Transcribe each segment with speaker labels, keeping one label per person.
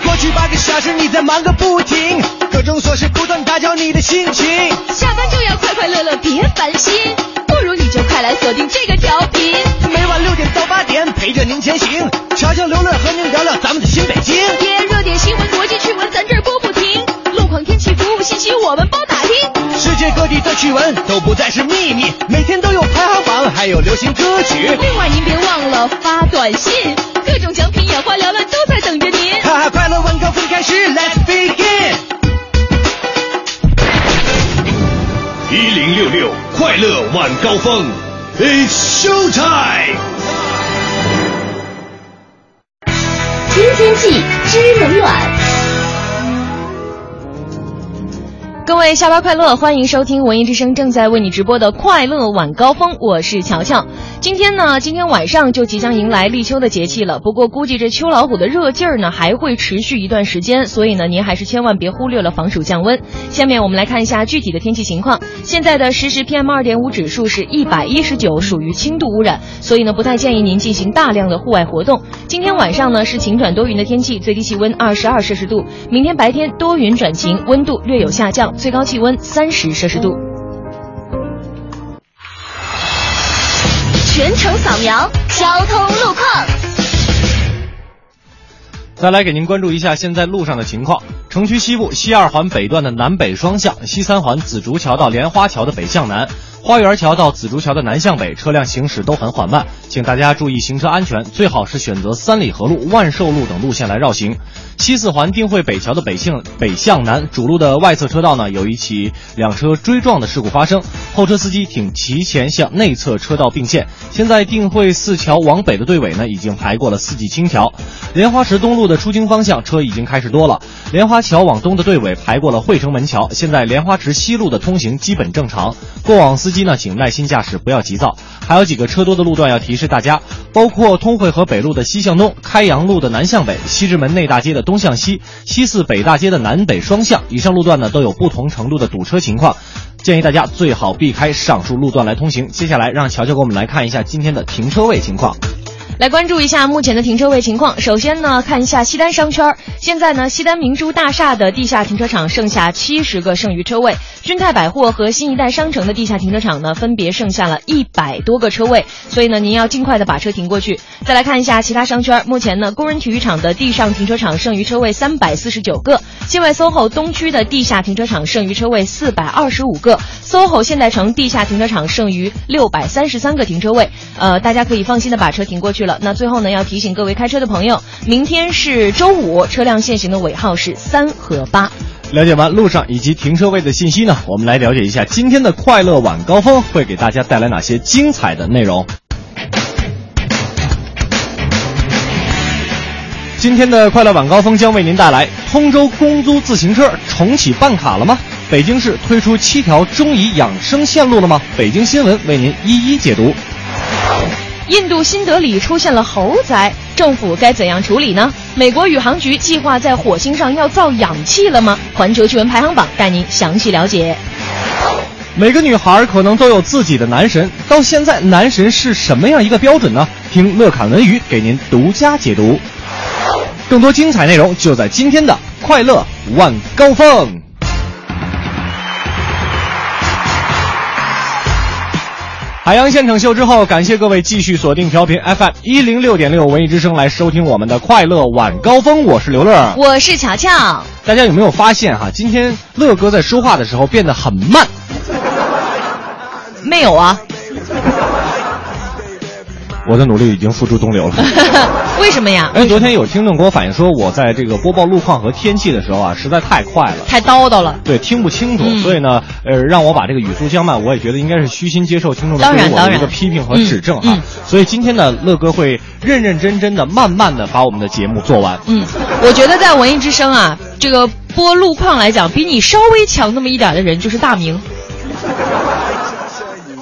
Speaker 1: 过去八个小时你在忙个不停，各种琐事不断打搅你的心情。
Speaker 2: 下班就要快快乐乐，别烦心，不如你就快来锁定这个调频。
Speaker 1: 每晚六点到八点，陪着您前行，悄悄刘乐和您聊聊咱们的新北京。
Speaker 2: 贴热点新闻、国际趣闻，咱这儿播不停。路况、天气、服务信息，我们包打听。
Speaker 1: 世界各地的趣闻都不再是秘密，每天都有排行榜，还有流行歌曲。
Speaker 2: 另外您别忘了发短信，各种奖品眼花缭乱都在等着您。
Speaker 1: 哈哈，快乐晚高峰开始，Let's begin。
Speaker 3: 一零六六快乐晚高峰，It's show time。
Speaker 4: 知天气，知冷暖。
Speaker 5: 各位下班快乐，欢迎收听文艺之声正在为你直播的快乐晚高峰，我是乔乔。今天呢，今天晚上就即将迎来立秋的节气了。不过估计这秋老虎的热劲儿呢还会持续一段时间，所以呢您还是千万别忽略了防暑降温。下面我们来看一下具体的天气情况。现在的实时 PM 二点五指数是一百一十九，属于轻度污染，所以呢不太建议您进行大量的户外活动。今天晚上呢是晴转多云的天气，最低气温二十二摄氏度。明天白天多云转晴，温度略有下降。最高气温三十摄氏度。
Speaker 4: 全程扫描交通路况。
Speaker 6: 再来给您关注一下现在路上的情况。城区西部西二环北段的南北双向，西三环紫竹桥到莲花桥的北向南，花园桥到紫竹桥的南向北，车辆行驶都很缓慢，请大家注意行车安全，最好是选择三里河路、万寿路等路线来绕行。西四环定慧北桥的北向北向南主路的外侧车道呢，有一起两车追撞的事故发生，后车司机挺提前向内侧车道并线。现在定慧四桥往北的队尾呢，已经排过了四季青桥。莲花池东路的出京方向车已经开始多了，莲花桥往东的队尾排过了汇城门桥。现在莲花池西路的通行基本正常，过往司机呢，请耐心驾驶，不要急躁。还有几个车多的路段要提示大家，包括通惠河北路的西向东、开阳路的南向北、西直门内大街的东向西、西四北大街的南北双向。以上路段呢都有不同程度的堵车情况，建议大家最好避开上述路段来通行。接下来让乔乔给我们来看一下今天的停车位情况。
Speaker 5: 来关注一下目前的停车位情况。首先呢，看一下西单商圈，现在呢，西单明珠大厦的地下停车场剩下七十个剩余车位，君泰百货和新一代商城的地下停车场呢，分别剩下了一百多个车位，所以呢，您要尽快的把车停过去。再来看一下其他商圈，目前呢，工人体育场的地上停车场剩余车位三百四十九个，新外 SOHO 东区的地下停车场剩余车位四百二十五个，SOHO 现代城地下停车场剩余六百三十三个停车位，呃，大家可以放心的把车停过去了。那最后呢，要提醒各位开车的朋友，明天是周五，车辆限行的尾号是三和八。
Speaker 6: 了解完路上以及停车位的信息呢，我们来了解一下今天的快乐晚高峰会给大家带来哪些精彩的内容。今天的快乐晚高峰将为您带来：通州公租自行车重启办卡了吗？北京市推出七条中医养生线路了吗？北京新闻为您一一解读。
Speaker 5: 印度新德里出现了猴灾，政府该怎样处理呢？美国宇航局计划在火星上要造氧气了吗？环球趣闻排行榜带您详细了解。
Speaker 6: 每个女孩可能都有自己的男神，到现在男神是什么样一个标准呢？听乐侃文娱给您独家解读。更多精彩内容就在今天的快乐晚高峰。海洋现场秀之后，感谢各位继续锁定调频 FM 一零六点六文艺之声来收听我们的快乐晚高峰。我是刘乐，
Speaker 5: 我是乔乔。
Speaker 6: 大家有没有发现哈？今天乐哥在说话的时候变得很慢。
Speaker 5: 没有啊。
Speaker 6: 我的努力已经付诸东流了。
Speaker 5: 为什么呀？
Speaker 6: 因为昨天有听众给我反映说，我在这个播报路况和天气的时候啊，实在太快了，
Speaker 5: 太叨叨了。
Speaker 6: 对，听不清楚，所以呢，呃，让我把这个语速降慢，我也觉得应该是虚心接受听众对我的一个批评和指正哈。所以今天呢，乐哥会认认真真的、慢慢的把我们的节目做完。
Speaker 5: 嗯，我觉得在文艺之声啊，这个播路况来讲，比你稍微强那么一点的人就是大明。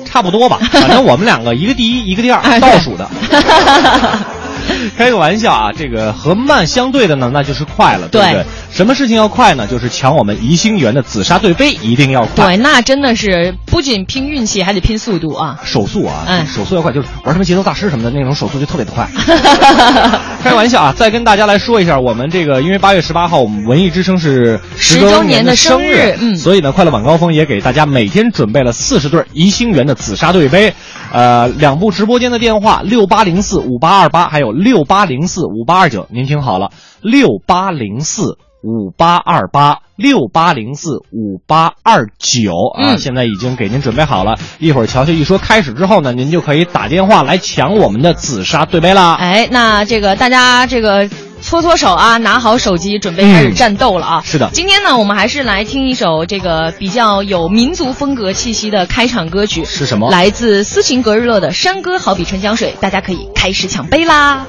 Speaker 6: 差不多吧，反正我们两个一个第一，一个第二，倒数的。开个玩笑啊，这个和慢相对的呢，那就是快了，对不对？
Speaker 5: 对
Speaker 6: 什么事情要快呢？就是抢我们宜兴园的紫砂对杯，一定要快。
Speaker 5: 对，那真的是不仅拼运气，还得拼速度啊。
Speaker 6: 手速啊，
Speaker 5: 嗯
Speaker 6: 手速要快，就是玩什么节奏大师什么的那种手速就特别的快。开玩笑啊，再跟大家来说一下，我们这个因为八月十八号我们文艺之声是
Speaker 5: 10
Speaker 6: 周
Speaker 5: 周年的
Speaker 6: 生
Speaker 5: 日嗯
Speaker 6: 所以呢，快乐晚高峰也给大家每天准备了四十对宜兴园的紫砂对杯，呃，两部直播间的电话六八零四五八二八，还有六八零四五八二九，您听好了，六八零四。五八二八六八零四五八二九啊，
Speaker 5: 嗯
Speaker 6: 现在已经给您准备好了。一会儿乔乔一说开始之后呢，您就可以打电话来抢我们的紫砂对杯啦。
Speaker 5: 哎，那这个大家这个搓搓手啊，拿好手机，准备开始战斗了啊！
Speaker 6: 是的
Speaker 5: 今天呢，我们还是来听一首这个比较有民族风格气息的开场歌曲，
Speaker 6: 是什么
Speaker 5: 来自斯琴格日乐的《山歌好比春江水》，大家可以开始抢杯啦！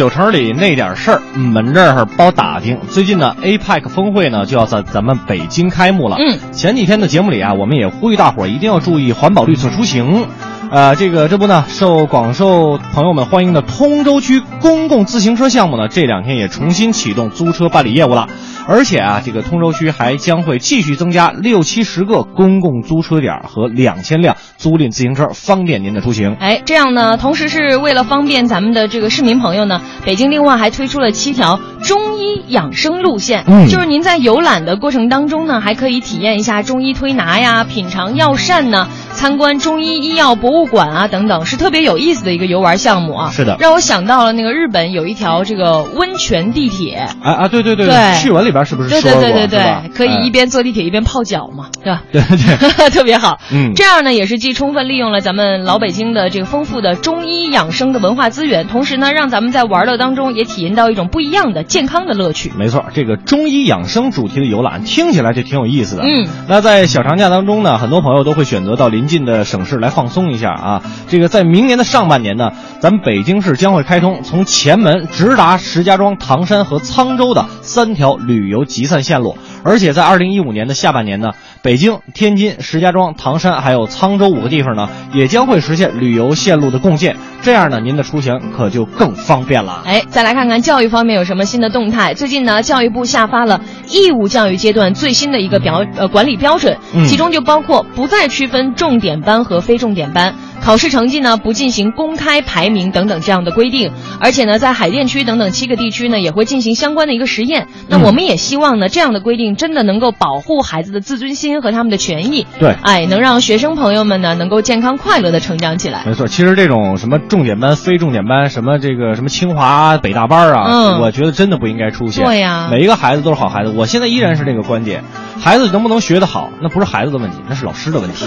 Speaker 3: 九城里那点事儿，
Speaker 6: 我们这儿包打听。最近呢，APEC 峰会呢就要在咱们北京开幕了。
Speaker 5: 嗯，
Speaker 6: 前几天的节目里啊，我们也呼吁大伙儿一定要注意环保绿色出行。呃，这个这不呢，受广受朋友们欢迎的通州区公共自行车项目呢，这两天也重新启动租车办理业务了。而且啊，这个通州区还将会继续增加六七十个公共租车点和两千辆租赁自行车，方便您的出行。
Speaker 5: 哎，这样呢，同时是为了方便咱们的这个市民朋友呢，北京另外还推出了七条中医养生路线，
Speaker 6: 嗯
Speaker 5: 就是您在游览的过程当中呢，还可以体验一下中医推拿呀，品尝药膳呢，参观中医医药博物馆啊等等，是特别有意思的一个游玩项目啊。
Speaker 6: 是的
Speaker 5: 让我想到了那个日本有一条这个温泉地铁。
Speaker 6: 啊啊，对对对
Speaker 5: 对
Speaker 6: 趣闻里边是不是
Speaker 5: 对
Speaker 6: 说过？
Speaker 5: 对对对对，可以一
Speaker 6: 哎
Speaker 5: 边坐地铁一边泡脚嘛，对吧？
Speaker 6: 对 对对，
Speaker 5: 特别好。
Speaker 6: 嗯
Speaker 5: 这样呢也是既充分利用了咱们老北京的这个丰富的中医养生的文化资源，同时呢让咱们在玩乐当中也体验到一种不一样的健康的乐趣。
Speaker 6: 没错，这个中医养生主题的游览听起来就挺有意思的。
Speaker 5: 嗯，
Speaker 6: 那在小长假当中呢，很多朋友都会选择到临近的省市来放松一下啊。这个在明年的上半年呢，咱们北京市将会开通从前门直达石家庄、唐山和沧州的三条旅游集散线路，而且在二零一五年的下半年呢，北京、天津、石家庄、唐山还有沧州五个地方呢，也将会实现旅游线路的共建，这样呢，您的出行可就更方便了。
Speaker 5: 哎，再来看看教育方面有什么新的动态。最近呢，教育部下发了义务教育阶段最新的一个标呃管理标准，
Speaker 6: 嗯
Speaker 5: 其中就包括不再区分重点班和非重点班。考试成绩呢不进行公开排名等等这样的规定，而且呢，在海淀区等等七个地区呢也会进行相关的一个实验。那
Speaker 6: 嗯
Speaker 5: 我们也希望呢，这样的规定真的能够保护孩子的自尊心和他们的权益。
Speaker 6: 对
Speaker 5: 哎，能让学生朋友们呢能够健康快乐的成长起来。
Speaker 6: 没错，其实这种什么重点班、非重点班，什么这个什么清华、北大班啊，
Speaker 5: 嗯
Speaker 6: 我觉得真的不应该出现。
Speaker 5: 对呀
Speaker 6: 每一个孩子都是好孩子。我现在依然是这个观点，孩子能不能学得好，那不是孩子的问题，那是老师的问题。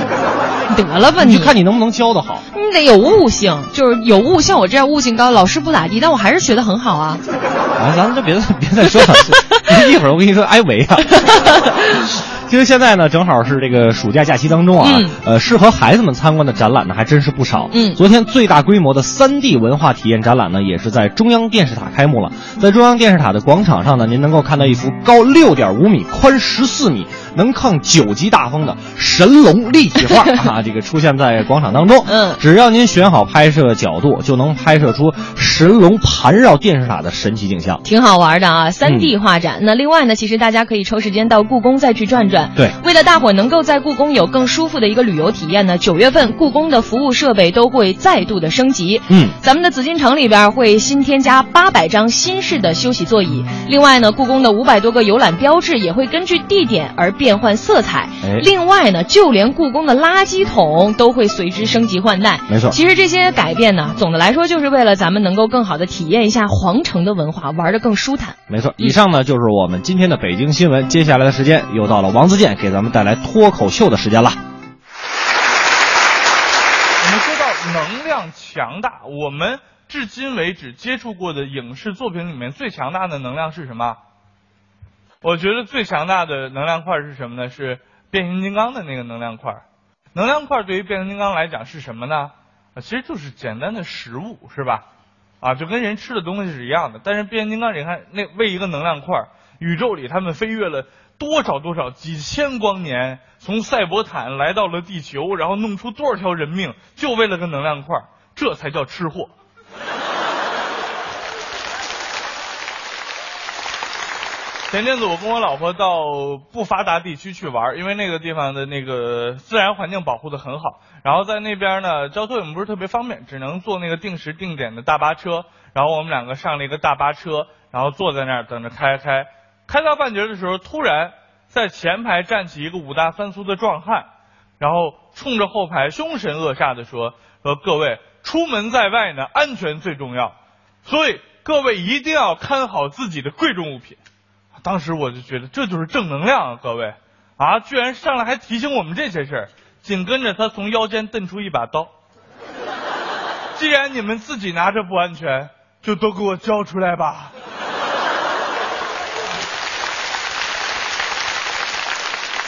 Speaker 5: 得了吧你，
Speaker 6: 就看你能不能教得好。
Speaker 5: 你得有悟性，就是有悟，像我这样悟性高，老师不咋地，但我还是学得很好啊。
Speaker 6: 啊，咱们就别别再说了，一会儿我跟你说挨围啊。其实现在呢，正好是这个暑假假期当中啊，
Speaker 5: 嗯
Speaker 6: 呃，适合孩子们参观的展览呢还真是不少。
Speaker 5: 嗯
Speaker 6: 昨天最大规模的三 D 文化体验展览呢，也是在中央电视塔开幕了。在中央电视塔的广场上呢，您能够看到一幅高六点五米、宽十四米、能抗九级大风的神龙立体画 啊，这个出现在广场当中。
Speaker 5: 嗯
Speaker 6: 只要您选好拍摄角度，就能拍摄出神龙盘绕电视塔的神奇景象。
Speaker 5: 挺好玩的啊，三 D 画展。那另外呢，其实大家可以抽时间到故宫再去转转。
Speaker 6: 对
Speaker 5: 为了大伙能够在故宫有更舒服的一个旅游体验呢，九月份故宫的服务设备都会再度的升级。
Speaker 6: 嗯
Speaker 5: 咱们的紫禁城里边会新添加八百张新式的休息座椅。另外呢，故宫的五百多个游览标志也会根据地点而变换色彩。
Speaker 6: 哎
Speaker 5: 另外呢，就连故宫的垃圾桶都会随之升级换代。
Speaker 6: 没错
Speaker 5: 其实这些改变呢，总的来说就是为了咱们能够更好的体验一下皇城的文化，玩的更舒坦。
Speaker 6: 没错，以上呢就是我们今天的北京新闻。接下来的时间又到了王自健给咱们带来脱口秀的时间了。
Speaker 7: 我们说到能量强大，我们至今为止接触过的影视作品里面最强大的能量是什么？我觉得最强大的能量块是什么呢？是变形金刚的那个能量块。能量块对于变形金刚来讲是什么呢？啊，其实就是简单的食物，是吧？啊，就跟人吃的东西是一样的。但是变形金刚，你看那为一个能量块，宇宙里他们飞跃了多少多少几千光年，从赛博坦来到了地球，然后弄出多少条人命，就为了个能量块，这才叫吃货。前阵子我跟我老婆到不发达地区去玩，因为那个地方的那个自然环境保护的很好。然后在那边呢，交通也不是特别方便，只能坐那个定时定点的大巴车。然后我们两个上了一个大巴车，然后坐在那儿等着开开。开到半截的时候，突然在前排站起一个五大三粗的壮汉，然后冲着后排凶神恶煞的说：“说各位出门在外呢，安全最重要，所以各位一定要看好自己的贵重物品。”当时我就觉得这就是正能量啊，各位啊，居然上来还提醒我们这些事儿。紧跟着他从腰间瞪出一把刀，既然你们自己拿着不安全，就都给我交出来吧。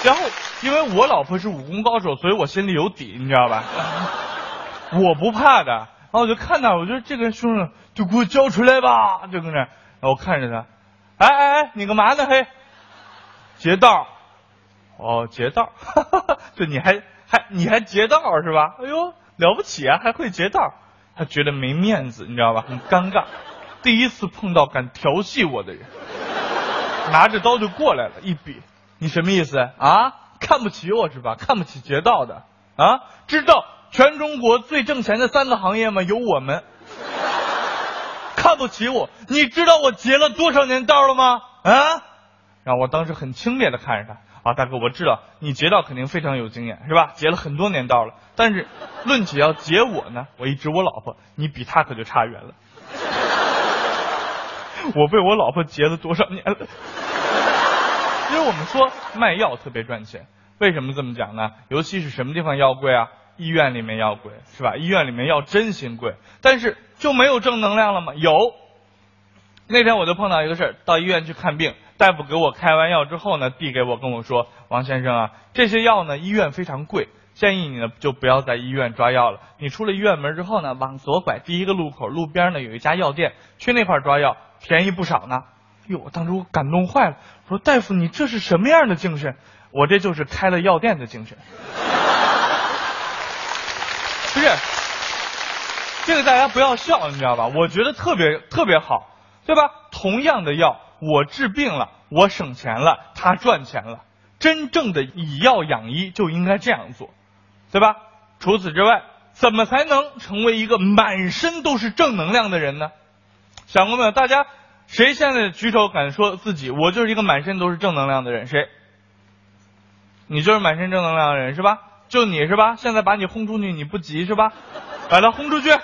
Speaker 7: 然后，因为我老婆是武功高手，所以我心里有底，你知道吧？我不怕的。然后我就看他，我觉得这个凶手，就给我交出来吧，就跟那。然后我看着他，哎哎哎，你干嘛呢？嘿，劫道。哦，劫道，这你还还你还劫道是吧？哎呦，了不起啊，还会劫道。他觉得没面子，你知道吧？很尴尬。第一次碰到敢调戏我的人，拿着刀就过来了，一比，你什么意思啊？看不起我是吧？看不起劫道的啊？知道全中国最挣钱的三个行业吗？有我们。看不起我？你知道我劫了多少年道了吗？啊？然后我当时很轻蔑的看着他。啊，大哥，我知道你劫道肯定非常有经验，是吧？劫了很多年道了。但是，论起要劫我呢，我一指我老婆，你比他可就差远了。我被我老婆劫了多少年了？因为我们说卖药特别赚钱，为什么这么讲呢？尤其是什么地方药贵啊？医院里面药贵，是吧？医院里面药真心贵，但是就没有正能量了吗？有。那天我就碰到一个事儿，到医院去看病。大夫给我开完药之后呢，递给我跟我说：“王先生啊，这些药呢医院非常贵，建议你呢就不要在医院抓药了。你出了医院门之后呢，往左拐，第一个路口路边呢有一家药店，去那块抓药，便宜不少呢。”哟，当时我感动坏了，我说：“大夫，你这是什么样的精神？我这就是开了药店的精神。”不是，这个大家不要笑，你知道吧？我觉得特别特别好，对吧？同样的药。我治病了，我省钱了，他赚钱了。真正的以药养医就应该这样做，对吧？除此之外，怎么才能成为一个满身都是正能量的人呢？想过没有？大家谁现在举手敢说自己我就是一个满身都是正能量的人？谁？你就是满身正能量的人是吧？就你是吧？现在把你轰出去你不急是吧？把他轰出去。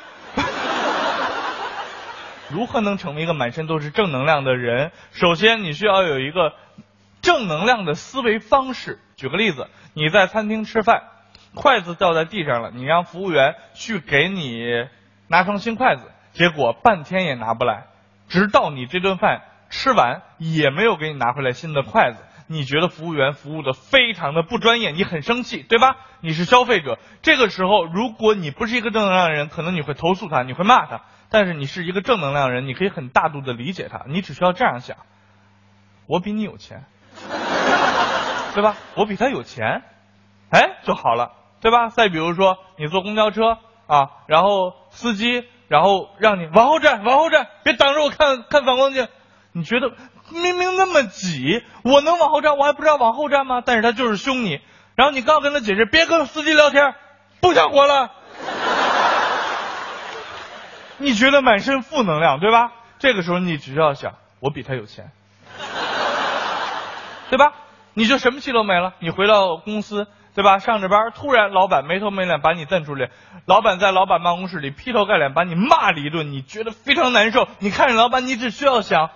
Speaker 7: 如何能成为一个满身都是正能量的人？首先，你需要有一个正能量的思维方式。举个例子，你在餐厅吃饭，筷子掉在地上了，你让服务员去给你拿双新筷子，结果半天也拿不来，直到你这顿饭吃完也没有给你拿回来新的筷子，你觉得服务员服务的非常的不专业，你很生气，对吧？你是消费者，这个时候如果你不是一个正能量的人，可能你会投诉他，你会骂他。但是你是一个正能量人，你可以很大度的理解他。你只需要这样想：我比你有钱，对吧？我比他有钱，哎，就好了，对吧？再比如说，你坐公交车啊，然后司机然后让你往后站，往后站，别挡着我看看反光镜。你觉得明明那么挤，我能往后站，我还不知道往后站吗？但是他就是凶你，然后你刚跟他解释，别跟司机聊天，不想活了。你觉得满身负能量，对吧？这个时候你只需要想，我比他有钱，对吧？你就什么气都没了。你回到公司，对吧？上着班，突然老板没头没脸把你瞪出来，老板在老板办公室里劈头盖脸把你骂了一顿，你觉得非常难受。你看着老板，你只需要想，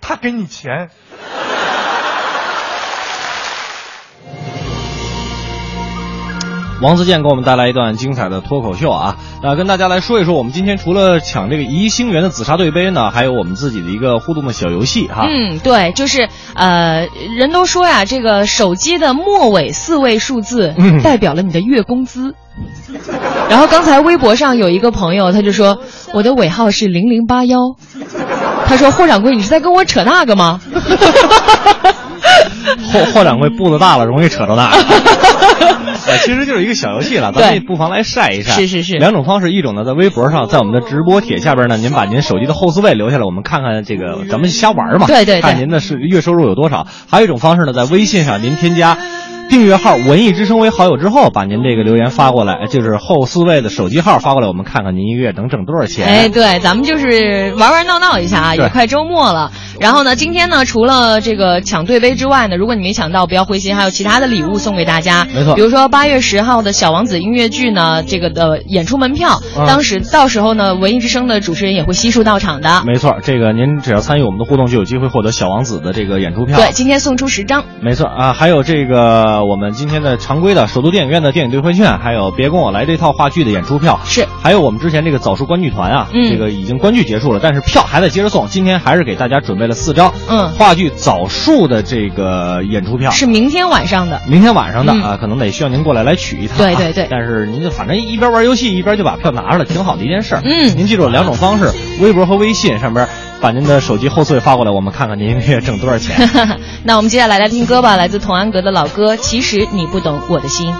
Speaker 7: 他给你钱。
Speaker 6: 王自健给我们带来一段精彩的脱口秀啊！那跟大家来说一说，我们今天除了抢这个宜兴园的紫砂对杯呢，还有我们自己的一个互动的小游戏哈。
Speaker 5: 嗯，对，就是呃，人都说呀，这个手机的末尾四位数字代表了你的月工资。然后刚才微博上有一个朋友，他就说我的尾号是零零八幺，他说霍掌柜，你是在跟我扯那个吗？
Speaker 6: 霍霍掌柜步子大了，容易扯到那。呃，其实就是一个小游戏了，咱们不妨来晒一晒。
Speaker 5: 是是是。
Speaker 6: 两种方式，一种呢在微博上，在我们的直播帖下边呢，您把您手机的后四位留下来，我们看看这个，咱们瞎玩嘛。
Speaker 5: 对对对。
Speaker 6: 看您的是月收入有多少。还有一种方式呢，在微信上您添加。订阅号“文艺之声”为好友之后，把您这个留言发过来，就是后四位的手机号发过来，我们看看您一个月能挣多少钱。
Speaker 5: 哎，对，咱们就是玩玩闹闹一下啊，也快周末了。然后呢，今天呢，除了这个抢对杯之外呢，如果你没抢到，不要灰心，还有其他的礼物送给大家。
Speaker 6: 没错，
Speaker 5: 比如说八月十号的小王子音乐剧呢，这个的演出门票，当时到时候呢，文艺之声的主持人也会悉数到场的。
Speaker 6: 没错，这个您只要参与我们的互动，就有机会获得小王子的这个演出票。
Speaker 5: 对，今天送出十张。
Speaker 6: 没错啊，还有这个我们今天的。常规的首都电影院的电影兑换券，还有别跟我来这套话剧的演出票，
Speaker 5: 是，
Speaker 6: 还有我们之前这个早熟观剧团啊，这个已经观剧结束了，但是票还在接着送。今天还是给大家准备了四张，
Speaker 5: 嗯，
Speaker 6: 话剧早树的这个演出票，
Speaker 5: 是明天晚上的，
Speaker 6: 明天晚上的啊，可能得需要您过来来取一趟，
Speaker 5: 对对对。
Speaker 6: 但是您就反正一边玩游戏一边就把票拿着了，挺好的一件事儿。
Speaker 5: 嗯，
Speaker 6: 您记住两种方式，微博和微信上边把您的手机后缀发过来，我们看看您一个月挣多少钱。
Speaker 5: 那我们接下来来听歌吧，来自童安格的老歌《其实你不懂我的心》。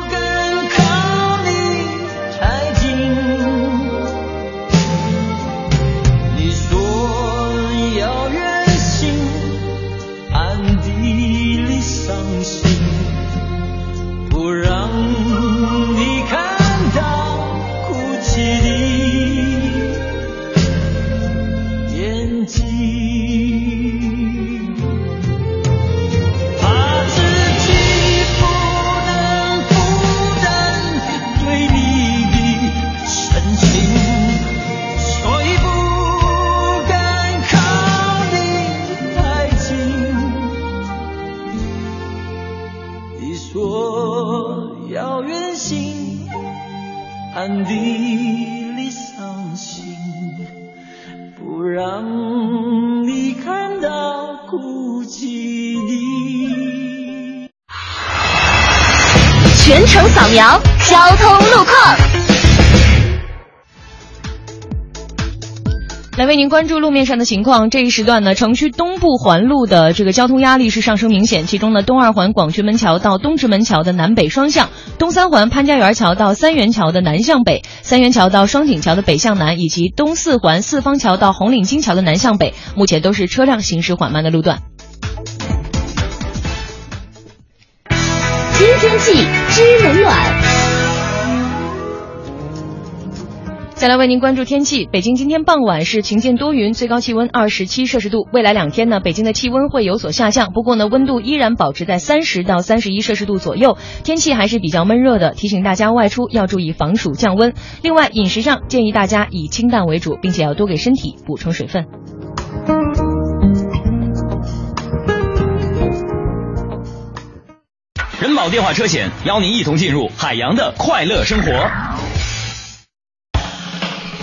Speaker 8: 暗地里伤心，不让你看到哭泣的。
Speaker 4: 全程扫描交通路况。
Speaker 5: 来为您关注路面上的情况。这一时段呢，城区东部环路的这个交通压力是上升明显，其中呢，东二环广渠门桥到东直门桥的南北双向，东三环潘家园桥到三元桥的南向北，三元桥到双井桥的北向南，以及东四环四方桥到红领巾桥的南向北，目前都是车辆行驶缓慢的路段。
Speaker 4: 新天气知冷暖。
Speaker 5: 再来为您关注天气，北京今天傍晚是晴间多云，最高气温二十七摄氏度。未来两天呢，北京的气温会有所下降，不过呢，温度依然保持在三十到三十一摄氏度左右，天气还是比较闷热的。提醒大家外出要注意防暑降温。另外，饮食上建议大家以清淡为主，并且要多给身体补充水分。
Speaker 9: 人保电话车险邀您一同进入海洋的快乐生活。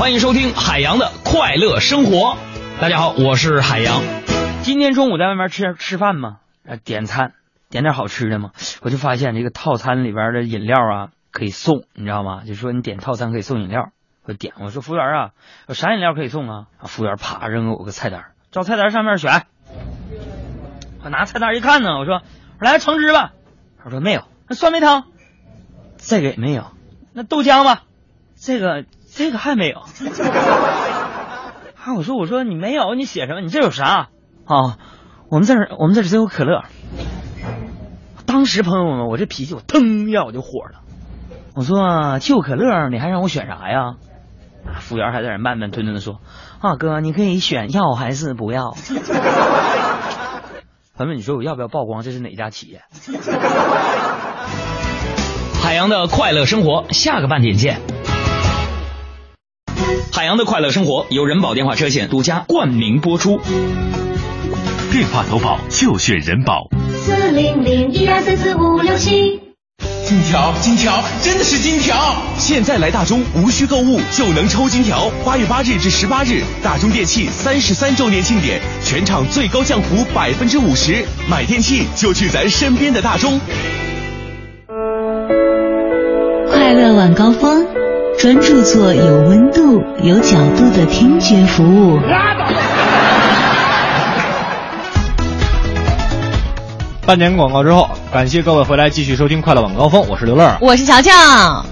Speaker 9: 欢迎收听海洋的快乐生活。大家好，我是海洋。
Speaker 10: 今天中午在外面吃吃饭嘛，呃，点餐点点好吃的嘛，我就发现这个套餐里边的饮料啊可以送，你知道吗？就说你点套餐可以送饮料，我点我说服务员啊，有啥饮料可以送啊？啊，服务员啪扔给我个菜单，照菜单上面选。我拿菜单一看呢，我说来橙汁吧，他说没有。那酸梅汤，这个也没有。那豆浆吧，这个。这个还没有，啊！我说我说你没有，你写什么？你这有啥啊？我们这儿我们这儿只有可乐。当时朋友们，我这脾气我腾一下我就火了。我说就可乐，你还让我选啥呀？服务员还在那慢慢吞吞的说：“啊哥，你可以选要还是不要？”朋友们，你说我要不要曝光？这是哪家企业？
Speaker 9: 海洋的快乐生活，下个半点见。海洋的快乐生活由人保电话车险独家冠名播出，
Speaker 3: 电话投保就选人保。
Speaker 4: 四零零一二三四五六七。
Speaker 11: 金条，金条，真的是金条！
Speaker 3: 现在来大中，无需购物就能抽金条。八月八日至十八日，大中电器三十三周年庆典，全场最高降幅百分之五十，买电器就去咱身边的大中。
Speaker 12: 快乐晚高峰。专注做有温度、有角度的听觉服务。
Speaker 6: 半年广告之后，感谢各位回来继续收听《快乐晚高峰》，我是刘乐，
Speaker 5: 我是乔乔。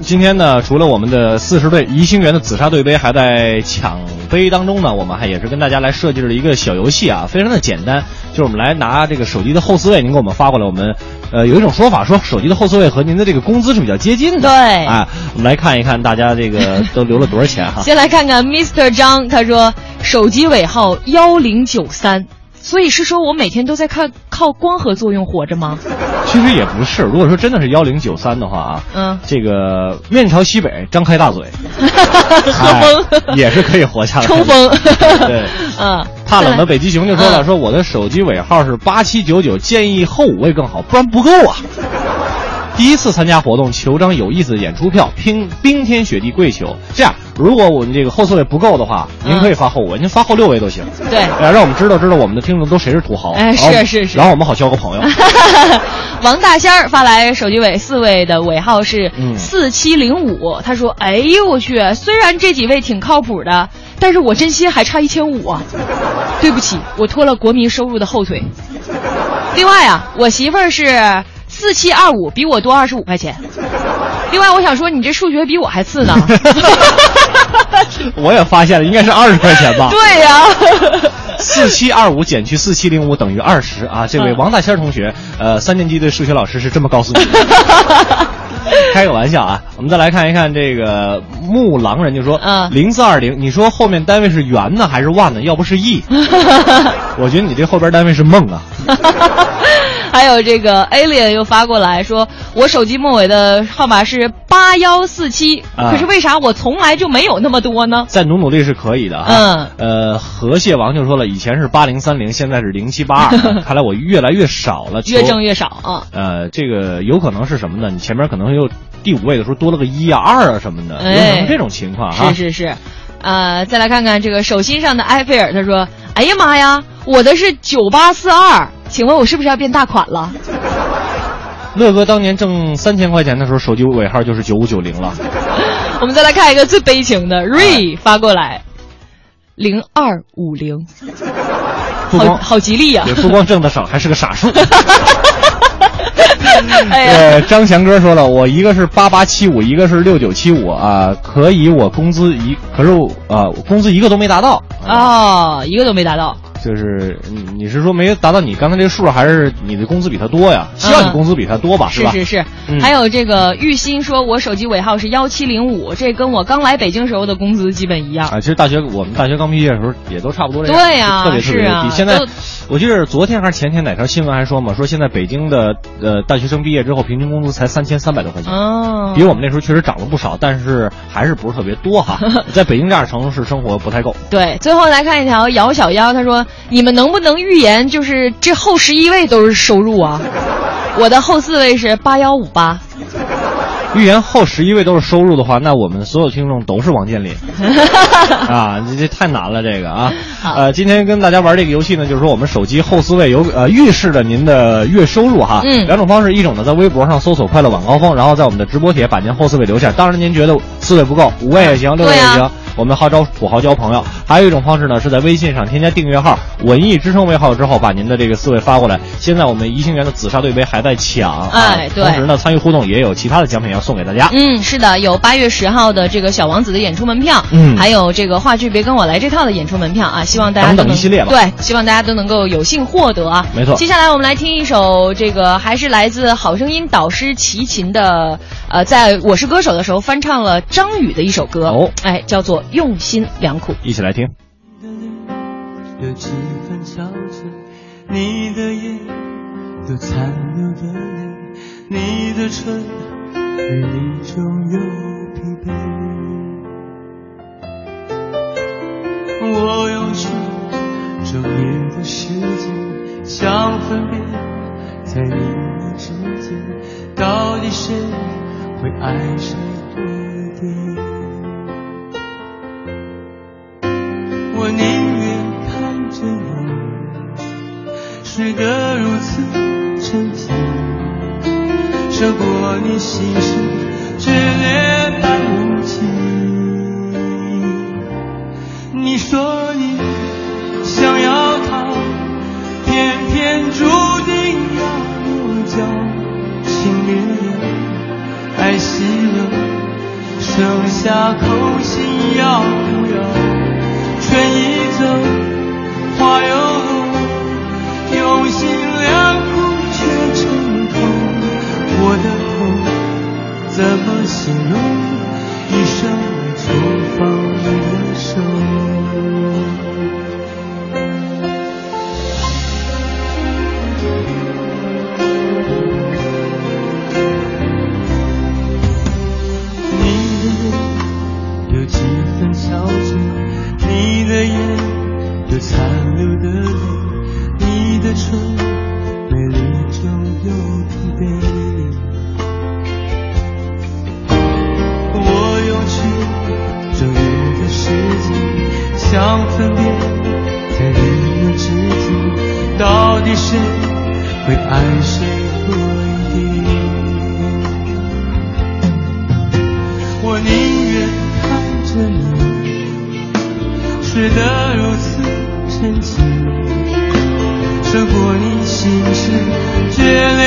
Speaker 6: 今天呢，除了我们的四十队宜兴园的紫砂队杯还在抢杯当中呢，我们还也是跟大家来设计了一个小游戏啊，非常的简单，就是我们来拿这个手机的后四位，您给我们发过来，我们。呃，有一种说法说手机的后四位和您的这个工资是比较接近的。
Speaker 5: 对，
Speaker 6: 啊，我们来看一看大家这个 都留了多少钱哈。
Speaker 5: 先来看看 Mr. 张，他说手机尾号幺零九三，所以是说我每天都在看靠光合作用活着吗？
Speaker 6: 其实也不是，如果说真的是幺零九三的话啊，
Speaker 5: 嗯，
Speaker 6: 这个面朝西北，张开大嘴，
Speaker 5: 喝风
Speaker 6: 也是可以活下来。
Speaker 5: 冲锋，
Speaker 6: 对，
Speaker 5: 嗯。
Speaker 6: 怕冷的北极熊就说了，说我的手机尾号是八七九九，建议后五位更好，不然不够啊。第一次参加活动，求张有意思的演出票，拼冰天雪地跪求。这样，如果我们这个后四位不够的话，您可以发后五位，您发后六位都行。
Speaker 5: 对，
Speaker 6: 让我们知道知道我们的听众都谁是土豪。
Speaker 5: 哎，是是是，
Speaker 6: 然后我们好交个朋友。
Speaker 5: 王大仙儿发来手机尾四位的尾号是四七零五，他说：“哎呦我去，虽然这几位挺靠谱的，但是我真心还差一千五啊，对不起，我拖了国民收入的后腿。另外啊，我媳妇儿是。”四七二五比我多二十五块钱，另外我想说你这数学比我还次呢。
Speaker 6: 我也发现了，应该是二十块钱吧？
Speaker 5: 对呀，
Speaker 6: 四七二五减去四七零五等于二十啊！这位王大仙同学，呃，三年级的数学老师是这么告诉你的。开个玩笑啊！我们再来看一看这个木狼人就说，
Speaker 5: 嗯，
Speaker 6: 零四二零，你说后面单位是元呢还是万呢？要不是亿？我觉得你这后边单位是梦啊。
Speaker 5: 还有这个 Alien 又发过来说，我手机末尾的号码是八幺四七，
Speaker 6: 啊
Speaker 5: 可是为啥我从来就没有那么多呢？
Speaker 6: 再努努力是可以的哈。
Speaker 5: 嗯，
Speaker 6: 呃，河蟹王就说了，以前是八零三零，现在是零七八二，看来我越来越少了。
Speaker 5: 越挣越少啊。
Speaker 6: 呃，这个有可能是什么呢？你前面可能又第五位的时候多了个一啊、二啊什么的，有可能这种情况哈。
Speaker 5: 是是是，呃，再来看看这个手心上的埃菲尔，他说：“哎呀妈呀，我的是九八四二，请问我是不是要变大款了？”
Speaker 6: 乐哥当年挣三千块钱的时候，手机尾号就是九五九零了。
Speaker 5: 我们再来看一个最悲情的瑞发过来，零二五零，好好吉利呀、
Speaker 6: 对，不光挣得少，还是个傻数。呃，张强哥说了，我一个是八八七五，一个是六九七五啊，可以我工资一，可是我啊，我工资一个都没达到，
Speaker 5: 哦，一个都没达到。
Speaker 6: 就是你你是说没达到你刚才这个数，还是你的工资比他多呀？希望你工资比他多吧，是吧？
Speaker 5: 是是是，
Speaker 6: 嗯
Speaker 5: 还有这个玉鑫说，我手机尾号是幺七零五，这跟我刚来北京时候的工资基本一样。
Speaker 6: 啊，其实大学我们大学刚毕业的时候也都差不多这样，
Speaker 5: 对呀
Speaker 6: 特别特别低。现在我记得昨天还是前天哪条新闻还说嘛，说现在北京的呃大学生毕业之后平均工资才三千三百多块钱，
Speaker 5: 哦，
Speaker 6: 比我们那时候确实涨了不少，但是还是不是特别多哈。在北京这样的城市生活不太够。
Speaker 5: 对，最后来看一条姚小妖，他说：“你们能不能预言，就是这后十一位都是收入啊？我的后四位是八幺五八。
Speaker 6: 预言后十一位都是收入的话，那我们所有听众都是王健林 啊！这这太难了，这个啊。呃，今天跟大家玩这个游戏呢，就是说我们手机后四位有呃预示着您的月收入哈。
Speaker 5: 嗯
Speaker 6: 两种方式，一种呢在微博上搜索“快乐晚高峰”，然后在我们的直播帖把您后四位留下。当然您觉得四位不够，五位也行，六位也行。我们号召土豪交朋友。还有一种方式呢，是在微信上添加订阅号“文艺之声”为号之后，把您的这个四位发过来。现在我们宜兴园的紫砂对杯还在抢，啊
Speaker 5: 哎对
Speaker 6: 同时呢，参与互动也有其他的奖品要送给大家。
Speaker 5: 嗯，是的，有八月十号的这个小王子的演出门票，
Speaker 6: 嗯
Speaker 5: 还有这个话剧别跟我来这套的演出门票啊，希望大家
Speaker 6: 等等一系列吧
Speaker 5: 对，希望大家都能够有幸获得啊。
Speaker 6: 没错
Speaker 5: 接下来我们来听一首这个还是来自好声音导师齐秦的，呃，在我是歌手的时候翻唱了张宇的一首歌，
Speaker 6: 哦，
Speaker 5: 哎，叫做用心良苦。
Speaker 6: 一起来听。
Speaker 13: 有几分憔悴，你的眼有残留的泪，你的唇语里中有疲惫。我用去昼夜的时间，想分辨在你我之间，到底谁会爱谁多我宁愿看着你睡得如此沉静，胜过你心事炽烈般无情。你说你想要逃，偏偏注定要落脚，情灭了，爱熄了，剩下空心要不要？走，花又落，用心良苦却成空。我的痛怎么形容？想分辨在你我之间，到底谁会爱谁不一点。我宁愿看着你。睡得如此沉静，胜过你心事决裂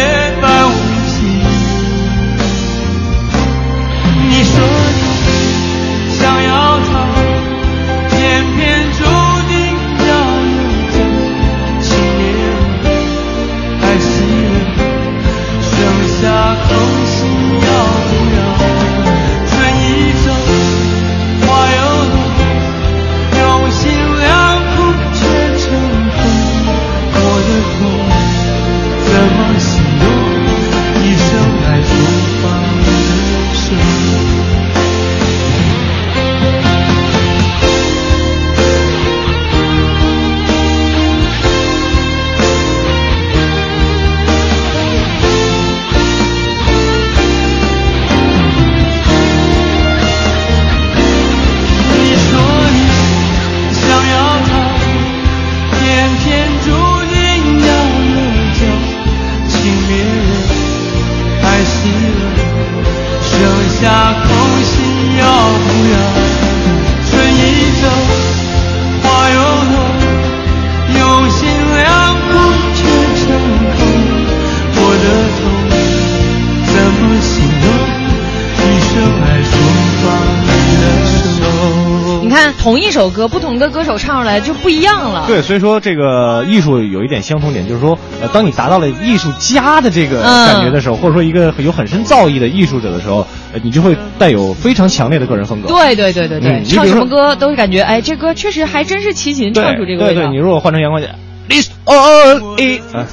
Speaker 5: 首歌，不同的歌手唱出来就不一样了。
Speaker 6: 对，所以说这个艺术有一点相同点，就是说，呃，当你达到了艺术家的这个
Speaker 5: 嗯
Speaker 6: 感觉的时候，或者说一个有很深造诣的艺术者的时候，呃你就会带有非常强烈的个人风格。
Speaker 5: 对对对对对，唱什么歌都会感觉，哎，这歌确实还真是齐秦唱出这个味道。
Speaker 6: 对对，你如果换成杨光姐。List all 啊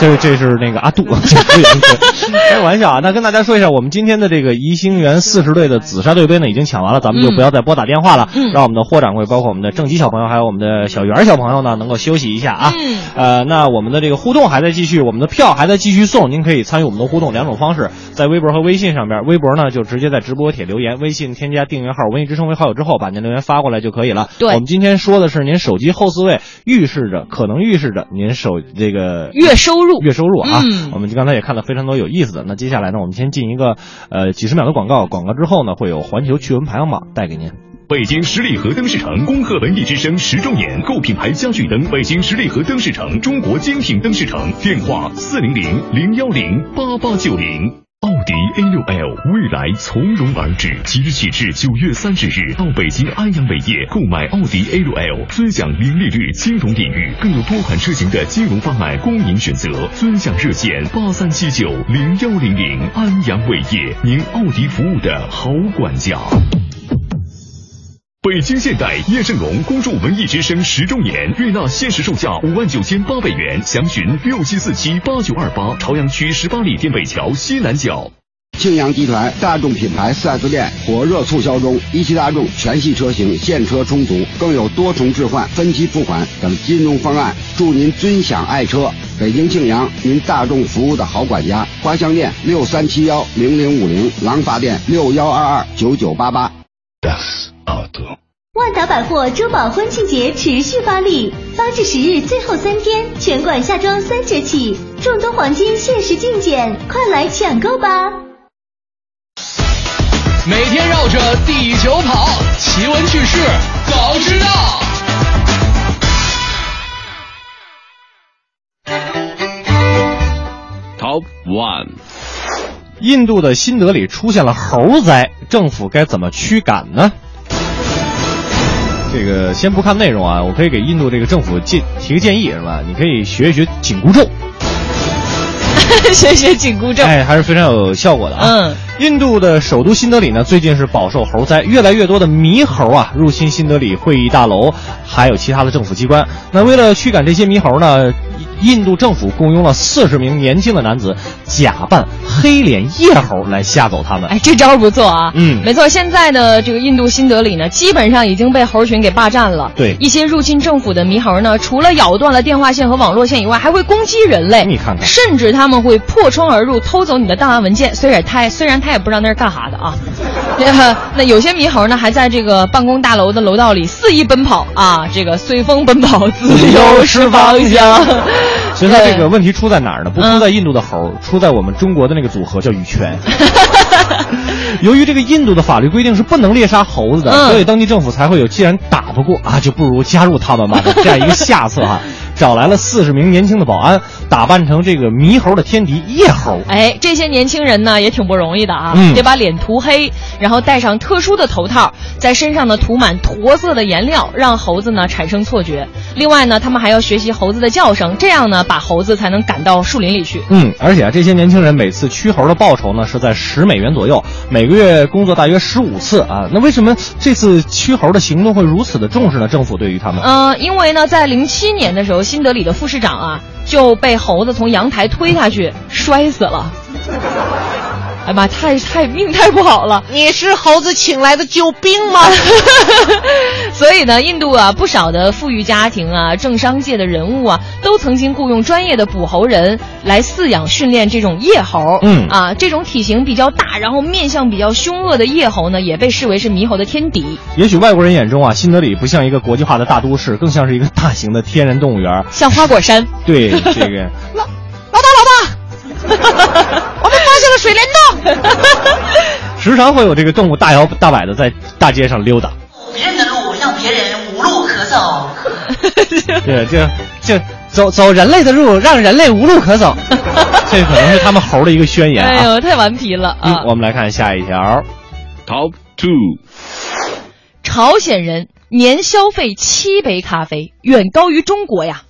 Speaker 6: 这这是那个阿杜，开个玩笑啊。那跟大家说一下，我们今天的这个宜兴园四十队的紫砂队杯呢已经抢完了，咱们就不要再拨打电话了，
Speaker 5: 嗯
Speaker 6: 让我们的霍掌柜，包括我们的正吉小朋友，还有我们的小圆小朋友呢，能够休息一下啊。
Speaker 5: 嗯
Speaker 6: 呃，那我们的这个互动还在继续，我们的票还在继续送，您可以参与我们的互动两种方式，在微博和微信上边，微博呢就直接在直播帖留言，微信添加订阅号“文艺之声”为好友之后，把您留言发过来就可以了。
Speaker 5: 对
Speaker 6: 我们今天说的是您手机后四位预示着可能预示着您手这个
Speaker 5: 月收入
Speaker 6: 月收入啊。
Speaker 5: 嗯
Speaker 6: 我们刚才也看了非常多有意思的。那接下来呢，我们先进一个呃几十秒的广告，广告之后呢会有环球趣闻排行榜带给您。
Speaker 9: 北京十里河灯饰城恭贺文艺之声十周年，购品牌家具灯，北京十里河灯饰城，中国精品灯饰城，电话四零零零幺零八八九零。奥迪 A 六 L 未来从容而至，即日起至九月三十日，到北京安阳伟业购买奥迪 A 六 L，尊享零利率金融领域，更有多款车型的金融方案供您选择。尊享热线八三七九零幺零零，安阳伟业，您奥迪服务的好管家。北京现代叶盛龙恭祝文艺之声十周年，悦纳限时售价五万九千八百元，详询六七四七八九二八，朝阳区十八里店北桥西南角。
Speaker 14: 庆阳集团大众品牌 4S 店火热促销中，一汽大众全系车型现车充足，更有多重置换、分期付款等金融方案，祝您尊享爱车。北京庆阳，您大众服务的好管家。花乡店六三七幺零零五零，廊坊店六幺二二九九八八。
Speaker 15: 万达百货珠宝婚庆节持续发力，八至十日最后三天，全馆夏装三折起，众多黄金限时竞减，快来抢购吧！
Speaker 11: 每天绕着地球跑，奇闻趣事早知道。
Speaker 3: Top One，
Speaker 6: 印度的新德里出现了猴灾，政府该怎么驱赶呢？这个先不看内容啊，我可以给印度这个政府建提个建议是吧？你可以学一学紧箍咒，
Speaker 5: 学学紧箍咒，
Speaker 6: 哎，还是非常有效果的啊。
Speaker 5: 嗯，
Speaker 6: 印度的首都新德里呢，最近是饱受猴灾，越来越多的猕猴啊入侵新德里会议大楼，还有其他的政府机关。那为了驱赶这些猕猴呢，印度政府雇佣了四十名年轻的男子，假扮黑脸夜猴来吓走他们。
Speaker 5: 哎，这招不错啊。
Speaker 6: 嗯
Speaker 5: 没错，现在呢，这个印度新德里呢，基本上已经被猴群给霸占了。
Speaker 6: 对
Speaker 5: 一些入侵政府的猕猴呢，除了咬断了电话线和网络线以外，还会攻击人类。
Speaker 6: 你看看
Speaker 5: 甚至他们会破窗而入，偷走你的档案文件。虽然他虽然他也不知道那是干啥的啊。那 那有些猕猴呢，还在这个办公大楼的楼道里肆意奔跑啊，这个随风奔跑，自由是方向。
Speaker 6: 所以说这个问题出在哪儿呢？不出在印度的猴，出在我们中国的那个组合叫羽泉。由于这个印度的法律规定是不能猎杀猴子的，
Speaker 5: 嗯
Speaker 6: 所以当地政府才会有既然打不过啊，就不如加入他们吧的这样一个下策哈、找来了四十名年轻的保安，打扮成这个猕猴的天敌夜猴。
Speaker 5: 哎，这些年轻人呢也挺不容易的啊，
Speaker 6: 嗯
Speaker 5: 得把脸涂黑，然后戴上特殊的头套，在身上呢涂满驼色的颜料，让猴子呢产生错觉。另外呢，他们还要学习猴子的叫声，这样呢把猴子才能赶到树林里去。
Speaker 6: 嗯，而且啊，这些年轻人每次驱猴的报酬呢是在十美元左右，每个月工作大约十五次啊。那为什么这次驱猴的行动会如此的重视呢？政府对于他们，
Speaker 5: 呃，因为呢，在零七年的时候，新德里的副市长啊就被猴子从阳台推下去，摔死了。哎呀妈，太太命太不好了！
Speaker 16: 你是猴子请来的救兵吗？
Speaker 5: 所以呢，印度啊，不少的富裕家庭啊，政商界的人物啊，都曾经雇佣专业的捕猴人来饲养训练这种夜猴。
Speaker 6: 嗯
Speaker 5: 啊，这种体型比较大，然后面相比较凶恶的夜猴呢，也被视为是猕猴的天敌。
Speaker 6: 也许外国人眼中啊，新德里不像一个国际化的大都市，更像是一个大型的天然动物园。
Speaker 5: 像花果山。
Speaker 6: 对这个
Speaker 16: 老，老大老大，我们发现了水帘洞。
Speaker 6: 时常会有这个动物大摇大摆的在大街上溜达。
Speaker 17: 别人的路让别人无路可走。
Speaker 6: 对，就就走走人类的路，让人类无路可走。这可能是他们猴的一个宣言啊。
Speaker 5: 哎呦，太顽皮了啊！
Speaker 6: 嗯，我们来看下一条。
Speaker 3: Top Two，
Speaker 5: 朝鲜人年消费七杯咖啡，远高于中国呀。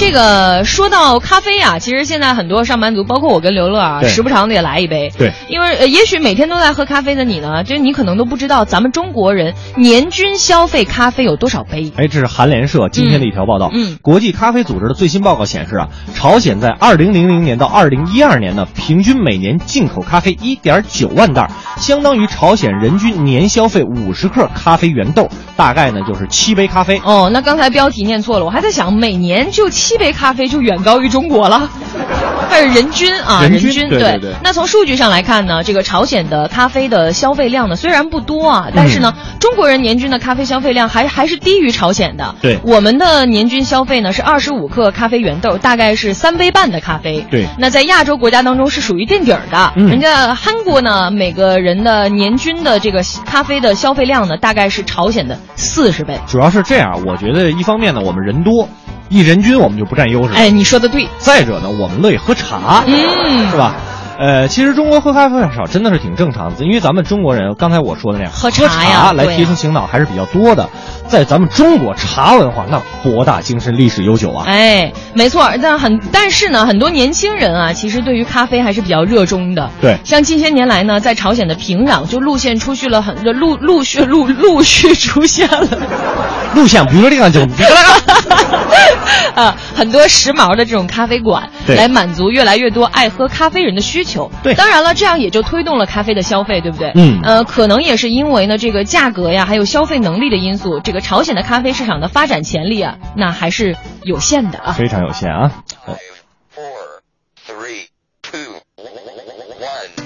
Speaker 5: 这个说到咖啡啊，其实现在很多上班族，包括我跟刘乐啊，时不常的也来一杯。
Speaker 6: 对，
Speaker 5: 因为呃，也许每天都在喝咖啡的你呢，就你可能都不知道，咱们中国人年均消费咖啡有多少杯。
Speaker 6: 哎，这是韩联社今天的一条报道。
Speaker 5: 嗯嗯
Speaker 6: 国际咖啡组织的最新报告显示啊，朝鲜在二零零零年到二零一二年呢，平均每年进口咖啡一点九万袋，相当于朝鲜人均年消费五十克咖啡原豆，大概呢就是七杯咖啡。
Speaker 5: 哦，那刚才标题念错了，我还在想，每年就七杯咖啡就远高于中国了，但是人均啊？
Speaker 6: 人均对对对
Speaker 5: 那从数据上来看呢，这个朝鲜的咖啡的消费量呢虽然不多啊，但是呢，
Speaker 6: 嗯
Speaker 5: 中国人年均的咖啡消费量还还是低于朝鲜的。
Speaker 6: 对
Speaker 5: 我们的年均消费呢是二十五克咖啡原豆，大概是三杯半的咖啡。
Speaker 6: 对
Speaker 5: 那在亚洲国家当中是属于垫底儿的。
Speaker 6: 嗯
Speaker 5: 人家韩国呢，每个人的年均的这个咖啡的消费量呢，大概是朝鲜的四十倍。
Speaker 6: 主要是这样，我觉得一方面呢，我们人多，一人均我们就不占优势。
Speaker 5: 哎，你说的对。
Speaker 6: 再者呢，我们乐意喝茶，
Speaker 5: 嗯
Speaker 6: 是吧？呃，其实中国喝咖啡少真的是挺正常的，因为咱们中国人刚才我说的那样，
Speaker 5: 喝
Speaker 6: 茶
Speaker 5: 茶呀
Speaker 6: 来提升醒脑还是比较多的。在咱们中国，茶文化那博大精深，历史悠久啊。
Speaker 5: 哎，没错，但很但是呢，很多年轻人啊，其实对于咖啡还是比较热衷的。
Speaker 6: 对
Speaker 5: 像近些年来呢，在朝鲜的平壤就路线出去了很陆陆续陆陆续出现了
Speaker 6: 录像，比如说这个就，
Speaker 5: 啊很多时髦的这种咖啡馆，
Speaker 6: 对
Speaker 5: 来满足越来越多爱喝咖啡人的需求。
Speaker 6: 对
Speaker 5: 当然了，这样也就推动了咖啡的消费，对不对？
Speaker 6: 嗯
Speaker 5: 呃，可能也是因为呢这个价格呀，还有消费能力的因素，这个朝鲜的咖啡市场的发展潜力啊，那还是有限的啊。
Speaker 6: 非常有限啊。呃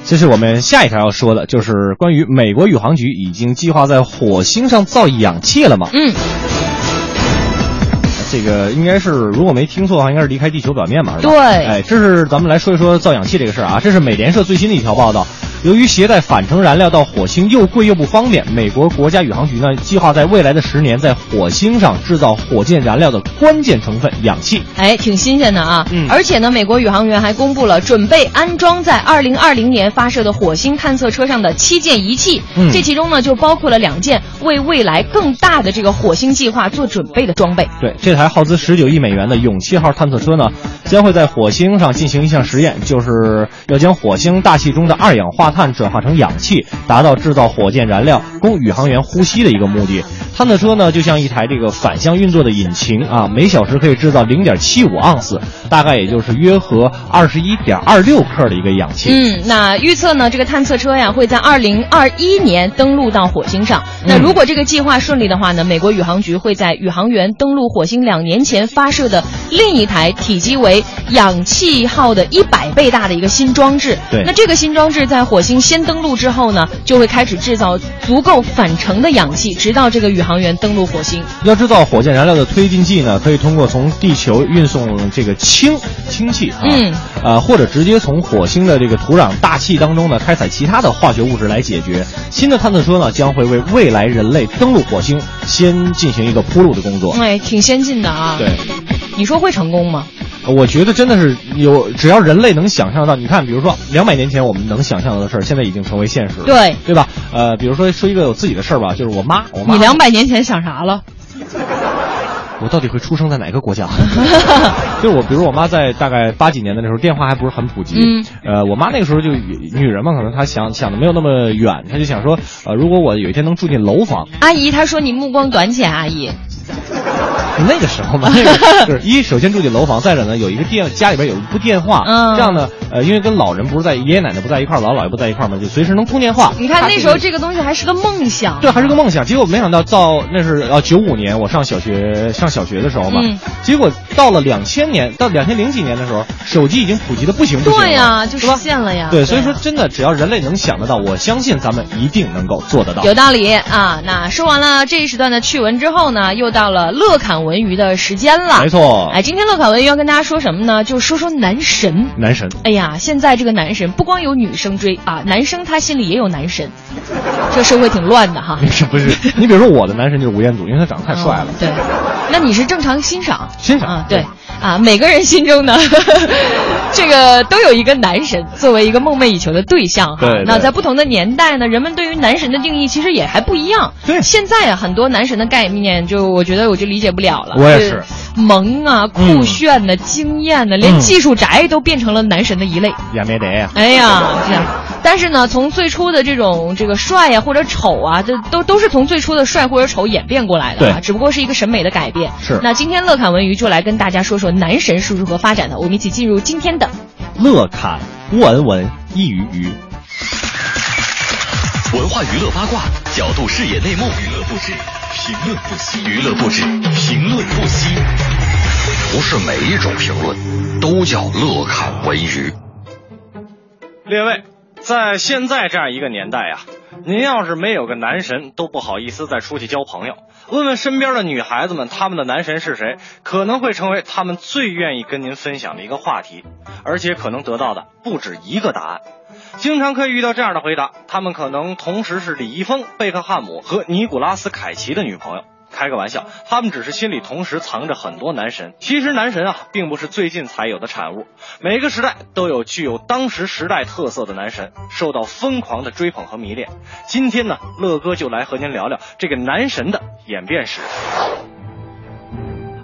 Speaker 6: 这是我们下一条要说的，就是关于美国宇航局已经计划在火星上造氧气了嘛？
Speaker 5: 嗯，
Speaker 6: 这个应该是如果没听错的话，应该是离开地球表面嘛，是吧？
Speaker 5: 对
Speaker 6: 哎，这是咱们来说一说造氧气这个事儿啊。这是美联社最新的一条报道。由于携带返程燃料到火星又贵又不方便，美国国家宇航局呢计划在未来的十年在火星上制造火箭燃料的关键成分氧气。
Speaker 5: 哎，挺新鲜的啊！
Speaker 6: 嗯
Speaker 5: 而且呢，美国宇航员还公布了准备安装在二零二零年发射的火星探测车上的七件仪器。
Speaker 6: 嗯
Speaker 5: 这其中呢，就包括了两件为未来更大的这个火星计划做准备的装备。
Speaker 6: 对，这台耗资十九亿美元的勇气号探测车呢，将会在火星上进行一项实验，就是要将火星大气中的二氧化碳转化成氧气，达到制造火箭燃料供宇航员呼吸的一个目的。探测车呢，就像一台这个反向运作的引擎啊，每小时可以制造零点七五盎司，大概也就是约合二十一点二六克的一个氧气。
Speaker 5: 嗯，那预测呢，这个探测车呀会在二零二一年登陆到火星上。那
Speaker 6: 嗯
Speaker 5: 如果这个计划顺利的话呢，美国宇航局会在宇航员登陆火星两年前发射的另一台体积为氧气号的一百倍大的一个新装置。
Speaker 6: 对
Speaker 5: 那这个新装置在火星先登陆之后呢，就会开始制造足够返程的氧气，直到这个宇航员登陆火星。
Speaker 6: 要制造火箭燃料的推进剂呢，可以通过从地球运送这个氢氢气啊，
Speaker 5: 嗯，
Speaker 6: 呃，或者直接从火星的这个土壤大气当中呢开采其他的化学物质来解决。新的探测车呢将会为未来人类登陆火星先进行一个铺路的工作。
Speaker 5: 哎，挺先进的啊。
Speaker 6: 对，
Speaker 5: 你说会成功吗？
Speaker 6: 我觉得真的是有，只要人类能想象到，你看，比如说两百年前我们能想象到的事儿，现在已经成为现实了，
Speaker 5: 对
Speaker 6: 对吧？呃，比如说说一个我自己的事儿吧，就是我妈，我妈，
Speaker 5: 你两百年前想啥了？
Speaker 6: 我到底会出生在哪个国家？就是我，比如我妈在大概八几年的那时候，电话还不是很普及。
Speaker 5: 嗯，
Speaker 6: 呃，我妈那个时候就女人嘛，可能她想想的没有那么远，她就想说，呃，如果我有一天能住进楼房，
Speaker 5: 阿姨，她说你目光短浅，阿姨。
Speaker 6: 那个时候嘛，那 个就是一首先住进楼房，再者呢有一个电家里边有一部电话，
Speaker 5: 嗯
Speaker 6: 这样呢，呃，因为跟老人不是在爷爷奶奶不在一块儿，姥姥姥爷不在一块儿嘛，就随时能通电话。
Speaker 5: 你看那时候这个东西还是个梦想。
Speaker 6: 对，还是个梦想。结果没想到到那是呃九五年，我上小学上小学的时候嘛，
Speaker 5: 嗯
Speaker 6: 结果到了两千年，到两千零几年的时候，手机已经普及的不行不行了。
Speaker 5: 对呀，就实现了呀。
Speaker 6: 对，所以说真的，只要人类能想得到，我相信咱们一定能够做得到。
Speaker 5: 有道理啊！那说完了这一时段的趣闻之后呢，又到了乐侃文娱的时间了。
Speaker 6: 没错
Speaker 5: 哎，今天乐侃文娱要跟大家说什么呢？就说说男神。
Speaker 6: 男神，
Speaker 5: 哎呀，现在这个男神不光有女生追啊，男生他心里也有男神，这社会挺乱的哈。
Speaker 6: 不是不是？你比如说我的男神就是吴彦祖，因为他长得太帅了。
Speaker 5: 对，那你是正常欣赏
Speaker 6: 欣赏
Speaker 5: 啊？对，啊，每个人心中呢，这个都有一个男神作为一个梦寐以求的对象哈。那在不同的年代呢，人们对于男神的定义其实也还不一样。
Speaker 18: 对，
Speaker 5: 现在啊，很多男神的概念，就我觉得我就理解不了了。
Speaker 18: 我也是，
Speaker 5: 萌啊，酷炫的、惊艳的，连
Speaker 18: 嗯
Speaker 5: 技术宅都变成了男神的一类。
Speaker 18: 也没得呀。
Speaker 5: 哎呀，这样。但是呢，从最初的这种这个帅呀、或者丑啊，这都都是从最初的帅或者丑演变过来的啊，
Speaker 18: 对
Speaker 5: 只不过是一个审美的改变。
Speaker 18: 是
Speaker 5: 那今天乐侃文娱就来跟大家说说男神是如何发展的，我们一起进入今天的
Speaker 18: 乐侃文文一鱼鱼。
Speaker 19: 文化娱乐八卦，角度视野内幕，娱乐不止，评论不息，娱乐不止，评论不息。
Speaker 20: 不是每一种评论都叫乐侃文娱。
Speaker 18: 列位，在现在这样一个年代呀、您要是没有个男神，都不好意思再出去交朋友。问问身边的女孩子们，她们的男神是谁，可能会成为她们最愿意跟您分享的一个话题，而且可能得到的不止一个答案。经常可以遇到这样的回答，他们可能同时是李易峰、贝克汉姆和尼古拉斯凯奇的女朋友。开个玩笑，他们只是心里同时藏着很多男神。其实男神啊，并不是最近才有的产物，每个时代都有具有当时时代特色的男神，受到疯狂的追捧和迷恋。今天呢，乐哥就来和您聊聊这个男神的演变史。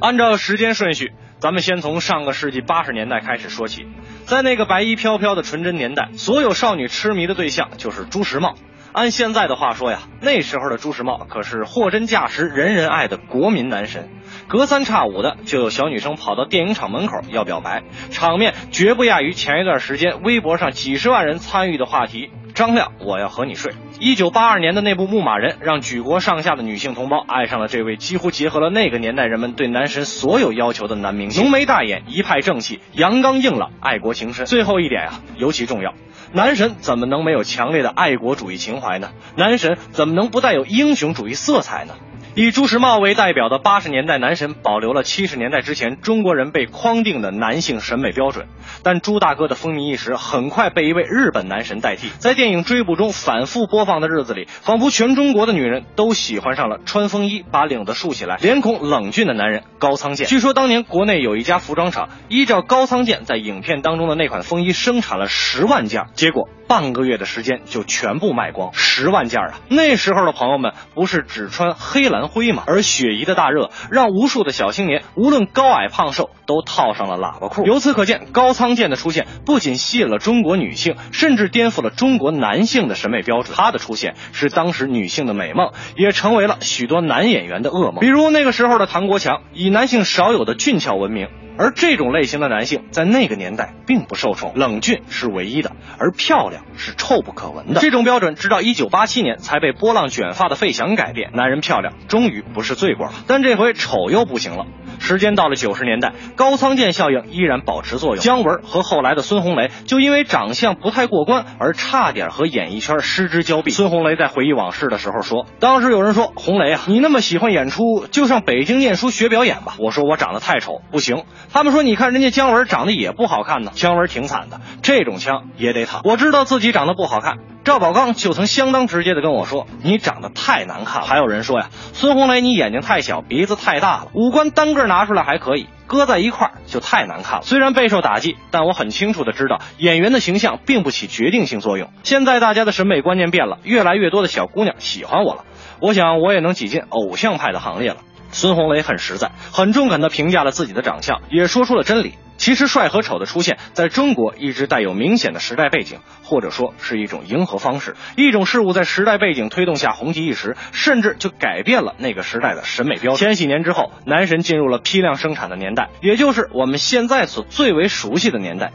Speaker 18: 按照时间顺序，咱们先从上个世纪八十年代开始说起。在那个白衣飘飘的纯真年代，所有少女痴迷的对象就是朱时茂。按现在的话说呀，那时候的朱时茂可是货真价实、人人爱的国民男神。隔三差五的就有小女生跑到电影厂门口要表白，场面绝不亚于前一段时间微博上几十万人参与的话题：“张亮，我要和你睡。”一九八二年的那部《牧马人》，让举国上下的女性同胞爱上了这位几乎结合了那个年代人们对男神所有要求的男明星。浓眉大眼，一派正气，阳刚硬朗，爱国情深。最后一点啊、尤其重要。男神怎么能没有强烈的爱国主义情怀呢？男神怎么能不带有英雄主义色彩呢？以朱时茂为代表的八十年代男神，保留了七十年代之前中国人被框定的男性审美标准。但朱大哥的风靡一时，很快被一位日本男神代替。在电影《追捕》中反复播放的日子里，仿佛全中国的女人都喜欢上了穿风衣、把领子竖起来、脸孔冷峻的男人高仓健。据说当年国内有一家服装厂，依照高仓健在影片当中的那款风衣生产了十万件，结果半个月的时间就全部卖光，十万件啊！那时候的朋友们不是只穿黑蓝灰吗？而雪姨的大热让无数的小青年，无论高矮胖瘦，都套上了喇叭裤。由此可见，高仓健的出现不仅吸引了中国女性，甚至颠覆了中国男性的审美标准。他的出现是当时女性的美梦，也成为了许多男演员的噩梦。比如那个时候的唐国强，以男性少有的俊俏闻名。而这种类型的男性在那个年代并不受宠，冷峻是唯一的，而漂亮是臭不可闻的。这种标准直到1987年才被波浪卷发的费翔改变，男人漂亮终于不是罪过了。但这回丑又不行了。时间到了九十年代，高仓健效应依然保持作用。姜文和后来的孙红雷就因为长相不太过关而差点和演艺圈失之交臂。孙红雷在回忆往事的时候说：“当时有人说红雷啊，你那么喜欢演出，就上北京念书学表演吧。”我说我长得太丑，不行。他们说你看人家姜文长得也不好看呢，姜文挺惨的，这种枪也得躺。我知道自己长得不好看，赵宝刚就曾相当直接的跟我说：“你长得太难看了。”还有人说呀，孙红雷你眼睛太小，鼻子太大了，五官单个拿出来还可以，搁在一块儿就太难看了。虽然备受打击，但我很清楚的知道，演员的形象并不起决定性作用。现在大家的审美观念变了，越来越多的小姑娘喜欢我了，我想我也能挤进偶像派的行列了。孙红雷很实在，很中肯地评价了自己的长相，也说出了真理。其实帅和丑的出现，在中国一直带有明显的时代背景，或者说是一种迎合方式。一种事物在时代背景推动下红极一时，甚至就改变了那个时代的审美标准。千禧年之后，男神进入了批量生产的年代，也就是我们现在所最为熟悉的年代。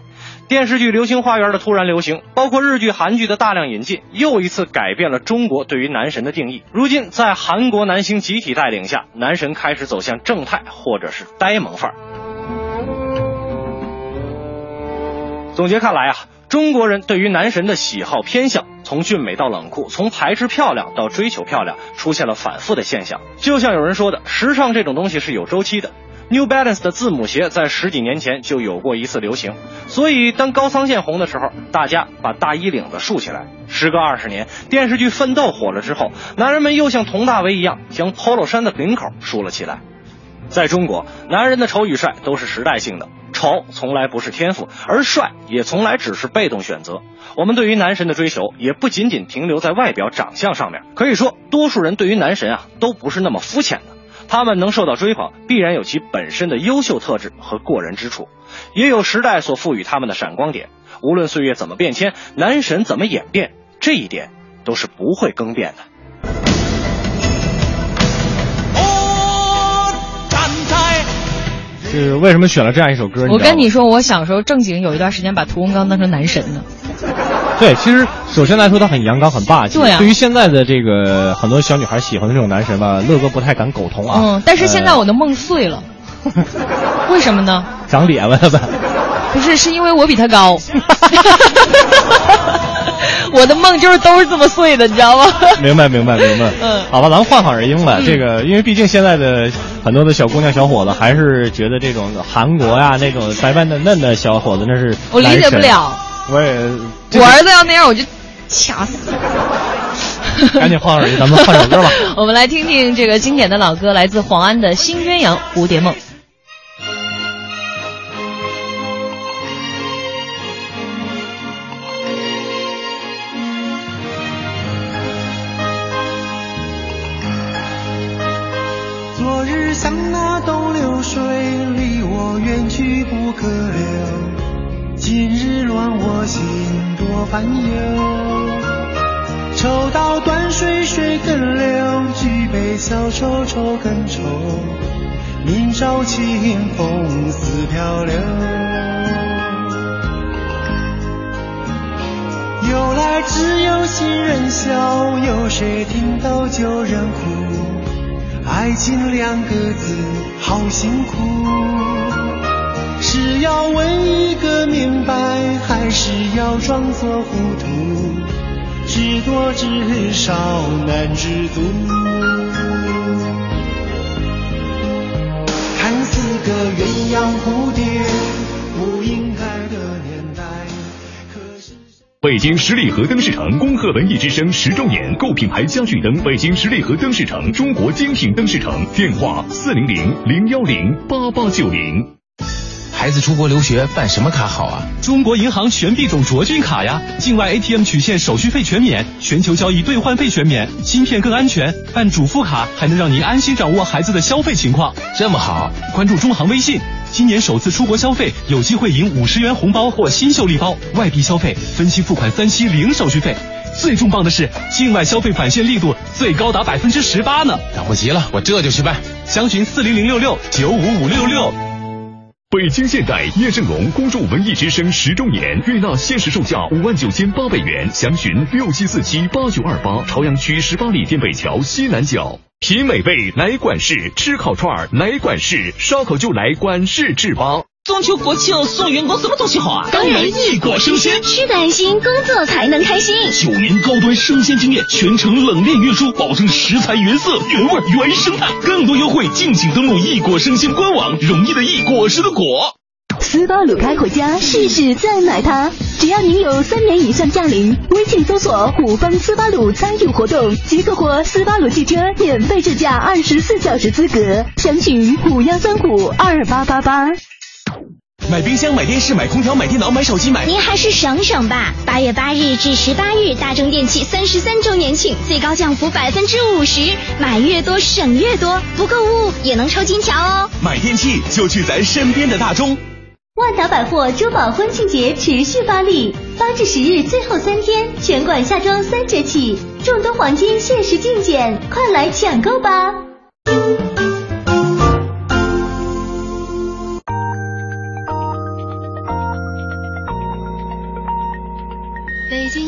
Speaker 18: 电视剧《流星花园》的突然流行，包括日剧、韩剧的大量引进，又一次改变了中国对于男神的定义。如今，在韩国男星集体带领下，男神开始走向正太或者是呆萌范儿。总结看来啊，中国人对于男神的喜好偏向，从俊美到冷酷，从排斥漂亮到追求漂亮，出现了反复的现象。就像有人说的，时尚这种东西是有周期的。New Balance 的字母鞋在十几年前就有过一次流行，所以当高仓健红的时候，大家把大衣领子竖起来。时隔二十年，电视剧《奋斗》火了之后，男人们又像佟大为一样将 polo 衫的领口竖了起来。
Speaker 6: 在中国，男人的丑与帅都是时代性的，丑从来不是天赋，而帅也从来只是被动选择。我们对于男神的追求也不仅仅停留在外表长相上面，可以说，多数人对于男神啊都不是那么肤浅的。他们能受到追捧，必然有其本身的优秀特质和过人之处，也有时代所赋予他们的闪光点。无论岁月怎么变迁，男神怎么演变，这一点都是不会更变的。是为什么选了这样一首歌？
Speaker 5: 我跟你说，我小时候正经有一段时间把屠洪刚当成男神呢。
Speaker 6: 对，其实首先来说，他很阳刚，很霸气。
Speaker 5: 对啊。
Speaker 6: 对于现在的这个很多小女孩喜欢的这种男神吧，乐哥不太敢苟同啊。
Speaker 5: 嗯，但是现在我的梦碎了。为什么呢？
Speaker 6: 长脸了呗。
Speaker 5: 不是，是因为我比他高。我的梦就是都是这么碎的，你知道吗？
Speaker 6: 明白，明白，明白。
Speaker 5: 嗯，
Speaker 6: 好吧，咱们换换人音吧。这个，因为毕竟现在的很多的小姑娘、小伙子还是觉得这种韩国呀那种白白嫩嫩的小伙子那是
Speaker 5: 我理解不了。
Speaker 6: 我也，
Speaker 5: 我儿子要那样，我就掐死。
Speaker 6: 赶紧换换人，咱们换首歌吧。
Speaker 5: 我们来听听这个经典的老歌，来自黄安的《新鸳鸯蝴蝶梦》。
Speaker 13: 像那东流水，离我远去不可留。今日乱我心多烦忧。抽刀断水水更流，举杯消愁愁更愁。明朝清风似飘流。由来只有新人笑，有谁听到旧人哭？爱情两个字好辛苦，是要问一个明白，还是要装作糊涂？知多知少难知足。看似个鸳鸯蝴蝶，不应该。
Speaker 9: 北京十里河灯饰城恭贺文艺之声十周年，购品牌家具灯，北京十里河灯饰城，中国精品灯饰城，电话四零零零幺零八八九零。
Speaker 21: 孩子出国留学办什么卡好啊？
Speaker 22: 中国银行全币种卓君卡呀，境外 ATM 取现手续费全免，全球交易兑换费全免，芯片更安全，办主副卡还能让您安心掌握孩子的消费情况。
Speaker 21: 这么好，
Speaker 22: 关注中行微信。今年首次出国消费，有机会赢五十元红包或新秀礼包。外币消费分期付款三期零手续费。最重磅的是，境外消费返现力度最高达百分之十八呢！
Speaker 21: 等不及了，我这就去办。
Speaker 22: 详询四零零六六九五五六六。
Speaker 9: 北京现代叶盛龙恭祝文艺之声十周年，悦纳限时售价五万九千八百元，详询六七四七八九二八。朝阳区十八里店北桥西南角。品美味来管事，吃烤串来管事，烧烤就来管事制吧。
Speaker 11: 中秋国庆送员工什么东西好啊？
Speaker 4: 当然一果生鲜，吃得安心，工作才能开心。
Speaker 11: 九年高端生鲜经验，全程冷链运输，保证食材原色原味原生态。更多优惠，敬请登录一果生鲜官网。容易的易，果实的果。
Speaker 15: 斯巴鲁开回家，试试再买它。只要您有三年以上驾龄，微信搜索“虎方斯巴鲁”参与活动，即可获斯巴鲁汽车免费试驾二十四小时资格。详询五幺三五二八八八。
Speaker 3: 买冰箱、买电视、买空调、买电脑、买手机、买……
Speaker 4: 您还是省省吧。八月八日至十八日，大中电器三十三周年庆，最高降幅百分之五十，买越多省越多，不购物也能抽金条哦。
Speaker 3: 买电器就去咱身边的大中。
Speaker 15: 万达百货珠宝婚庆节持续发力，八至十日最后三天，全馆夏装三折起，众多黄金限时竞减，快来抢购吧！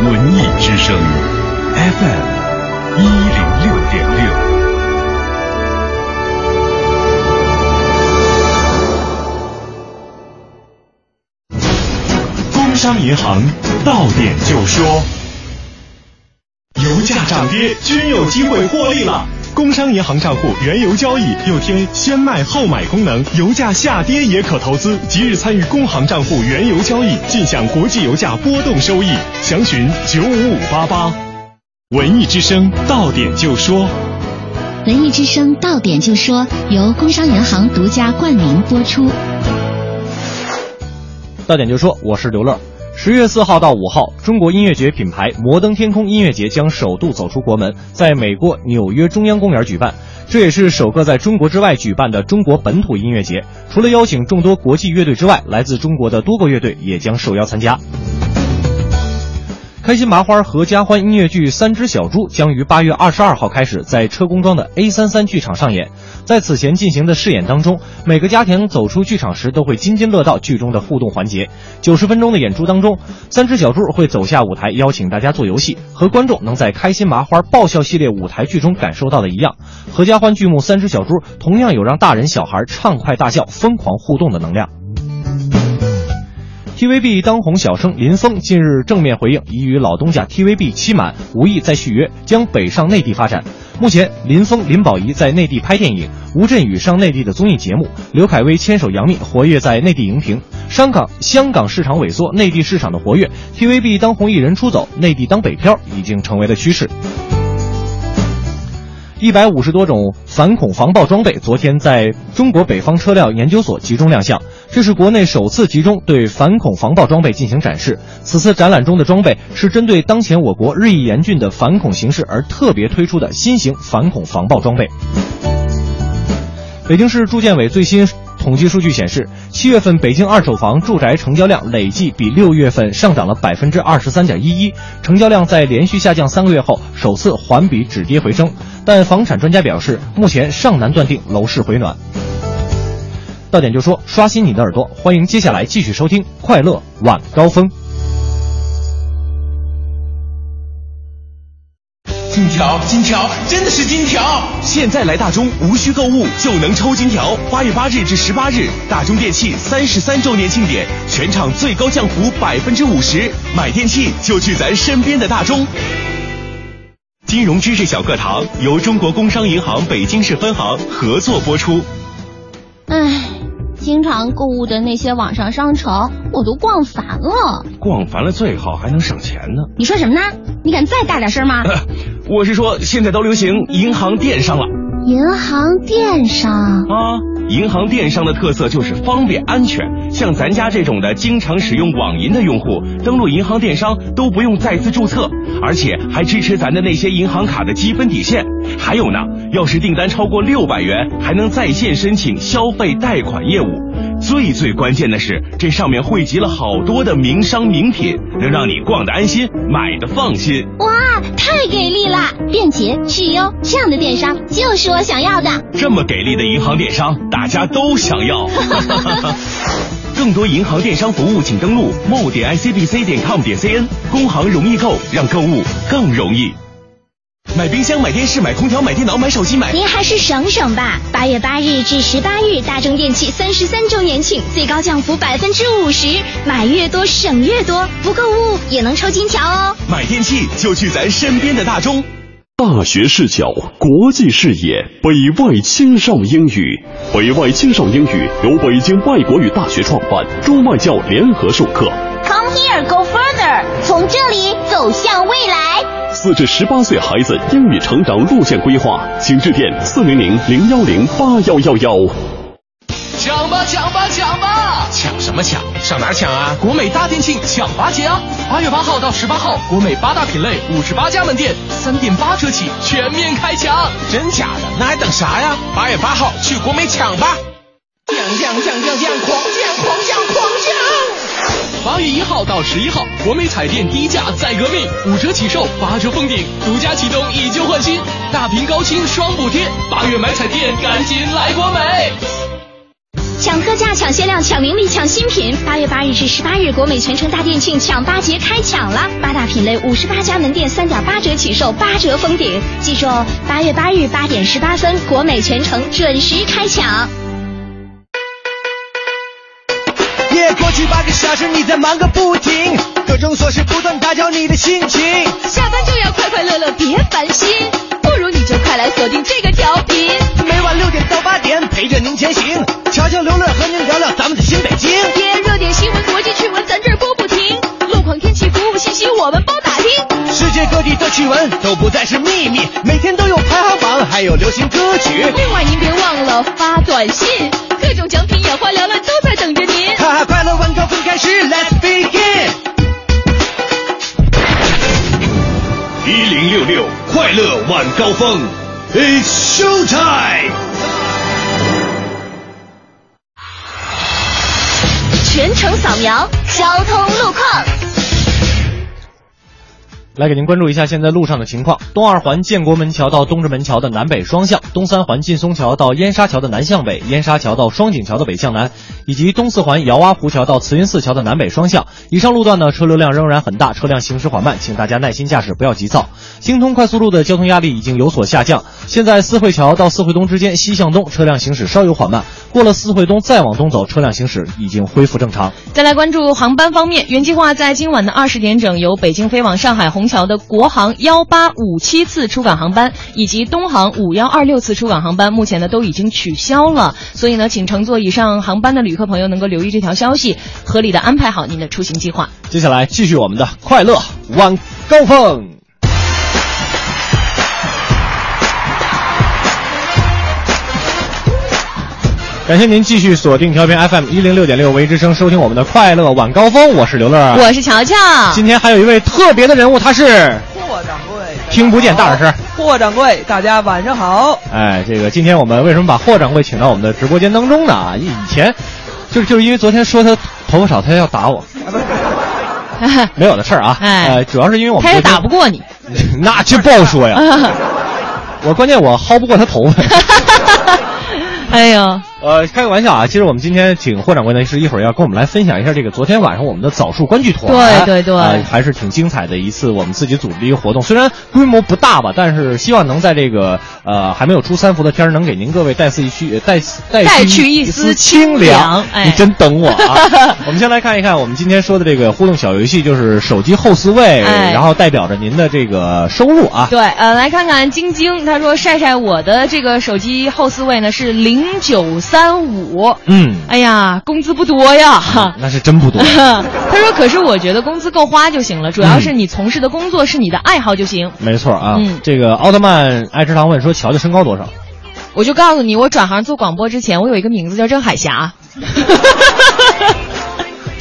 Speaker 9: 文艺之声 fm 一零六点六。工商银行到点就说。油价涨跌均有机会获利了。工商银行账户原油交易又添先卖后买功能，油价下跌也可投资。即日参与工行账户原油交易，尽享国际油价波动收益。详询九五五八八。文艺之声到点就说，
Speaker 23: 文艺之声到点就说由工商银行独家冠名播出。
Speaker 6: 到点就说，我是刘乐。十月四号到五号，中国音乐节品牌摩登天空音乐节将首度走出国门，在美国纽约中央公园举办。这也是首个在中国之外举办的中国本土音乐节。除了邀请众多国际乐队之外，来自中国的多个乐队也将受邀参加。开心麻花合家欢音乐剧《三只小猪》将于八月二十二号开始在车公庄的 A 三三剧场上演。在此前进行的试演当中，每个家庭走出剧场时都会津津乐道剧中的互动环节。九十分钟的演出当中，三只小猪会走下舞台，邀请大家做游戏，和观众能在开心麻花爆笑系列舞台剧中感受到的一样。合家欢剧目《三只小猪》同样有让大人小孩畅快大笑、疯狂互动的能量。TVB 当红小生林峰近日正面回应，已与老东家 TVB 期满，无意再续约，将北上内地发展。目前，林峰、林保怡在内地拍电影，吴镇宇上内地的综艺节目，刘恺威牵手杨幂，活跃在内地荧屏。香港香港市场萎缩，内地市场的活跃，TVB 当红艺人出走，内地当北漂已经成为了趋势。一百五十多种反恐防爆装备昨天在中国北方车辆研究所集中亮相，这是国内首次集中对反恐防爆装备进行展示。此次展览中的装备是针对当前我国日益严峻的反恐形势而特别推出的新型反恐防爆装备。北京市住建委最新统计数据显示，七月份北京二手房住宅成交量累计比六月份上涨了百分之二十三点一一，成交量在连续下降三个月后首次环比止跌回升。但房产专家表示，目前尚难断定楼市回暖。到点就说，刷新你的耳朵，欢迎接下来继续收听《快乐晚高峰》。
Speaker 3: 金条，金条，真的是金条！现在来大中，无需购物就能抽金条。八月八日至十八日，大中电器三十三周年庆典，全场最高降幅百分之五十，买电器就去咱身边的大中。金融知识小课堂由中国工商银行北京市分行合作播出。
Speaker 24: 唉，经常购物的那些网上商城，我都逛烦了。
Speaker 3: 逛烦了最好还能省钱呢。
Speaker 24: 你说什么呢？你敢再大点声吗？
Speaker 3: 我是说，现在都流行银行电商了。
Speaker 24: 银行电商
Speaker 3: 啊，银行电商的特色就是方便安全。像咱家这种的经常使用网银的用户，登录银行电商都不用再次注册，而且还支持咱的那些银行卡的积分底线。还有呢，要是订单超过六百元，还能在线申请消费贷款业务。最最关键的是，这上面汇集了好多的名商名品，能让你逛的安心，买的放心。
Speaker 24: 哇，太给力了！便捷、质优，这样的电商就是我想要的。
Speaker 3: 这么给力的银行电商，大家都想要。更多银行电商服务，请登录 mo 点 icbc 点 com 点 cn。工行容易购，让购物更容易。买冰箱、买电视、买空调、买电脑、买手机、买……
Speaker 4: 您还是省省吧。八月八日至十八日，大中电器三十三周年庆，最高降幅百分之五十，买越多省越多，不购物也能抽金条哦。
Speaker 3: 买电器就去咱身边的大中。
Speaker 9: 大学视角，国际视野，北外青少英语。北外青少英语由北京外国语大学创办，中外教联合授课。
Speaker 24: Come here, go further，从这里走向未来。
Speaker 9: 四至十八岁孩子英语成长路线规划，请致电四零零零幺零八幺幺幺。
Speaker 11: 抢吧抢吧抢吧！
Speaker 21: 抢什么抢？上哪抢啊？
Speaker 11: 国美大店庆抢八节啊！八月八号到十八号，国美八大品类五十八家门店，三点八折起，全面开抢！
Speaker 21: 真假的？那还等啥呀？八月八号去国美抢吧！
Speaker 11: 降降降降降，狂降狂降狂降！八月一号到十一号，国美彩电低价再革命，五折起售，八折封顶，独家启动以旧换新，大屏高清双补贴。八月买彩电，赶紧来国美！
Speaker 4: 抢特价、抢限量、抢名利、抢新品！八月八日至十八日，国美全城大店庆抢八节开抢了，八大品类五十八家门店，三点八折起售，八折封顶。记住哦，八月八日八点十八分，国美全城准时开抢。
Speaker 1: 去八个小时你在忙个不停，各种琐事不断打搅你的心情。
Speaker 4: 下班就要快快乐乐，别烦心，不如你就快来锁定这个调频。
Speaker 1: 每晚六点到八点陪着您前行，瞧瞧刘乐和您聊聊咱们的新北京。
Speaker 4: 天热点新闻、国际趣闻，咱这儿播。路况、天气、服务信息，我们包打听。
Speaker 1: 世界各地的趣闻都不再是秘密，每天都有排行榜，还有流行歌曲。
Speaker 4: 另外您别忘了发短信，各种奖品眼花缭乱都在等着您。
Speaker 1: 哈哈，快乐晚高峰开始，Let's begin。
Speaker 9: 一零六六快乐晚高峰，It's show time。
Speaker 4: 全程扫描交通路况。
Speaker 6: 来给您关注一下现在路上的情况：东二环建国门桥到东直门桥的南北双向，东三环劲松桥到燕莎桥的南向北，燕莎桥到双井桥的北向南，以及东四环姚洼湖桥到慈云寺桥的南北双向。以上路段呢，车流量仍然很大，车辆行驶缓慢，请大家耐心驾驶，不要急躁。京通快速路的交通压力已经有所下降，现在四惠桥到四惠东之间西向东车辆行驶稍有缓慢，过了四惠东再往东走，车辆行驶已经恢复正常。
Speaker 5: 再来关注航班方面，原计划在今晚的二十点整由北京飞往上海虹桥的国航幺八五七次出港航班，以及东航五幺二六次出港航班，目前呢都已经取消了。所以呢，请乘坐以上航班的旅客朋友能够留意这条消息，合理的安排好您的出行计划。
Speaker 6: 接下来继续我们的快乐晚高峰。感谢您继续锁定调频 FM 一零六点六维之声，收听我们的快乐晚高峰。我是刘乐，
Speaker 5: 我是乔乔。
Speaker 6: 今天还有一位特别的人物，他是
Speaker 25: 霍掌柜。
Speaker 6: 听不见，大点声。
Speaker 25: 霍掌柜，大家晚上好。
Speaker 6: 哎，这个今天我们为什么把霍掌柜请到我们的直播间当中呢？啊，以前就是就是因为昨天说他头发少，他要打我。没有的事儿啊。
Speaker 5: 哎，
Speaker 6: 呃，主要是因为我们
Speaker 5: 他也打不过你，
Speaker 6: 那这不好说呀。我关键我薅不过他头发。
Speaker 5: 哎呀，
Speaker 6: 呃，开个玩笑啊！其实我们今天请霍掌柜呢，是一会儿要跟我们来分享一下这个昨天晚上我们的枣树观剧团，
Speaker 5: 对对对，
Speaker 6: 呃，还是挺精彩的一次我们自己组织的一个活动。虽然规模不大吧，但是希望能在这个呃还没有出三伏的天儿，能给您各位带丝一去带带
Speaker 5: 带去一
Speaker 6: 丝
Speaker 5: 清
Speaker 6: 凉。
Speaker 5: 哎，
Speaker 6: 你真等我啊！我们先来看一看我们今天说的这个互动小游戏，就是手机后四位，
Speaker 5: 哎、
Speaker 6: 然后代表着您的这个收入啊。
Speaker 5: 对，呃，来看看晶晶，他说晒晒我的这个手机后四位呢是零九三。五，
Speaker 6: 嗯，
Speaker 5: 哎呀，工资不多呀，
Speaker 6: 那是真不多。
Speaker 5: 他说：“可是我觉得工资够花就行了，主要是你从事的工作是你的爱好就行。”
Speaker 6: 没错啊，
Speaker 5: 嗯，
Speaker 6: 这个奥特曼爱吃糖问说：“乔乔身高多少？”
Speaker 5: 我就告诉你，我转行做广播之前，我有一个名字叫郑海霞。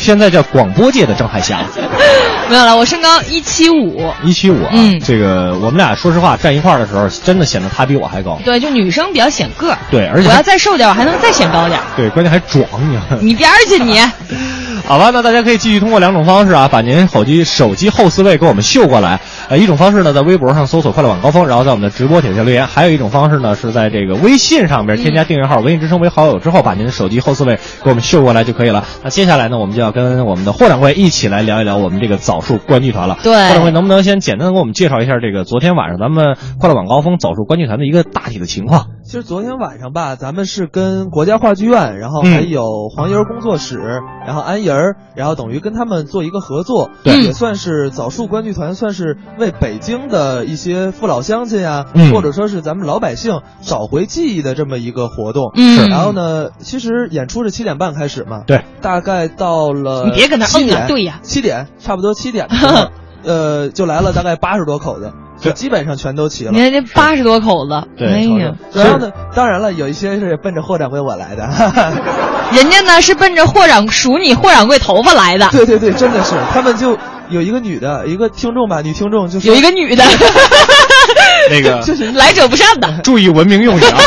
Speaker 6: 现在叫广播界的郑海霞，
Speaker 5: 没有了。我身高一七五，
Speaker 6: 一七五啊。
Speaker 5: 嗯，
Speaker 6: 这个我们俩说实话站一块儿的时候，真的显得他比我还高。
Speaker 5: 对，就女生比较显个儿。
Speaker 6: 对，而且
Speaker 5: 我要再瘦点，我还能再显高点。
Speaker 6: 对，关键还壮，你
Speaker 5: 你边儿去你。
Speaker 6: 好吧，那大家可以继续通过两种方式啊，把您手机手机后四位给我们秀过来。呃，一种方式呢，在微博上搜索“快乐晚高峰”，然后在我们的直播底下留言；还有一种方式呢，是在这个微信上边添加订阅号“文艺之声”为好友之后，把您的手机后四位给我们秀过来就可以了。那接下来呢，我们就要跟我们的霍掌柜一起来聊一聊我们这个枣树观剧团了。
Speaker 5: 对，
Speaker 6: 霍掌柜能不能先简单的给我们介绍一下这个昨天晚上咱们快乐晚高峰枣树观剧团的一个大体的情况？
Speaker 25: 其实昨天晚上吧，咱们是跟国家话剧院，然后还有黄油工作室，然后安营，然后等于跟他们做一个合作，
Speaker 6: 对，
Speaker 25: 也算是枣树观剧团，算是为北京的一些父老乡亲啊，
Speaker 6: 嗯、
Speaker 25: 或者说是咱们老百姓找回记忆的这么一个活动。
Speaker 5: 嗯，
Speaker 25: 然后呢，其实演出是七点半开始嘛，
Speaker 6: 对，
Speaker 25: 大概到了
Speaker 5: 你别跟他
Speaker 25: 七点，
Speaker 5: 对呀，
Speaker 25: 七点差不多七点，呃，就来了大概八十多口子。就基本上全都齐了。
Speaker 5: 你看这八十多口子，
Speaker 6: 对，
Speaker 5: 哎呀，
Speaker 25: 然后呢，当然了，有一些是奔着霍掌柜我来的，
Speaker 5: 人家呢是奔着霍掌数你霍掌柜头发来的。
Speaker 25: 对对对，真的是，他们就有一个女的，一个听众吧，女听众就是
Speaker 5: 有一个女的，
Speaker 6: 那个
Speaker 25: 就 是
Speaker 5: 来者不善的，
Speaker 6: 注意文明用语啊。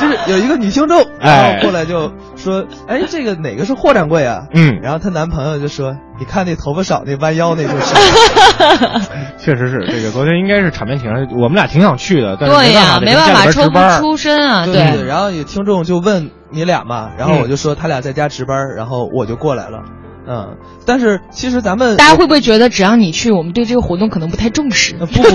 Speaker 25: 就是有一个女听众，
Speaker 6: 哎，
Speaker 25: 然后过来就说：“哎，这个哪个是霍掌柜啊？”
Speaker 6: 嗯，
Speaker 25: 然后她男朋友就说：“你看那头发少那弯腰那就是。”
Speaker 6: 确实是，这个昨天应该是场面挺，我们俩挺想去的，但是
Speaker 5: 对呀，
Speaker 6: 没
Speaker 5: 办法
Speaker 6: 抽
Speaker 5: 不出身啊，
Speaker 25: 对对。然后有听众就问你俩嘛，然后我就说他俩在家值班，然后我就过来了。嗯，但是其实咱们
Speaker 5: 大家会不会觉得只要你去，我们对这个活动可能不太重视？
Speaker 25: 不不不，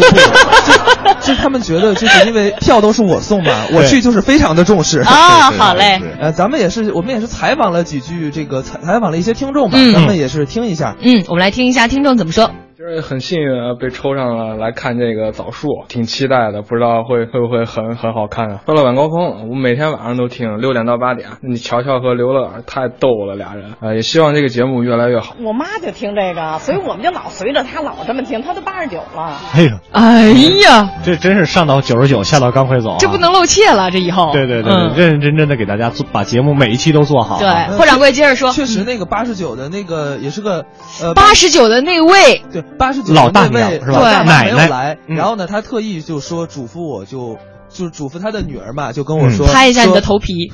Speaker 25: 就 就他们觉得就是因为票都是我送嘛，我去就是非常的重视
Speaker 5: 啊。好嘞，
Speaker 25: 呃，咱们也是，我们也是采访了几句这个采采访了一些听众吧，
Speaker 5: 嗯
Speaker 25: 咱们也是听一下。
Speaker 5: 嗯，我们来听一下听众怎么说。
Speaker 26: 就是很幸运啊，被抽上了来看这个枣树，挺期待的，不知道会会不会很很好看啊。说了晚高峰，我每天晚上都听，六点到八点。你乔乔和刘乐太逗了，俩人啊、呃也希望这个节目越来越好。
Speaker 27: 我妈就听这个，所以我们就老随着她老这么听。她都八十九了，
Speaker 6: 哎呀，
Speaker 5: 哎呀，
Speaker 6: 这真是上到九十九，下到刚会走、啊，
Speaker 5: 这不能露怯了，这以后。
Speaker 6: 对对对对，
Speaker 5: 嗯
Speaker 6: 认认真真的给大家做，把节目每一期都做好、啊。
Speaker 5: 对，霍掌柜接着说。
Speaker 25: 确实，那个八十九的那个也是个呃
Speaker 5: 八十九的那位，
Speaker 25: 对八十九
Speaker 6: 老大娘是吧？
Speaker 25: 老大娘
Speaker 6: 奶奶
Speaker 25: 没有来，
Speaker 6: 嗯
Speaker 25: 然后呢，他特意就说嘱咐我就。就是嘱咐他的女儿嘛，就跟我说
Speaker 5: 拍一下你的头皮，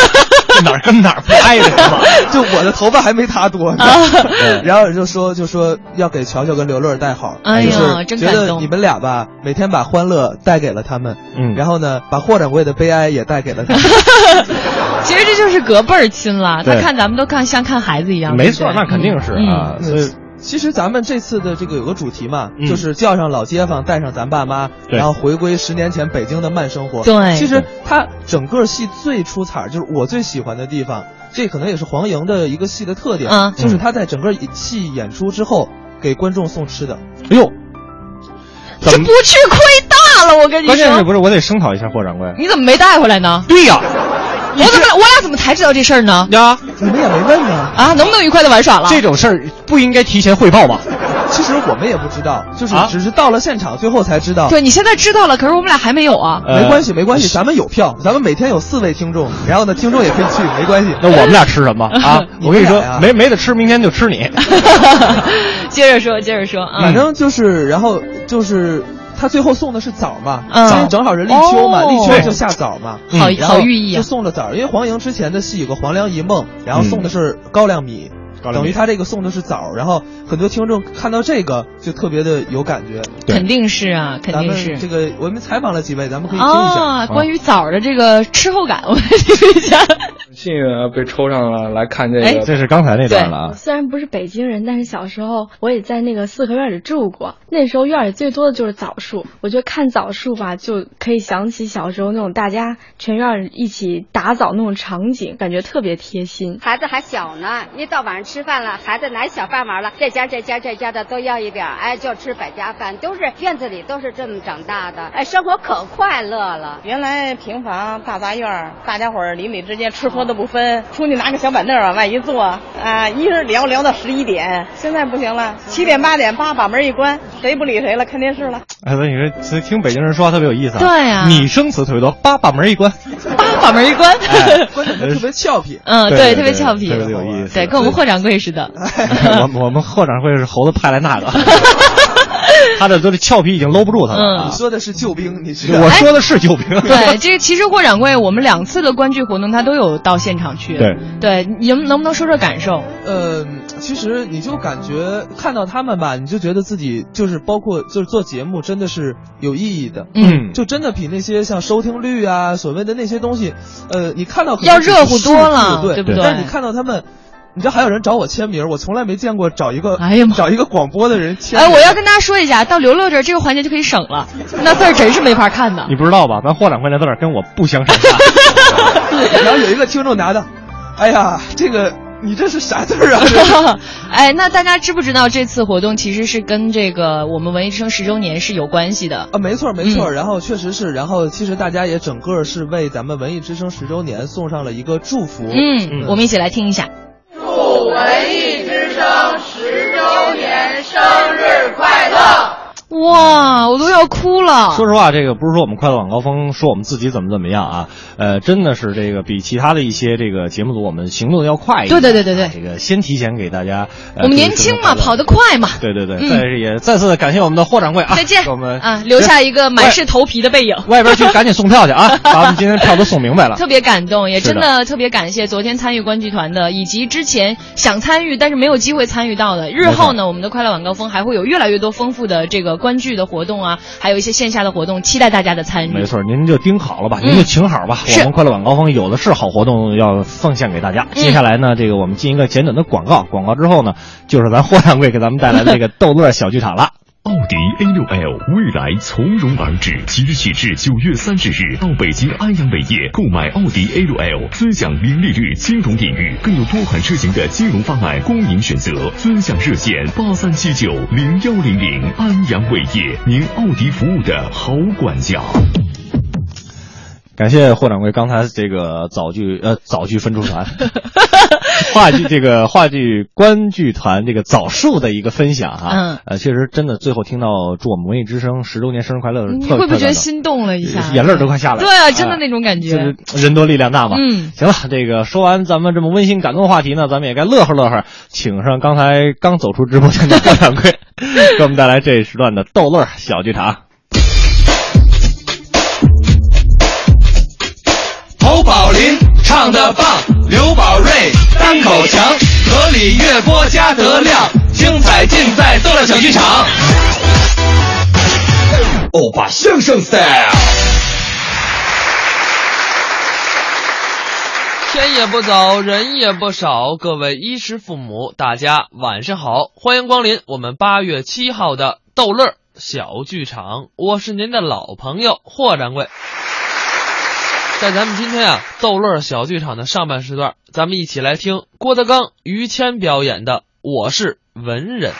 Speaker 6: 哪儿跟哪儿不挨着嘛，
Speaker 25: 就我的头发还没他多呢。
Speaker 5: 啊
Speaker 25: 然后就说就说要给乔乔跟刘乐带好，
Speaker 5: 哎呀
Speaker 25: 就是
Speaker 5: 真感动
Speaker 25: 觉得你们俩吧，每天把欢乐带给了他们，
Speaker 6: 嗯，
Speaker 25: 然后呢，把霍掌柜的悲哀也带给了他们。
Speaker 5: 其实这就是隔辈儿亲了，他看咱们都看像看孩子一样。
Speaker 6: 没错那肯定是啊
Speaker 5: 嗯
Speaker 6: 所以
Speaker 25: 其实咱们这次的这个有个主题嘛，
Speaker 6: 嗯
Speaker 25: 就是叫上老街坊，带上咱爸妈，
Speaker 6: 对
Speaker 25: 然后回归十年前北京的慢生活。
Speaker 5: 对
Speaker 25: 其实它整个戏最出彩儿，就是我最喜欢的地方，这可能也是黄莹的一个戏的特点，
Speaker 5: 啊
Speaker 25: 就是他在整个戏演出之后给观众送吃的。
Speaker 6: 哎呦，
Speaker 5: 这不去亏大了，我跟你说。
Speaker 6: 关键是不是我得声讨一下霍掌柜？
Speaker 5: 你怎么没带回来呢？
Speaker 6: 对呀，
Speaker 5: 我怎么我俩怎么才知道这事儿呢？
Speaker 6: 呀，
Speaker 25: 你们也没问呢
Speaker 5: 啊，能不能愉快的玩耍了？
Speaker 6: 这种事儿不应该提前汇报吧？
Speaker 25: 其实我们也不知道，就是
Speaker 6: 啊
Speaker 25: 只是到了现场最后才知道。
Speaker 5: 对你现在知道了，可是我们俩还没有啊。
Speaker 6: 呃
Speaker 25: 没关系，没关系，咱们有票，咱们每天有四位听众，然后呢，听众也可以去，没关系。
Speaker 6: 那我们俩吃什么啊？我跟你说
Speaker 25: 们俩呀，
Speaker 6: 没没得吃，明天就吃你。
Speaker 5: 接着说，接着说啊。
Speaker 25: 反正就是，然后就是。他最后送的是枣嘛，
Speaker 5: 嗯。
Speaker 25: 因为正好是立秋嘛，
Speaker 5: 哦。
Speaker 25: 立秋就下枣嘛，
Speaker 5: 好
Speaker 25: 然后
Speaker 5: 好寓意啊。
Speaker 25: 就送了枣，因为黄莹之前的戏有个黄粱一梦，然后送的是高粱米，
Speaker 6: 高粱米
Speaker 25: 等于他这个送的是枣，然后很多听众看到这个就特别的有感觉，
Speaker 5: 肯定是啊，肯定是
Speaker 25: 这个我们采访了几位，咱们可以听一下。
Speaker 5: 啊。关于枣的这个吃后感，我们听一下。
Speaker 26: 幸运啊，被抽上了来看这
Speaker 5: 哎
Speaker 26: 个。
Speaker 6: 这是刚才那段了啊。
Speaker 28: 虽然不是北京人，但是小时候我也在那个四合院里住过。那时候院里最多的就是枣树，我觉得看枣树吧，就可以想起小时候那种大家全院一起打枣那种场景，感觉特别贴心。
Speaker 29: 孩子还小呢，一到晚上吃饭了，孩子拿小饭碗了，这家这家这家的都要一点儿，哎，就吃百家饭，都是院子里都是这么长大的，哎，生活可快乐了。
Speaker 27: 原来平房大杂院，大家伙儿邻里之间吃喝都不分，出去拿个小板凳儿往外一坐，啊，一人聊聊到十一点。现在不行了，七点八点八把门一关，谁不理谁了，看电视了。
Speaker 6: 哎，那你说，听北京人说话特别有意思啊。
Speaker 5: 对呀
Speaker 6: 拟声词特别多，八把门一关，
Speaker 5: 把门一关。
Speaker 25: 关键特别俏皮，
Speaker 5: 嗯，
Speaker 6: 对对
Speaker 5: 特别俏皮，
Speaker 6: 特别有意思
Speaker 5: 对，跟我们霍掌柜似的。
Speaker 6: 我我们霍掌柜是猴子派来那个，他这都是俏皮已经搂不住他了啊。
Speaker 25: 你说的是救兵，你知道？
Speaker 6: 我说的是救兵。
Speaker 5: 对，这个其实霍掌柜，我们两次的观剧活动，他都有到现场去。
Speaker 6: 对
Speaker 5: 对，你能能不能说说感受？
Speaker 25: 呃，其实你就感觉看到他们吧，你就觉得自己就是包括就是做节目真的是有意义的，
Speaker 5: 嗯
Speaker 25: 就真的比那些像收听率啊所谓的那些东西，呃，你看到
Speaker 5: 要热乎多了
Speaker 25: 对
Speaker 5: 对不对
Speaker 25: 但是你看到他们。你知道还有人找我签名，我从来没见过找一个
Speaker 5: 哎呀妈
Speaker 25: 找一个广播的人签
Speaker 5: 哎，我要跟大家说一下，到刘乐这儿这个环节就可以省了，那字儿真是没法看的。
Speaker 6: 你不知道吧？咱霍掌柜那字儿跟我不相上下。
Speaker 25: 然后有一个听众拿的，哎呀，这个你这是啥字儿啊？
Speaker 5: 哎，那大家知不知道这次活动其实是跟这个我们文艺之声十周年是有关系的？
Speaker 25: 啊，没错没错，
Speaker 5: 嗯
Speaker 25: 然后确实是，然后其实大家也整个是为咱们文艺之声十周年送上了一个祝福。
Speaker 5: 嗯嗯，我们一起来听一下。
Speaker 30: 祝文艺之声十周年生日快乐！
Speaker 5: 哇，我都要哭了。
Speaker 6: 说实话，这个不是说我们快乐晚高峰说我们自己怎么怎么样啊，呃，真的是这个比其他的一些这个节目组我们行动的要快一点。
Speaker 5: 对对对对对
Speaker 6: 这个先提前给大家。呃
Speaker 5: 我们年轻嘛，跑得快嘛。
Speaker 6: 对对对，
Speaker 5: 嗯
Speaker 6: 再也再次感谢我们的霍掌柜啊，
Speaker 5: 再见
Speaker 6: 给我们
Speaker 5: 啊，留下一个满是头皮的背影。
Speaker 6: 外边去赶紧送票去啊，把我们今天票都送明白了。
Speaker 5: 特别感动，也真的特别感谢昨天参与观剧团的，以及之前想参与但是没有机会参与到的。日后呢，我们的快乐晚高峰还会有越来越多丰富的这个观剧的活动啊，还有一些线下的活动，期待大家的参与。
Speaker 6: 没错，您就盯好了吧，
Speaker 5: 嗯
Speaker 6: 您就请好吧。
Speaker 5: 是
Speaker 6: 我们快乐晚高峰有的是好活动要奉献给大家。接下来呢，这个我们进一个简短的广告，广告之后呢，就是咱霍掌柜给咱们带来的这个 逗乐小剧场了。
Speaker 9: 奥迪 A6L 未来从容而至，即日起至九月三十日，到北京安阳伟业购买奥迪 A6L，尊享零利率金融领域，更有多款车型的金融方案供您选择。尊享热线八三七九零幺零零，安阳伟业，您奥迪服务的好管家。
Speaker 6: 感谢霍掌柜刚才这个早句呃早句分出团，话剧这个话剧观剧团这个枣树的一个分享哈，
Speaker 5: 嗯，
Speaker 6: 呃，确实真的最后听到祝我们文艺之声十周年生日快乐的时候，
Speaker 5: 你会不会觉得心动了一下？
Speaker 6: 眼泪都快下来了？
Speaker 5: 对啊，真的那种感觉。
Speaker 6: 就是人多力量大嘛。
Speaker 5: 嗯，
Speaker 6: 行了，这个说完咱们这么温馨感动的话题呢，咱们也该乐呵乐呵，请上刚才刚走出直播间的霍掌柜，给我们带来这一时段的逗乐小剧场。
Speaker 31: 侯宝林唱的棒，刘宝瑞单口强，河里月波加德亮，精彩尽在逗乐小剧场。欧巴相声 style。
Speaker 32: 天也不早，人也不少，各位衣食父母，大家晚上好，欢迎光临我们八月七号的逗乐小剧场，我是您的老朋友霍掌柜。在咱们今天啊逗乐小剧场的上半时段，咱们一起来听郭德纲、于谦表演的《我是文人》。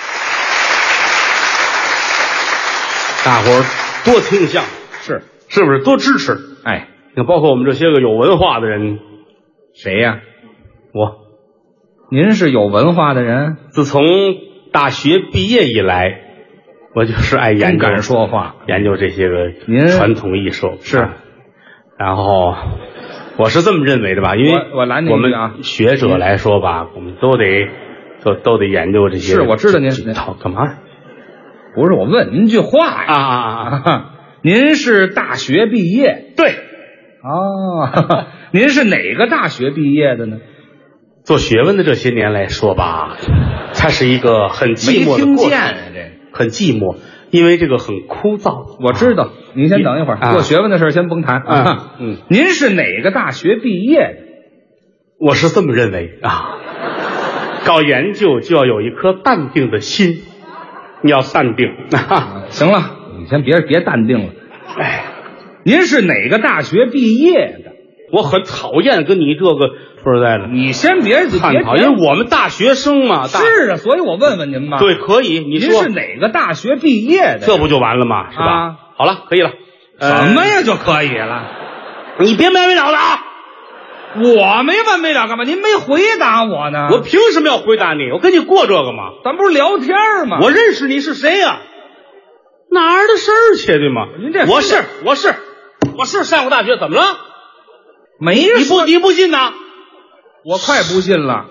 Speaker 33: 大伙儿多听相声，是是不是多支持？哎，你看，包括我们这些个有文化的人，谁呀、我。
Speaker 7: 您是有文化的人，
Speaker 33: 自从大学毕业以来，我就是爱研究
Speaker 7: 敢说话，
Speaker 33: 研究这些个
Speaker 7: 您
Speaker 33: 传统艺术是。然后我是这么认为的吧，因为
Speaker 7: 我我拦您
Speaker 33: 我们
Speaker 7: 一句啊
Speaker 33: 学者来说吧，我们都得都都得研究这些。
Speaker 7: 是我知道您
Speaker 33: 这套干嘛？
Speaker 7: 不是我问您句话呀？
Speaker 33: 啊啊啊
Speaker 7: 啊！您是大学毕业？
Speaker 33: 对。
Speaker 7: 哦，您是哪个大学毕业的呢？
Speaker 33: 做学问的这些年来说吧，它是一个很寂寞的
Speaker 7: 没听
Speaker 33: 过程，
Speaker 7: 见啊这
Speaker 33: 很寂寞，因为这个很枯燥。
Speaker 7: 我知道，您先等一会儿，
Speaker 33: 啊
Speaker 7: 做学问的事儿先甭谈啊。
Speaker 33: 嗯嗯，
Speaker 7: 您是哪个大学毕业的？
Speaker 33: 我是这么认为啊。搞研究就要有一颗淡定的心，你要淡定。
Speaker 7: 行了，你先别别淡定了。哎，您是哪个大学毕业的？
Speaker 33: 我很讨厌跟你这个说实在的，
Speaker 7: 你先别别
Speaker 33: 探讨，因为我们大学生嘛，大
Speaker 7: 是啊，所以我问问您嘛。
Speaker 33: 对，可以，你
Speaker 7: 您
Speaker 33: 说
Speaker 7: 是哪个大学毕业的？
Speaker 33: 这不就完了吗？是吧？
Speaker 7: 啊
Speaker 33: 好了，可以了。
Speaker 7: 什么呀就可以了？
Speaker 33: 你别没完没了的啊！
Speaker 7: 我没完没了干嘛？您没回答我呢。
Speaker 33: 我凭什么要回答你？我跟你过这个吗？
Speaker 7: 咱不是聊天吗？
Speaker 33: 我认识你是谁呀、哪儿的事儿去对吗？
Speaker 7: 您这
Speaker 33: 我是我是我是上过大学，怎么了？
Speaker 7: 没
Speaker 33: 你不你不信呐？
Speaker 7: 我快不信了。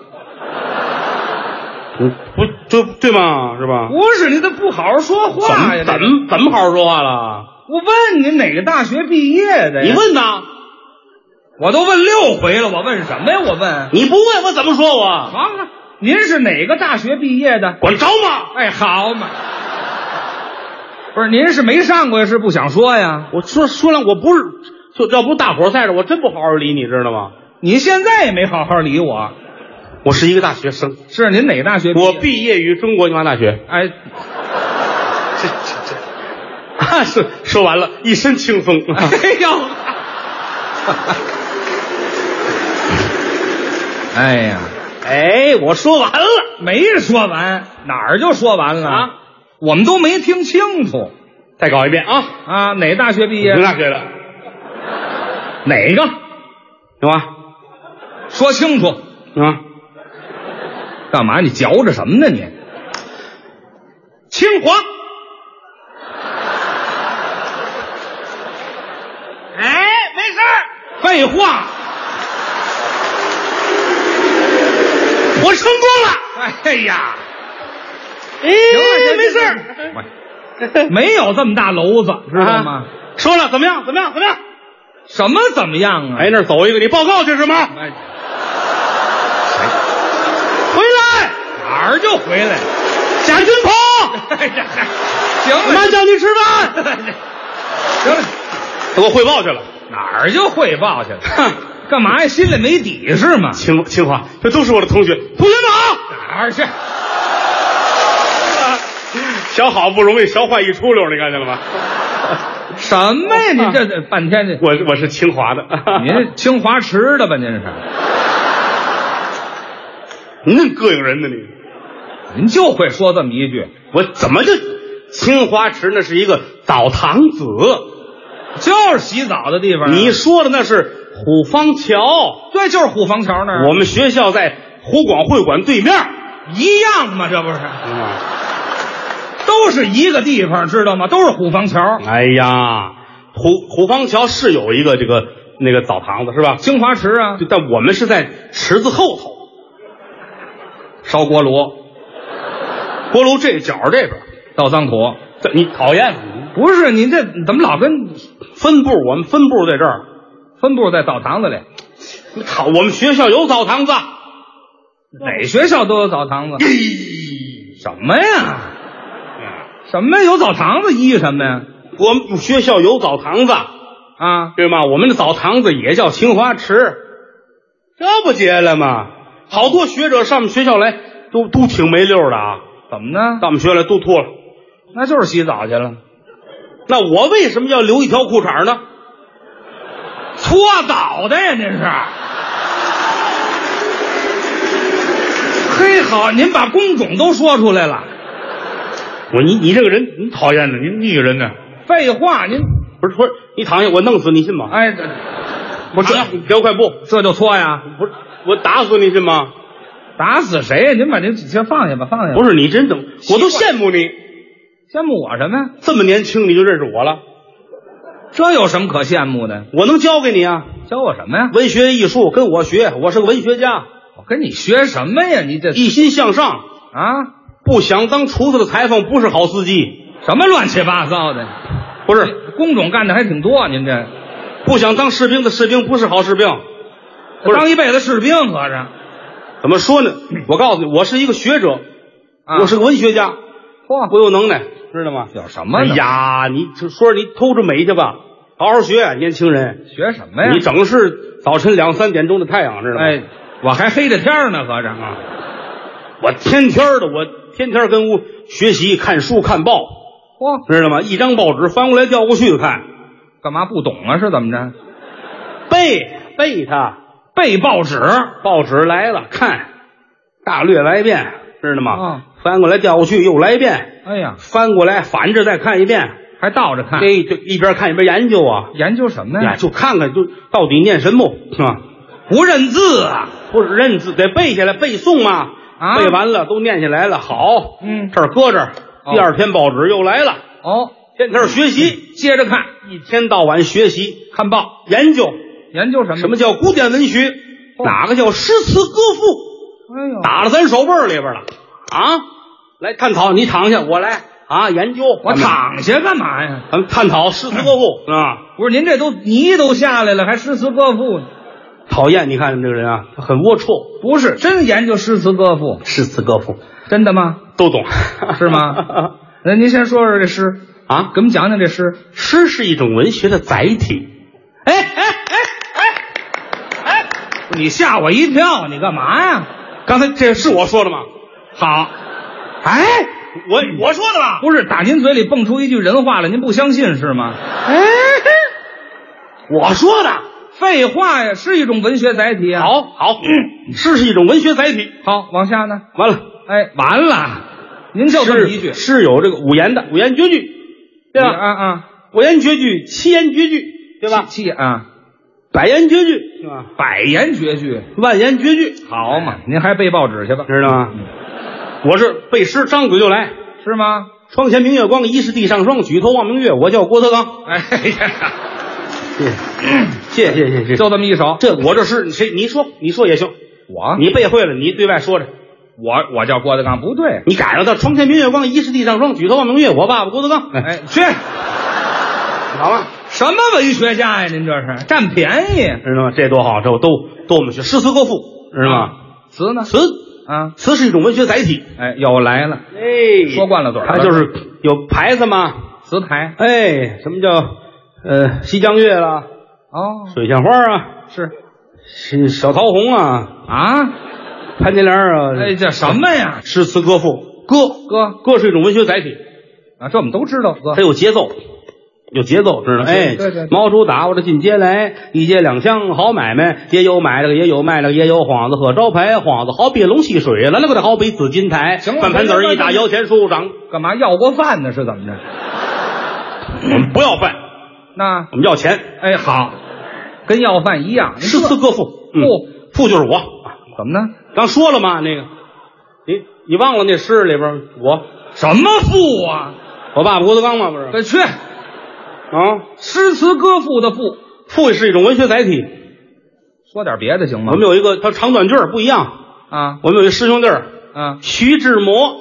Speaker 33: 不不对对吗？是吧？
Speaker 7: 不是，你这不好好说话呀？
Speaker 33: 怎么怎么怎么好好说话了？
Speaker 7: 我问你哪个大学毕业的呀？
Speaker 33: 你问呐？
Speaker 7: 我都问六回了，我问什么呀？我问
Speaker 33: 你不问我怎么说我？
Speaker 7: 好了，您是哪个大学毕业的？
Speaker 33: 管着吗？
Speaker 7: 哎，好嘛。不是，您是没上过呀，是不想说呀？
Speaker 33: 我说说了，我不是，就要不大伙儿在这，我真不好好理你，知道吗？
Speaker 7: 你现在也没好好理我。
Speaker 33: 我是一个大学生，
Speaker 7: 是您哪个大学？
Speaker 33: 我毕业于中国清华大学。
Speaker 7: 哎，
Speaker 33: 这这这，啊，是说完了，一身轻松。
Speaker 7: 哎呦，哎呀，
Speaker 33: 哎，我说完了，
Speaker 7: 没说完，哪儿就说完了？
Speaker 33: 啊
Speaker 7: 我们都没听清楚
Speaker 33: 再搞一遍啊！
Speaker 7: 啊！哪大学毕业？
Speaker 33: 哪大学的？
Speaker 7: 哪个？
Speaker 33: 行吧？
Speaker 7: 说清楚。
Speaker 33: 啊，
Speaker 7: 干嘛？你嚼着什么呢你？
Speaker 33: 清华。哎，没事儿
Speaker 7: 废话，
Speaker 33: 我成功了。
Speaker 7: 哎呀，
Speaker 33: 哎，没事儿
Speaker 7: 没有这么大篓子，知道吗？
Speaker 33: 说了，怎么样？怎么样？怎么样？
Speaker 7: 什么怎么样啊？
Speaker 33: 哎，那儿走一个，你报告去是吗？
Speaker 7: 哎，
Speaker 33: 回来，
Speaker 7: 哪儿就回来？
Speaker 33: 贾君鹏。
Speaker 7: 哎呀，嗨行了，
Speaker 33: 妈叫你吃饭。
Speaker 7: 行了，他
Speaker 33: 给我汇报去了。
Speaker 7: 哪儿就汇报去了？哼干嘛呀？心里没底是吗？
Speaker 33: 清清华，这都是我的同学，同学们好。
Speaker 7: 哪儿去？
Speaker 33: 小好不容易，小坏一出溜，你看见了吗？
Speaker 7: 什么呀？你这这半天这，
Speaker 33: 我我是清华的，
Speaker 7: 您清华池的吧？您是？
Speaker 33: 您 那膈应人呢你？
Speaker 7: 您就会说这么一句，
Speaker 33: 我怎么就清华池那是一个澡堂子，
Speaker 7: 就是洗澡的地方啊。
Speaker 33: 你说的那是虎坊桥，
Speaker 7: 对，就是虎坊桥那儿。
Speaker 33: 我们学校在湖广会馆对面，
Speaker 7: 一样嘛，这不是？
Speaker 33: 嗯
Speaker 7: 都是一个地方，知道吗？都是虎坊桥。
Speaker 33: 哎呀，虎虎坊桥是有一个这个那个澡堂子是吧？
Speaker 7: 清华池啊，
Speaker 33: 但我们是在池子后头
Speaker 7: 烧锅炉，
Speaker 33: 锅炉这角这边
Speaker 7: 倒脏土。
Speaker 33: 这你讨厌？
Speaker 7: 不是你这怎么老跟
Speaker 33: 分部？我们分部在这儿，
Speaker 7: 分部在澡堂子里。
Speaker 33: 你好，我们学校有澡堂子，
Speaker 7: 哪学校都有澡堂子。什么呀？什么有澡堂子？依什么呀？
Speaker 33: 我们学校有澡堂子
Speaker 7: 啊，
Speaker 33: 对吗？我们的澡堂子也叫清华池，这不结了吗？好多学者上我们学校来，都都挺没溜的啊。
Speaker 7: 怎么呢？
Speaker 33: 到我们学校来都脱了，
Speaker 7: 那就是洗澡去了。
Speaker 33: 那我为什么要留一条裤衩呢？
Speaker 7: 搓澡的呀，这是。嘿，好，您把工种都说出来了。
Speaker 33: 我你你这个人，你讨厌的，你你个人呢？
Speaker 7: 废话，您
Speaker 33: 不是不是，你躺下，我弄死你信吗？
Speaker 7: 哎，这
Speaker 33: 我这你给我块布，
Speaker 7: 这就搓呀？
Speaker 33: 不是，我打死你信吗？
Speaker 7: 打死谁呀？您把您先放下吧，放下。
Speaker 33: 不是你真等，我都羡慕你，
Speaker 7: 羡慕我什么呀？
Speaker 33: 这么年轻你就认识我了，
Speaker 7: 这有什么可羡慕的？
Speaker 33: 我能教给你啊？
Speaker 7: 教我什么呀？
Speaker 33: 文学艺术跟我学，我是个文学家。
Speaker 7: 我跟你学什么呀？你这
Speaker 33: 一心向上
Speaker 7: 啊！
Speaker 33: 不想当厨子的裁缝不是好司机，
Speaker 7: 什么乱七八糟的？
Speaker 33: 不是
Speaker 7: 工种干的还挺多，您这
Speaker 33: 不想当士兵的士兵不是好士兵，不是
Speaker 7: 当一辈子士兵合着？
Speaker 33: 怎么说呢？我告诉你，我是一个学者，
Speaker 7: 啊
Speaker 33: 我是个文学家，
Speaker 7: 嚯，
Speaker 33: 我有能耐，知道吗？
Speaker 7: 有什么
Speaker 33: 哎
Speaker 7: 呢？
Speaker 33: 呀，你就说你偷着美去吧，好好学，年轻人。
Speaker 7: 学什么呀？
Speaker 33: 你整是早晨两三点钟的太阳，知道吗？
Speaker 7: 哎，我还黑着天儿呢，合着啊。
Speaker 33: 我天天的，我天天跟屋学习、看书、看报，
Speaker 7: 嚯，
Speaker 33: 知道吗？一张报纸翻过来调过去的看，
Speaker 7: 干嘛不懂啊？是怎么着？
Speaker 33: 背背它，
Speaker 7: 背报纸，
Speaker 33: 报纸来了看，大略来一遍，知道吗？
Speaker 7: 啊
Speaker 33: 翻过来调过去又来一遍，
Speaker 7: 哎呀，
Speaker 33: 翻过来反着再看一遍，
Speaker 7: 还倒着看，
Speaker 33: 这就一边看一边研究啊，
Speaker 7: 研究什么
Speaker 33: 呀，
Speaker 7: 呀？
Speaker 33: 就看看就到底念什么是吧？
Speaker 7: 不认字啊？
Speaker 33: 不是认字得背下来背诵嘛，
Speaker 7: 啊
Speaker 33: 背完了都念下来了，好，
Speaker 7: 嗯
Speaker 33: 这儿搁这儿，
Speaker 7: 哦
Speaker 33: 第二天报纸又来了，
Speaker 7: 哦，
Speaker 33: 天天学习，
Speaker 7: 接着看，
Speaker 33: 一天到晚学习
Speaker 7: 看报，
Speaker 33: 研究
Speaker 7: 研究什么？
Speaker 33: 什么叫古典文学，哪个叫诗词歌赋，
Speaker 7: 哎呦，
Speaker 33: 打了咱手背儿里边了啊！来探讨，你躺下，我来啊研究，
Speaker 7: 我躺下干嘛呀？
Speaker 33: 咱们探讨诗词歌赋啊？
Speaker 7: 不是您这都泥都下来了，还诗词歌赋呢？
Speaker 33: 讨厌，你看这个人啊，他很龌龊，
Speaker 7: 不是真研究诗词歌赋，
Speaker 33: 诗词歌赋
Speaker 7: 真的吗？
Speaker 33: 都懂，
Speaker 7: 是吗？那您先说说这诗
Speaker 33: 啊，
Speaker 7: 给我们讲讲这诗。
Speaker 33: 诗是一种文学的载体。
Speaker 7: 哎哎哎哎哎！你吓我一跳，你干嘛呀？
Speaker 33: 刚才这是我说的吗？
Speaker 7: 好，哎，
Speaker 33: 我我说的吧？
Speaker 7: 不是打您嘴里蹦出一句人话来，您不相信是吗？
Speaker 33: 哎，我说的。
Speaker 7: 废话呀，是一种文学载体啊。
Speaker 33: 好好，诗是一种文学载体。
Speaker 7: 好，往下呢？
Speaker 33: 完了，
Speaker 7: 哎，完了，您就这么一句。
Speaker 33: 诗有这个五言的五言绝句，对吧？
Speaker 7: 啊啊，
Speaker 33: 五言绝句、七言绝句，对吧？
Speaker 7: 七啊，
Speaker 33: 百言绝句，是吧？
Speaker 7: 百言绝句，
Speaker 33: 万言绝句，
Speaker 7: 好嘛？您还背报纸去吧？
Speaker 33: 知道吗？我是背诗，张嘴就来，
Speaker 7: 是吗？
Speaker 33: 窗前明月光，疑是地上霜。举头望明月，我叫郭德纲。
Speaker 7: 哎呀，
Speaker 33: 谢谢谢谢
Speaker 7: 就这么一首。
Speaker 33: 这我这诗，谁你说你说也行，
Speaker 7: 我
Speaker 33: 你背会了，你对外说着。
Speaker 7: 我我叫郭德纲，不对，
Speaker 33: 你改了到床前明月光，疑是地上霜。举头望明月，我爸爸郭德纲。
Speaker 7: 哎，去，
Speaker 33: 好吗？
Speaker 7: 什么文学家呀？您这是占便宜，
Speaker 33: 知道吗？这多好，这我都都我们学诗词歌赋，知道吗？
Speaker 7: 词呢？
Speaker 33: 词
Speaker 7: 啊，
Speaker 33: 词是一种文学载体。
Speaker 7: 哎，又来了，
Speaker 33: 哎，
Speaker 7: 说惯了嘴儿了，
Speaker 33: 它就是有牌子吗，
Speaker 7: 词牌。
Speaker 33: 哎，什么叫呃西江月啦？
Speaker 7: 哦，
Speaker 33: 水仙花啊，
Speaker 7: 是
Speaker 33: 是小桃红啊
Speaker 7: 啊，
Speaker 33: 潘金莲啊，
Speaker 7: 哎，这什么呀？
Speaker 33: 诗词歌赋，歌
Speaker 7: 歌
Speaker 33: 歌是一种文学载体
Speaker 7: 啊，这我们都知道，歌
Speaker 33: 它有节奏。有节奏，知道哎，
Speaker 7: 对对，
Speaker 33: 毛主打我这进街来，一街两巷好买卖，也有买了个，也有卖了个，也有幌子和招牌，幌子好比龙戏水，来了个的好比紫金台，
Speaker 7: 行了，
Speaker 33: 饭盘子一打摇钱树长，
Speaker 7: 干嘛要过饭呢？是怎么着？
Speaker 33: 我们不要饭，
Speaker 7: 那
Speaker 33: 我们要钱。
Speaker 7: 哎，好，跟要饭一样，
Speaker 33: 诗词歌赋，
Speaker 7: 赋
Speaker 33: 赋就是我，
Speaker 7: 怎么呢？
Speaker 33: 刚说了嘛，那个，你你忘了那诗里边我
Speaker 7: 什么赋啊？
Speaker 33: 我爸爸郭德纲嘛，不是？
Speaker 7: 快去。
Speaker 33: 啊，
Speaker 7: 诗词歌赋的赋，
Speaker 33: 赋是一种文学载体。
Speaker 7: 说点别的行吗？
Speaker 33: 我们有一个，它长短句不一样
Speaker 7: 啊。
Speaker 33: 我们有一师兄弟儿，
Speaker 7: 啊，
Speaker 33: 徐志摩。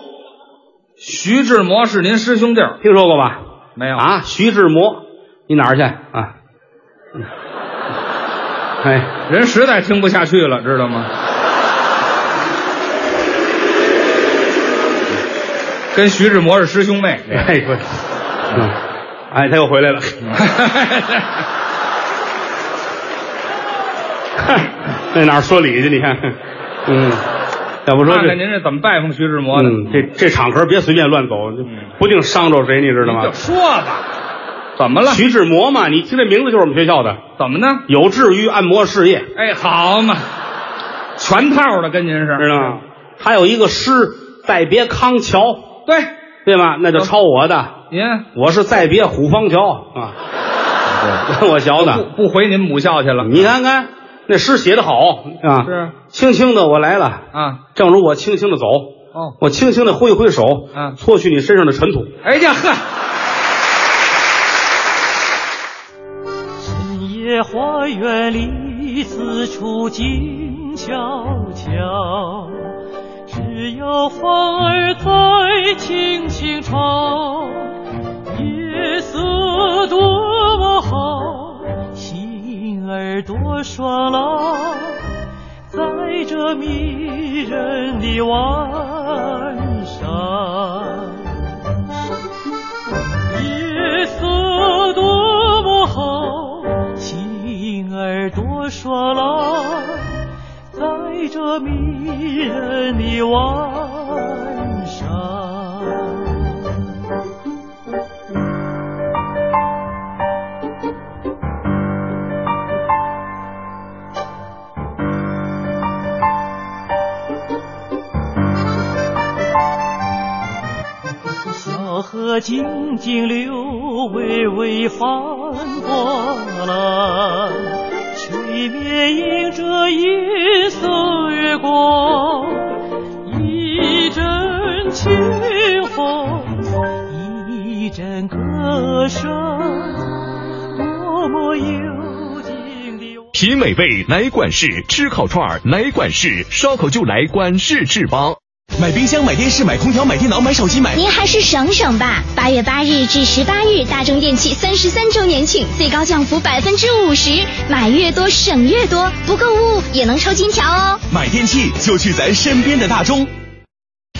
Speaker 7: 徐志摩是您师兄弟儿，
Speaker 33: 听说过吧？
Speaker 7: 没有
Speaker 33: 啊？徐志摩，你哪儿去啊？哎，
Speaker 7: 人实在听不下去了，知道吗？跟徐志摩是师兄妹。
Speaker 33: 哎，对，嗯。哎，他又回来了。那哪说理去？你看，嗯，要不说这，
Speaker 7: 您这怎么拜访徐志摩
Speaker 33: 的？嗯，这这场合别随便乱走，不定伤着谁，你知道吗？
Speaker 7: 就说吧，怎么了？
Speaker 33: 徐志摩嘛，你听这名字就是我们学校的。
Speaker 7: 怎么呢？
Speaker 33: 有志于按摩事业。
Speaker 7: 哎，好嘛，全套的跟您是，
Speaker 33: 知道吗？他有一个诗《再别康桥》，
Speaker 7: 对。
Speaker 33: 对吗？那就抄我的。
Speaker 7: 您，
Speaker 33: 我是再别虎方桥。啊，我学的，
Speaker 7: 不不回您母校去了。
Speaker 33: 你看看那诗写的好。啊，
Speaker 7: 是。
Speaker 33: 轻轻的我来了。
Speaker 7: 啊，
Speaker 33: 正如我轻轻的走，
Speaker 7: 哦，
Speaker 33: 我轻轻的挥一挥手，
Speaker 7: 啊，
Speaker 33: 搓去你身上的尘土。
Speaker 7: 哎呀呵，
Speaker 34: 在花园里四处静悄悄。只有风儿在轻轻唱，夜色多么好，心儿多爽朗，在这迷人的晚多爽朗。在这迷人的晚上，小河静静流，微微泛波澜。里面映着银色月光，一阵清风，一阵歌声，多么幽静的。
Speaker 9: 品美味来管事，吃烤串来管事，烧烤就来管事翅膀。
Speaker 3: 买冰箱、买电视、买空调、买电脑、买手机、买……
Speaker 4: 您还是省省吧！八月八日至十八日，大中电器三十三周年庆，最高降幅百分之五十，买越多省越多，不购物也能抽金条哦！
Speaker 3: 买电器就去咱身边的大中。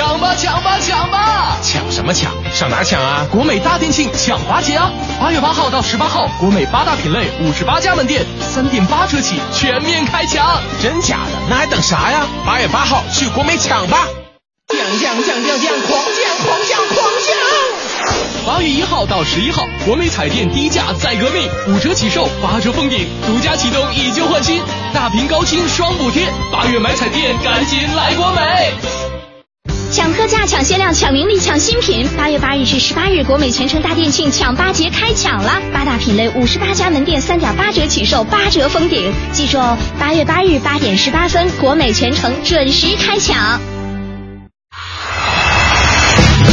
Speaker 35: 抢吧抢吧抢吧！
Speaker 11: 抢什么抢？上哪抢啊？国美大店庆抢八节啊！八月八号到十八号，国美八大品类五十八家门店，三点八折起，全面开抢！真假的？那还等啥呀？八月八号去国美抢吧！
Speaker 36: 降降降降降，狂降狂降狂降！
Speaker 35: 八月一号到十一号，国美彩电低价再革命，五折起售，八折封顶，独家启动以旧换新，大屏高清双补贴。八月买彩电，赶紧来国美！
Speaker 4: 抢特价、抢限量、抢名利、抢新品！八月八日至十八日，国美全城大店庆抢八节开抢了，八大品类五十八家门店，三点八折起售，八折封顶。记住哦，八月八日八点十八分，国美全城准时开抢。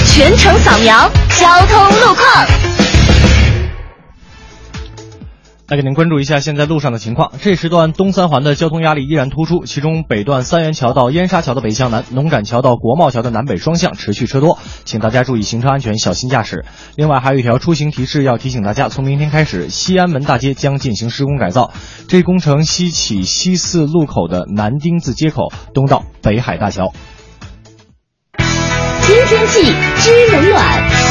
Speaker 4: 全程扫描交通路况。
Speaker 6: 来给您关注一下现在路上的情况。这时段东三环的交通压力依然突出，其中北段三元桥到燕莎桥的北向南、农展桥到国贸桥的南北双向持续车多，请大家注意行车安全，小心驾驶。另外还有一条出行提示要提醒大家，从明天开始，西安门大街将进行施工改造，这工程西起西四路口的南丁字街口，东到北海大桥。
Speaker 4: 听天气知冷暖。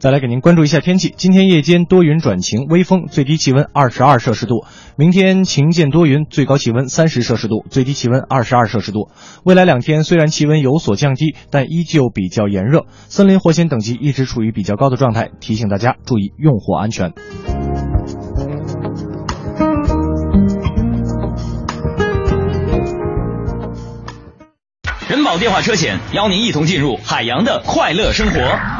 Speaker 6: 再来给您关注一下天气。今天夜间多云转晴，微风，最低气温二十二摄氏度。明天晴间多云，最高气温三十摄氏度，最低气温二十二摄氏度。未来两天虽然气温有所降低，但依旧比较炎热，森林火险等级一直处于比较高的状态，提醒大家注意用火安全。
Speaker 37: 人保电话车险邀您一同进入海洋的快乐生活。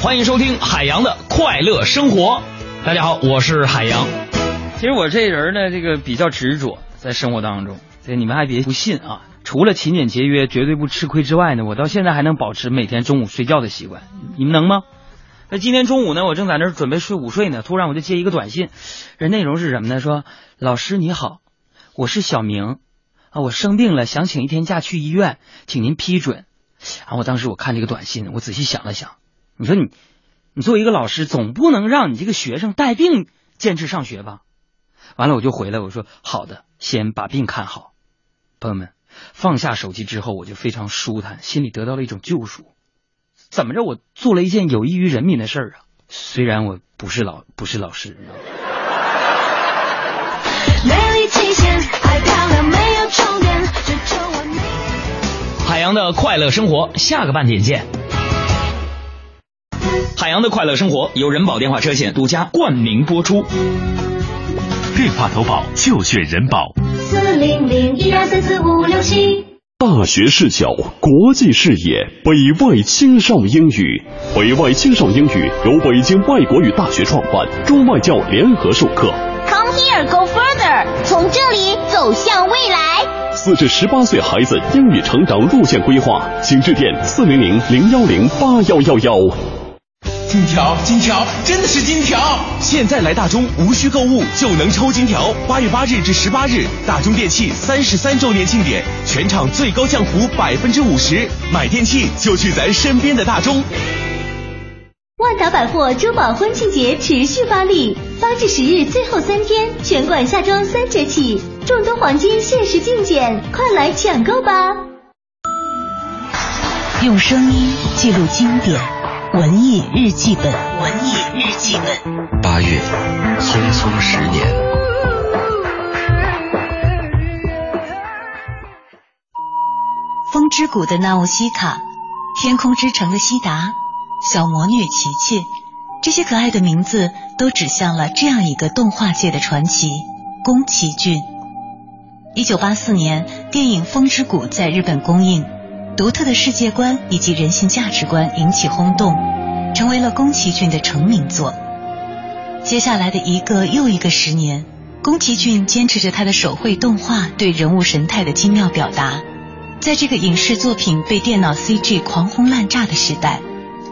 Speaker 37: 欢迎收听海洋的快乐生活。大家好，我是海洋。
Speaker 10: 其实我这人呢，这个比较执着，在生活当中，这你们还别不信啊。除了勤俭节约、绝对不吃亏之外呢，我到现在还能保持每天中午睡觉的习惯。你们能吗？那今天中午呢，我正在那儿准备睡午睡呢，突然我就接一个短信，这内容是什么呢？说老师你好，我是小明啊，我生病了，想请一天假去医院，请您批准。啊我当时我看这个短信，我仔细想了想。你说你，你作为一个老师，总不能让你这个学生带病坚持上学吧？完了，我就回来，我说好的，先把病看好。朋友们，放下手机之后，我就非常舒坦，心里得到了一种救赎。怎么着，我做了一件有益于人民的事儿啊！虽然我不是老不是老师。
Speaker 37: 海洋的快乐生活，下个半点见。海洋的快乐生活由人保电话车险独家冠名播出，
Speaker 9: 电话投保就选人保。
Speaker 4: 四零零一二三四五六七。
Speaker 9: 大学视角，国际视野，北外青少英语。北外青少英语由北京外国语大学创办，中外教联合授课。
Speaker 24: Come here, go further，从这里走向未来。
Speaker 9: 四至十八岁孩子英语成长路线规划，请致电四零零零幺零八幺幺幺。
Speaker 21: 金条，金条，真的是金条！现在来大中，无需购物就能抽金条。八月八日至十八日，大中电器三十三周年庆典，全场最高降幅百分之五十，买电器就去咱身边的大中。
Speaker 4: 万达百货珠宝婚庆节持续发力，八至十日最后三天，全馆夏装三折起，众多黄金限时竞减，快来抢购吧！
Speaker 12: 用声音记录经典。文艺日记本，文艺日记本。
Speaker 38: 八月，匆匆十年。
Speaker 12: 风之谷的纳乌西卡，天空之城的西达，小魔女琪琪，这些可爱的名字都指向了这样一个动画界的传奇——宫崎骏。一九八四年，电影《风之谷》在日本公映。独特的世界观以及人性价值观引起轰动，成为了宫崎骏的成名作。接下来的一个又一个十年，宫崎骏坚持着他的手绘动画对人物神态的精妙表达。在这个影视作品被电脑 CG 狂轰滥炸的时代，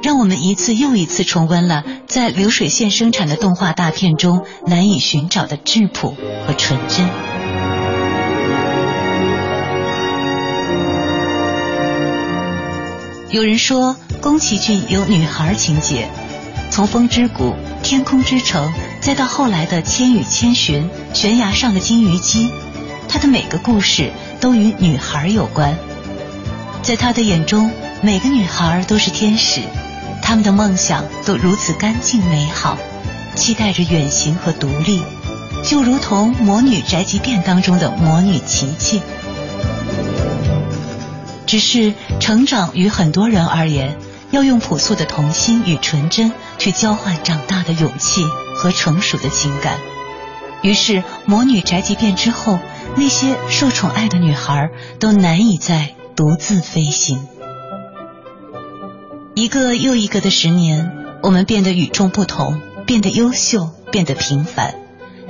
Speaker 12: 让我们一次又一次重温了在流水线生产的动画大片中难以寻找的质朴和纯真。有人说，宫崎骏有女孩情节，从《风之谷》《天空之城》，再到后来的《千与千寻》《悬崖上的金鱼姬》，他的每个故事都与女孩有关。在他的眼中，每个女孩都是天使，他们的梦想都如此干净美好，期待着远行和独立，就如同《魔女宅急便》当中的魔女琪琪。只是成长于很多人而言，要用朴素的童心与纯真去交换长大的勇气和成熟的情感。于是，魔女宅急便之后，那些受宠爱的女孩都难以再独自飞行。一个又一个的十年，我们变得与众不同，变得优秀，变得平凡。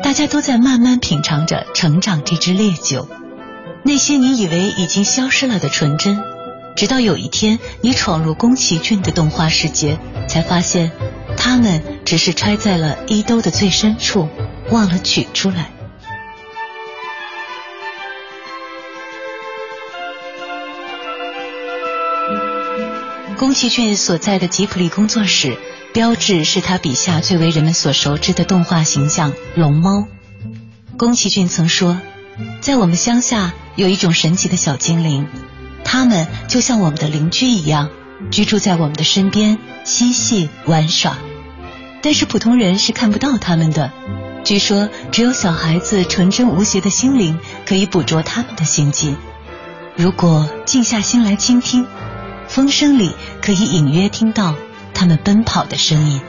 Speaker 12: 大家都在慢慢品尝着成长这支烈酒。那些你以为已经消失了的纯真，直到有一天你闯入宫崎骏的动画世界，才发现，他们只是揣在了衣兜的最深处。忘了取出来。宫崎骏所在的吉卜力工作室，标志是他笔下最为人们所熟知的动画形象——龙猫。宫崎骏曾说，在我们乡下有一种神奇的小精灵，他们就像我们的邻居一样，居住在我们的身边，嬉戏玩耍。但是普通人是看不到他们的。据说，只有小孩子纯真无邪的心灵可以捕捉他们的行迹。如果静下心来倾听，风声里可以隐约听到他们奔跑的声音。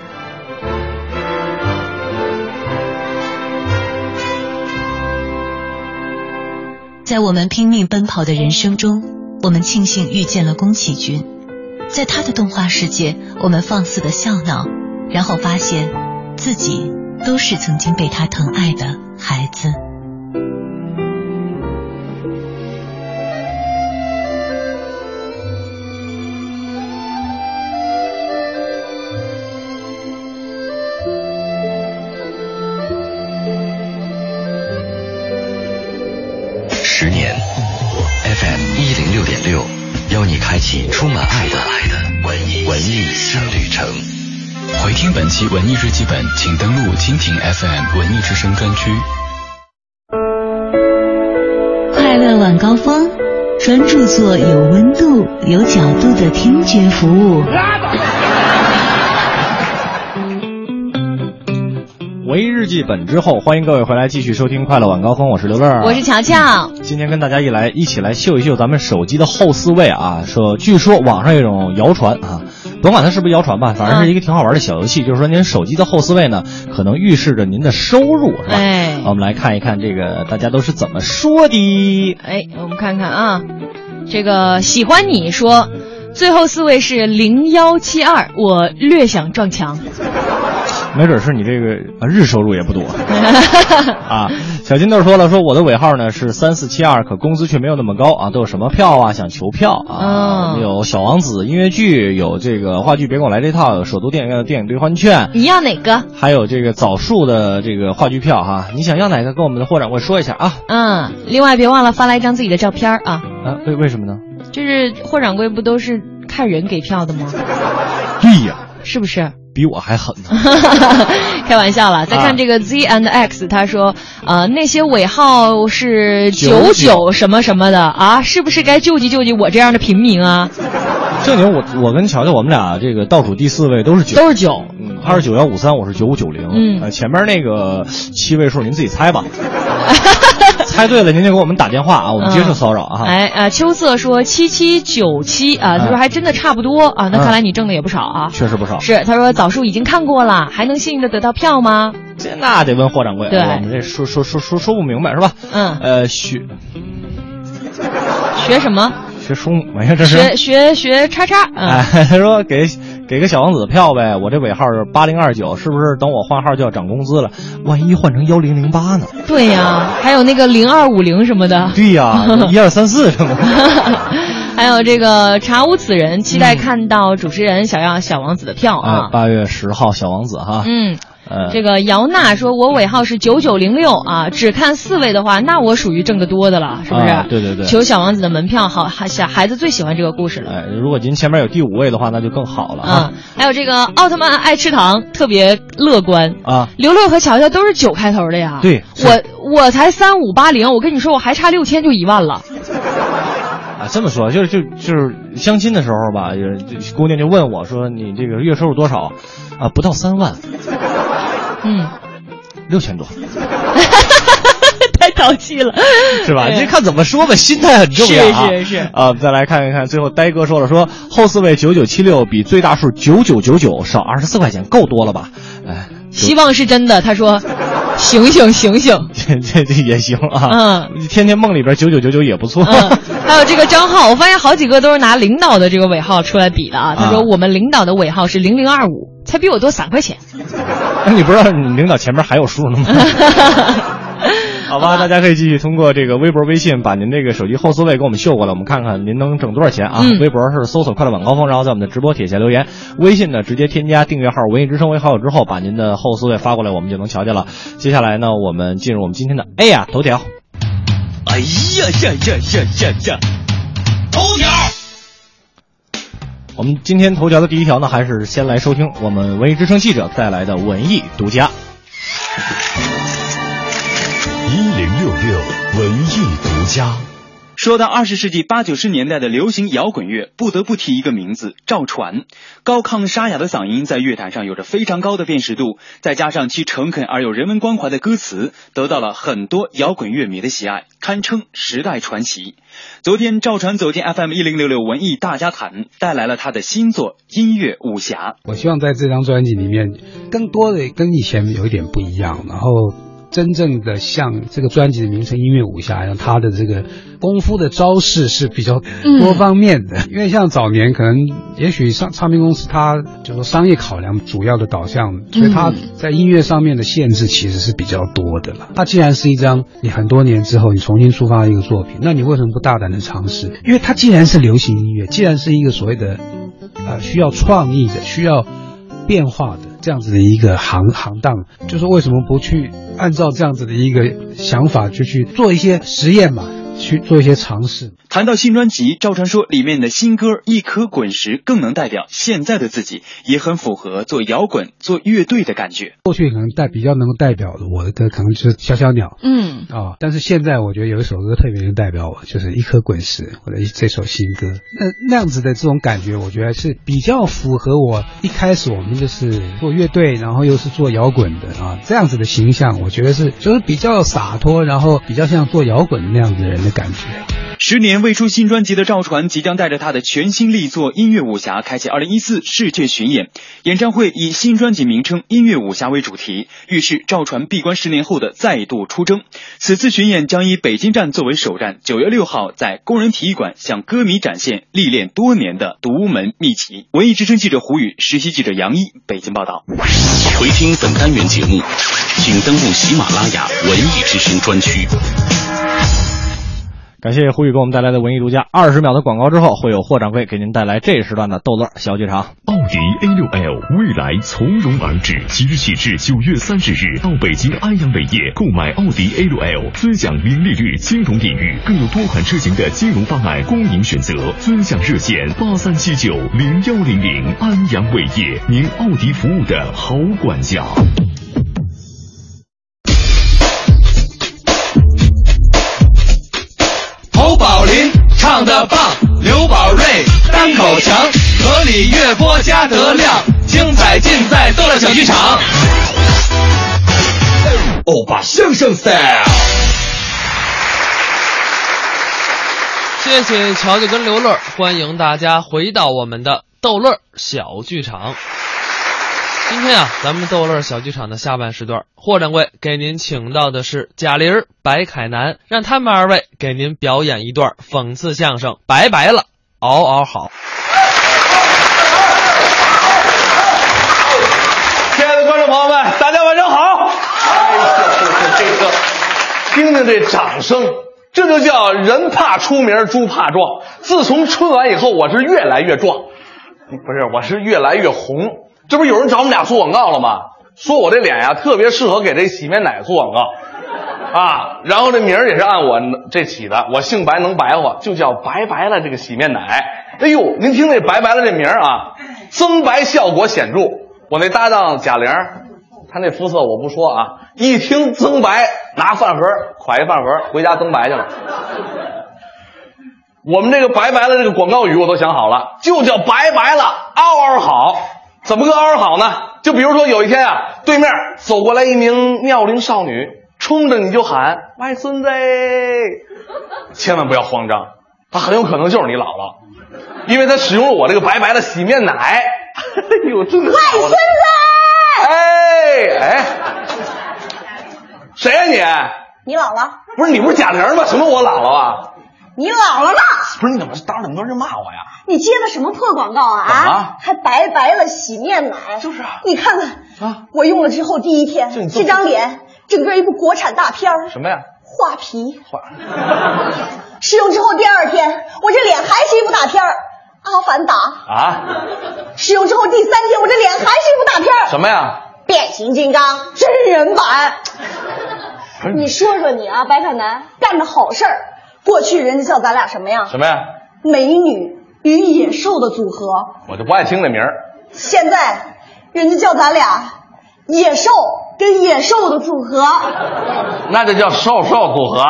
Speaker 12: 在我们拼命奔跑的人生中，我们庆幸遇见了宫崎骏。在他的动画世界，我们放肆的笑闹，然后发现自己。都是曾经被他疼爱的孩子。
Speaker 37: 充满爱的文艺文艺新旅程。回听本期文艺日记本，请登录蜻蜓 FM 文艺之声专区。
Speaker 12: 快乐晚高峰，专注做有温度、有角度的听觉服务。
Speaker 6: 日记本之后，欢迎各位回来继续收听快乐晚高峰，我是刘乐，
Speaker 5: 我是乔乔。
Speaker 6: 今天跟大家一来一起来秀一秀咱们手机的后四位啊，说据说网上有一种谣传啊。甭管它是不是谣传吧，反正是一个挺好玩的小游戏。就是说，您手机的后四位呢，可能预示着您的收入，是吧？
Speaker 5: 哎，
Speaker 6: 我们来看一看这个大家都是怎么说的。
Speaker 5: 哎，我们看看啊，这个喜欢你说，最后四位是零幺七二，我略想撞墙。
Speaker 6: 没准是你这个啊日收入也不多 啊。小金豆说了，说我的尾号呢是三四七二，可工资却没有那么高啊。都有什么票啊？想求票啊？有小王子音乐剧，有这个话剧，别跟我来这套。有首都电影院的电影兑换券，
Speaker 5: 你要哪个？
Speaker 6: 还有这个枣树的这个话剧票哈，你想要哪个？跟我们的霍掌柜说一下啊。
Speaker 5: 嗯，另外别忘了发来一张自己的照片啊。
Speaker 6: 啊，为为什么呢？
Speaker 5: 就是霍掌柜不都是看人给票的吗？
Speaker 6: 对呀，
Speaker 5: 是不是？
Speaker 6: 比我还狠呢，
Speaker 5: 开玩笑了。再看这个 Z and X，他说，呃，那些尾号是九九什么什么的啊，是不是该救济救济我这样的平民啊？
Speaker 6: 正经，我我跟乔乔，我们俩这个倒数第四位都是九，
Speaker 5: 都是九，
Speaker 6: 他是九幺五三，我是九五九零，
Speaker 5: 嗯，
Speaker 6: 前面那个七位数您自己猜吧。猜对了，您就给我们打电话啊，我们接受骚扰啊。
Speaker 5: 哎啊，秋色说七七九七啊，他说还真的差不多啊，那看来你挣的也不少啊。
Speaker 6: 确实不少。
Speaker 5: 是，他说枣树已经看过了，还能幸运的得到票吗？
Speaker 6: 这那得问霍掌柜，
Speaker 5: 对，
Speaker 6: 我们这说说说说说不明白是吧？
Speaker 5: 嗯。
Speaker 6: 呃，学
Speaker 5: 学什么？
Speaker 6: 学书，哎呀，这是
Speaker 5: 学学学叉叉。
Speaker 6: 哎，他说给给个小王子的票呗，我这尾号是八零二九，是不是等我换号就要涨工资了？万一换成幺零零八呢？
Speaker 5: 对呀，还有那个零二五零什么的。
Speaker 6: 对呀，一二三四什么？
Speaker 5: 还有这个查无此人，期待看到主持人想要小王子的票啊。
Speaker 6: 八月十号，小王子哈。
Speaker 5: 嗯。
Speaker 6: 呃，
Speaker 5: 这个姚娜说，我尾号是九九零六啊，只看四位的话，那我属于挣得多的了，是不是？
Speaker 6: 对对对。
Speaker 5: 求小王子的门票，好，孩小孩子最喜欢这个故事了。
Speaker 6: 哎，如果您前面有第五位的话，那就更好了啊。
Speaker 5: 还有这个奥特曼爱吃糖，特别乐观
Speaker 6: 啊。
Speaker 5: 刘乐和乔乔都是九开头的呀。
Speaker 6: 对，
Speaker 5: 我我才三五八零，我跟你说，我还差六千就一万了。
Speaker 6: 啊，这么说就是就就是相亲的时候吧，姑娘就问我说：“你这个月收入多少？”啊，不到三万。
Speaker 5: 嗯，
Speaker 6: 六千多，
Speaker 5: 太淘气了，
Speaker 6: 是吧？
Speaker 5: 哎呀
Speaker 6: 这看怎么说吧，心态很重要啊。
Speaker 5: 是是是
Speaker 6: 啊，再来看一看，最后呆哥说了，说后四位九九七六比最大数九九九九少二十四块钱，够多了吧？哎，
Speaker 5: 希望是真的。他说：“醒醒醒醒。
Speaker 6: 这这这也行啊。
Speaker 5: 嗯，
Speaker 6: 天天梦里边九九九九也不错。
Speaker 5: 嗯，还有这个张浩，我发现好几个都是拿领导的这个尾号出来比的啊。他说
Speaker 6: 啊
Speaker 5: 我们领导的尾号是零零二五，才比我多三块钱。
Speaker 6: 那你不知道你领导前面还有数呢吗？好吧，大家可以继续通过这个微博、微信把您这个手机后四位给我们秀过来，我们看看您能挣多少钱啊！
Speaker 5: 嗯
Speaker 6: 微博是搜索“快乐晚高峰”，然后在我们的直播帖下留言；微信呢，直接添加订阅号“文艺之声”为好友之后，把您的后四位发过来，我们就能瞧见了。接下来呢，我们进入我们今天的 A 呀头条。
Speaker 1: 哎呀呀呀呀呀呀！头条。
Speaker 6: 我们今天头条的第一条呢，还是先来收听我们文艺之声记者带来的文艺独家。
Speaker 9: 一零六六文艺独家。
Speaker 39: 说到二十世纪八九十年代的流行摇滚乐，不得不提一个名字——赵传。高亢沙哑的嗓音在乐坛上有着非常高的辨识度，再加上其诚恳而有人文关怀的歌词，得到了很多摇滚乐迷的喜爱，堪称时代传奇。昨天，赵传走进 FM 一零六六文艺大家谈，带来了他的新作《音乐武侠》。
Speaker 40: 我希望在这张专辑里面，更多的跟以前有一点不一样，然后真正的像这个专辑的名称《音乐武侠》一样，它的这个功夫的招式是比较多方面的。因为像早年可能，也许唱唱片公司它就说商业考量主要的导向，所以它在音乐上面的限制其实是比较多的了。它既然是一张你很多年之后你重新出发的一个作品，那你为什么不大胆的尝试？因为它既然是流行音乐，既然是一个所谓的呃需要创意的、需要变化的这样子的一个行行当，就是为什么不去按照这样子的一个想法，就去做一些实验嘛，去做一些尝试。
Speaker 39: 谈到新专辑，赵传说里面的新歌《一颗滚石》更能代表现在的自己，也很符合做摇滚、做乐队的感觉。
Speaker 40: 过去可能代比较能够代表的我的歌，可能就是小小鸟，
Speaker 5: 嗯
Speaker 40: 啊，但是现在我觉得有一首歌特别能代表我，就是一颗滚石，我的这首新歌。那那样子的这种感觉，我觉得是比较符合我一开始我们就是做乐队，然后又是做摇滚的啊，这样子的形象，我觉得是就是比较洒脱，然后比较像做摇滚那样子的人感觉。
Speaker 39: 十年未出新专辑的赵传即将带着他的全新力作《音乐武侠》开启二零一四世界巡演。演唱会以新专辑名称《音乐武侠》为主题，预示赵传闭关十年后的再度出征。此次巡演将以北京站作为首站，九月六号在工人体育馆向歌迷展现历练多年的独门秘籍。文艺之声记者胡宇，实习记者杨一，北京报道。
Speaker 37: 回听本单元节目，请登录喜马拉雅文艺之声专区。
Speaker 6: 感谢胡宇给我们带来的文艺独家。二十秒的广告之后，会有霍掌柜给您带来这时段的逗乐小剧场。
Speaker 9: 奥迪 A6L 未来从容而至，即日起至九月三十日，到北京安阳伟业购买奥迪 A6L，尊享零利率金融领域，更有多款车型的金融方案供您选择。尊享热线八三七九零幺零零，安阳伟业，您奥迪服务的好管家。
Speaker 1: 唱的棒，刘宝瑞单口强，河里月波加德亮，精彩尽在逗乐小剧场。欧巴相声 style。
Speaker 32: 谢谢乔乔跟刘乐，欢迎大家回到我们的逗乐小剧场。今天啊，咱们逗乐小剧场的下半时段，霍掌柜给您请到的是贾玲、白凯南，让他们二位给您表演一段讽刺相声。拜拜了，嗷嗷好。
Speaker 41: 亲爱的观众朋友们，大家晚上好！哎呦，这个，听听这掌声，这就叫人怕出名，猪怕壮。自从春晚以后，我是越来越壮，不是，我是越来越红。这不有人找我们俩做广告了吗？说我这脸呀、特别适合给这洗面奶做广告，啊，然后这名儿也是按我这起的，我姓白能白话，就叫白白了这个洗面奶。哎呦，您听这白白了这名儿啊，增白效果显著。我那搭档贾玲，她那肤色我不说啊，一听增白，拿饭盒㧟一饭盒回家增白去了。我们这个白白了这个广告语我都想好了，就叫白白了，嗷嗷好。怎么个嗷嗷好呢？就比如说有一天啊，对面走过来一名妙龄少女，冲着你就喊外孙子，千万不要慌张，他很有可能就是你姥姥，因为他使用了我这个白白的洗面奶。哎呦，真的！
Speaker 42: 外孙子，
Speaker 41: 哎哎，谁呀、你？
Speaker 42: 你姥姥，
Speaker 41: 不是你不是贾玲吗？什么我姥姥啊？
Speaker 42: 你姥姥呢？
Speaker 41: 不是你怎么当着那么多人骂我呀？
Speaker 42: 你接的什么破广告啊？啊，还白白了洗面奶，
Speaker 41: 就是啊，
Speaker 42: 你看看
Speaker 41: 啊，
Speaker 42: 我用了之后第一天，
Speaker 41: 这
Speaker 42: 这张脸整个一部国产大片儿
Speaker 41: 什么呀？
Speaker 42: 画皮。
Speaker 41: 画
Speaker 42: 试用之后第二天，我这脸还是一部大片儿阿凡达。
Speaker 41: 啊？
Speaker 42: 使用之后第三天，我这脸还是一部大片儿
Speaker 41: 什么呀？
Speaker 42: 变形金刚真人版。你说说你啊，白凯南干的好事儿，过去人家叫咱俩什么呀？
Speaker 41: 什么呀？
Speaker 42: 美女与野兽的组合。
Speaker 41: 我就不爱听这名儿。
Speaker 42: 现在人家叫咱俩野兽跟野兽的组合。
Speaker 41: 那就叫兽兽组合。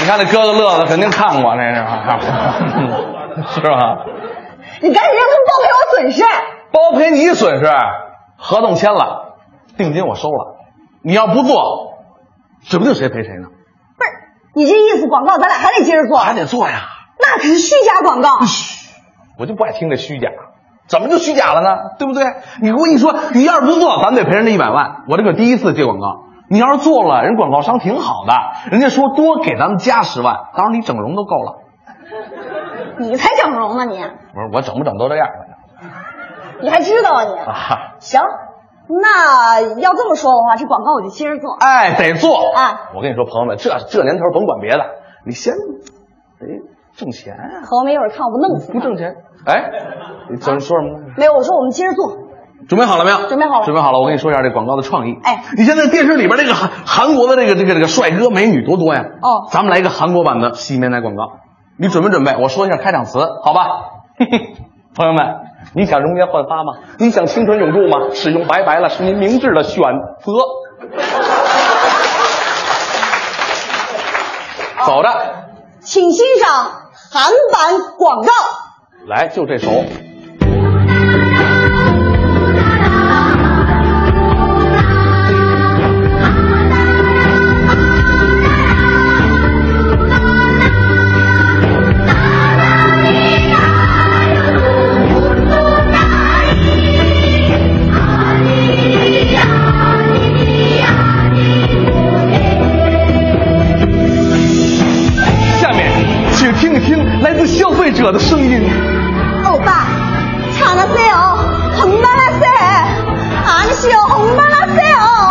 Speaker 41: 你看那哥哥乐的肯定看过，那是 是吧？
Speaker 42: 你赶紧让他们包赔我损失。
Speaker 41: 包赔你损失，合同签了，定金我收了。你要不做，指不定谁赔谁呢。
Speaker 42: 不是，你这意思广告咱俩还得接着做？
Speaker 41: 还得做呀。
Speaker 42: 那可是虚假广告。
Speaker 41: 嘘我就不爱听这虚假，怎么就虚假了呢？对不对？你我跟你说，你要是不做，咱们得赔人家一百万。我这可第一次接广告，你要是做了，人广告商挺好的，人家说多给咱们加十万，当然你整容都够了。
Speaker 42: 你才整容呢你，
Speaker 41: 不是我整不整都这样。
Speaker 42: 你还知道啊你？
Speaker 41: 啊，
Speaker 42: 行，那要这么说的话，这广告我就接着做。
Speaker 41: 哎，得做
Speaker 42: 啊！
Speaker 41: 我跟你说，朋友们，这这年头甭管别的，你先得挣钱啊。
Speaker 42: 可我没一会儿看我不弄死
Speaker 41: 不挣钱。哎，你怎么说什么呢？
Speaker 42: 没有，我说我们接着做。
Speaker 41: 准备好了没有？
Speaker 42: 准备好了。
Speaker 41: 准备好了，我跟你说一下这广告的创意。
Speaker 42: 哎，
Speaker 41: 你现在电视里边那个韩韩国的这个这个这个帅哥美女多多呀。
Speaker 42: 哦。
Speaker 41: 咱们来一个韩国版的洗面奶广告，你准备准备？我说一下开场词，好吧？嘿嘿，朋友们，你想容颜焕发吗？你想青春永驻吗？使用白白了是您明智的选择。走着，
Speaker 42: 请欣赏韩版广告。
Speaker 41: 来，就这首。请听一听来自消费者的声音。
Speaker 42: 欧巴，唱的谁哦？红巴拉塞，俺是红巴拉塞哦。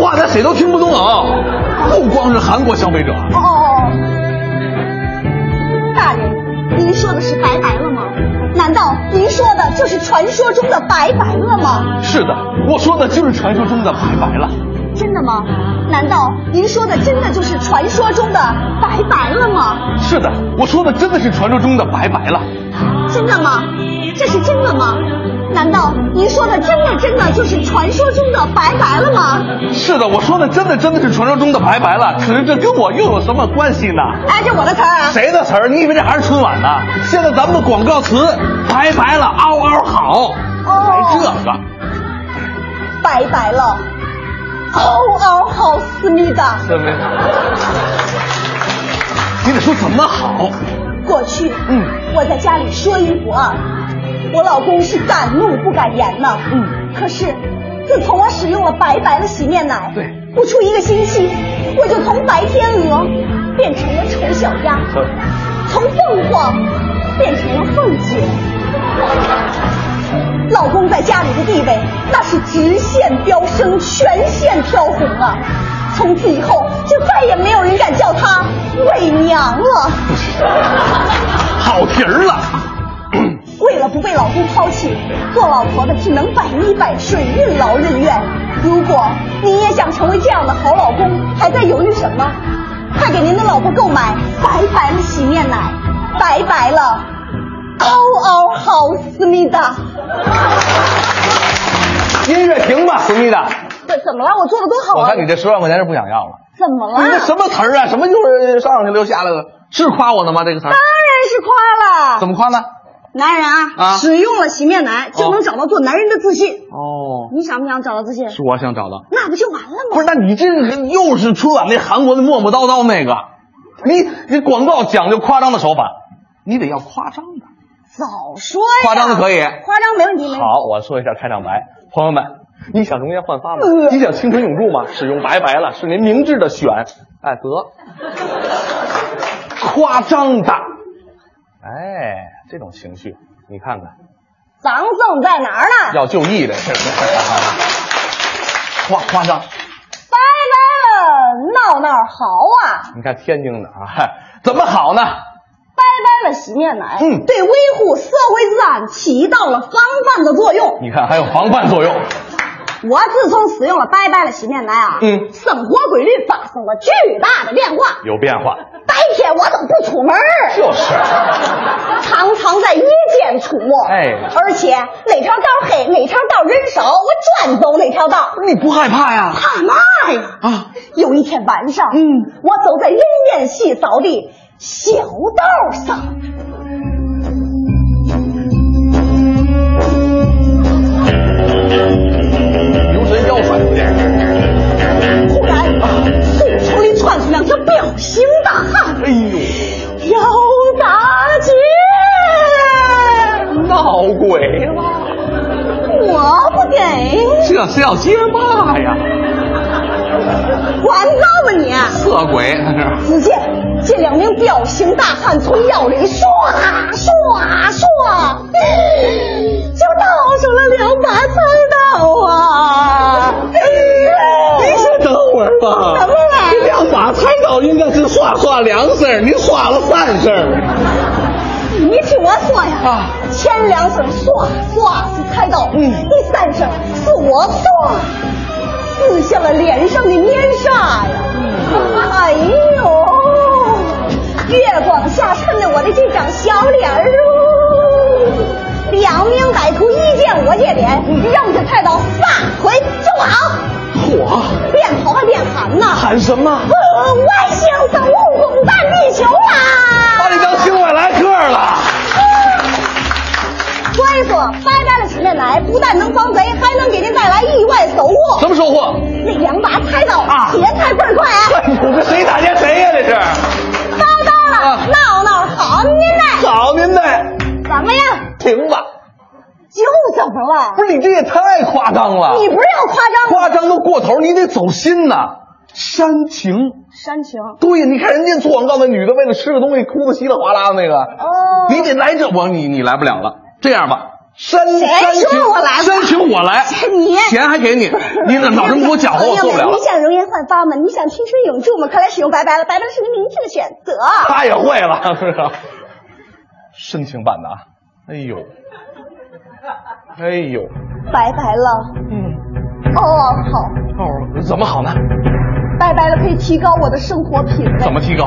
Speaker 41: 话，咱谁都听不懂啊！不光是韩国消费者，
Speaker 42: 哦，大人，您说的是白白了吗？难道您说的就是传说中的白白了吗？
Speaker 41: 是的，我说的就是传说中的白白了。
Speaker 42: 真的吗？难道您说的真的就是传说中的白白了吗？
Speaker 41: 是的，我说的真的是传说中的白白了。
Speaker 42: 真的吗？这是真的吗？难道您说的真的真的就是传说中的拜拜了吗？
Speaker 41: 是的，我说的真的真的是传说中的拜拜了。可是这跟我又有什么关系呢？
Speaker 42: 哎，这我的词儿啊！
Speaker 41: 谁的词儿？你以为这还是春晚呢？现在咱们的广告词拜拜了，嗷嗷好，
Speaker 42: 哦，
Speaker 41: 这个
Speaker 42: 拜拜了，嗷嗷好思密达。
Speaker 41: 思密达？你得说怎么好？
Speaker 42: 过去，
Speaker 41: 嗯，
Speaker 42: 我在家里说一不二，我老公是敢怒不敢言呐。
Speaker 41: 嗯，
Speaker 42: 可是自从我使用了白白的洗面奶，
Speaker 41: 对，
Speaker 42: 不出一个星期，我就从白天鹅变成了丑小鸭，从凤凰变成了凤姐。老公在家里的地位那是直线飙升，全线飘红啊！从此以后，就再也没有人敢叫她伪娘了。
Speaker 41: 好题儿了。
Speaker 42: 为了不被老公抛弃，做老婆的只能百依百顺，任劳任怨。如果您也想成为这样的好老公，还在犹豫什么？快给您的老婆购买白白的洗面奶，白白了，嗷嗷好，思密达。
Speaker 41: 音乐停吧，思密达。
Speaker 42: 怎，怎么了？我做的多好啊！
Speaker 41: 我看你这十万块钱是不想要了。
Speaker 42: 怎么了？
Speaker 41: 你这什么词儿啊？什么就是上上去溜下来了？是夸我呢吗？这个词儿
Speaker 42: 当然是夸了。
Speaker 41: 怎么夸呢？
Speaker 42: 男人啊，
Speaker 41: 啊
Speaker 42: 使用了洗面奶就能找到做男人的自信。
Speaker 41: 哦，
Speaker 42: 你想不想找到自信？
Speaker 41: 是我想找到。
Speaker 42: 那不就完了吗？
Speaker 41: 不是，那你这个又是春晚那韩国的磨磨叨叨那个，你你广告讲究夸张的手法，你得要夸张的。
Speaker 42: 早说呀！
Speaker 41: 夸张的可以，
Speaker 42: 夸张没问题。
Speaker 41: 好，我说一下开场白，朋友们，你想容颜焕发吗？
Speaker 42: 呃
Speaker 41: 你想青春永驻吗？使用白白了，是您明智的选。哎，得，夸张的，哎，这种情绪，你看看，
Speaker 42: 脏僧在哪儿呢？
Speaker 41: 要就义的，这是夸夸张。
Speaker 42: 拜拜了，闹闹好啊！
Speaker 41: 你看天津的啊，怎么好呢？
Speaker 42: 拜拜了洗面奶，
Speaker 41: 嗯
Speaker 42: 对维护社会治安起到了防范的作用。
Speaker 41: 你看还有防范作用。
Speaker 42: 我自从使用了拜拜了洗面奶啊，
Speaker 41: 嗯
Speaker 42: 生活规律发生了巨大的变化。
Speaker 41: 有变化，
Speaker 42: 白天我都不出门儿
Speaker 41: 就是
Speaker 42: 常常在夜间出没。
Speaker 41: 哎
Speaker 42: 而且哪条道黑，哪条道人少，我专走哪条道。
Speaker 41: 你不害怕呀？
Speaker 42: 怕嘛呀？
Speaker 41: 啊！
Speaker 42: 有一天晚上，
Speaker 41: 嗯，
Speaker 42: 我走在人烟稀少的小道上，里窜出两条彪形大汉，
Speaker 41: 哎呦，
Speaker 42: 要打劫！
Speaker 41: 闹鬼了！
Speaker 42: 我不给，
Speaker 41: 这是要接嘛呀？
Speaker 42: 管着吧你！
Speaker 41: 色鬼那是。
Speaker 42: 只见这两名彪形大汉从腰里唰唰唰，就掏出了两把菜刀啊！
Speaker 41: 你先等会儿吧。
Speaker 42: 怎么了
Speaker 41: 这两把菜刀应该是哗哗两声，你哗了三声。
Speaker 42: 你听我说呀，
Speaker 41: 啊。
Speaker 42: 前两声唰唰是菜刀，
Speaker 41: 嗯。
Speaker 42: 第三声是我唰撕下了脸上的面纱呀！哎呦，月光下衬着我的这张小脸儿哦。两名歹徒一见我这脸，扔下菜刀，撒腿就跑，
Speaker 41: 嚯，
Speaker 42: 边跑还边喊呐：“
Speaker 41: 喊什么？
Speaker 42: 呃外星生物攻占地球啦！”
Speaker 41: 把你当星外来客了。
Speaker 42: 所以说，拜拜了洗面奶不但能防贼，还能给您带来意外收获。
Speaker 41: 什么收获？
Speaker 42: 那两把菜刀
Speaker 41: 啊
Speaker 42: 切菜倍儿快啊！
Speaker 41: 哎呦，这谁打劫谁呀？这是。
Speaker 42: 叨叨了，
Speaker 41: 啊
Speaker 42: 闹闹好您嘞，
Speaker 41: 好您呢，
Speaker 42: 怎么样？
Speaker 41: 停吧。
Speaker 42: 就怎么了？
Speaker 41: 不是你这也太夸张了。
Speaker 42: 你不是要夸张吗？
Speaker 41: 夸张都过头，你得走心呐。煽情。
Speaker 42: 煽情。
Speaker 41: 对呀，你看人家做广告的女的为了吃个东西哭得稀里哗啦的那个，
Speaker 42: 哦
Speaker 41: 你得来这，我你你来不了了。这样吧，煽
Speaker 42: 谁
Speaker 41: 煽情
Speaker 42: 说我来
Speaker 41: 煽情我来，
Speaker 42: 你
Speaker 41: 钱还给你，你那脑这么给我搅和，我受不了了
Speaker 42: 你。想容颜焕发吗？你想青春永驻吗？快来使用白白了，白白是您明智的选择。
Speaker 41: 他也会了，是吧？深情版的啊，哎呦，哎呦，
Speaker 42: 拜拜了，
Speaker 41: 嗯，
Speaker 42: 哦好，
Speaker 41: 哦，怎么好呢？
Speaker 42: 拜拜了可以提高我的生活品味。
Speaker 41: 怎么提高？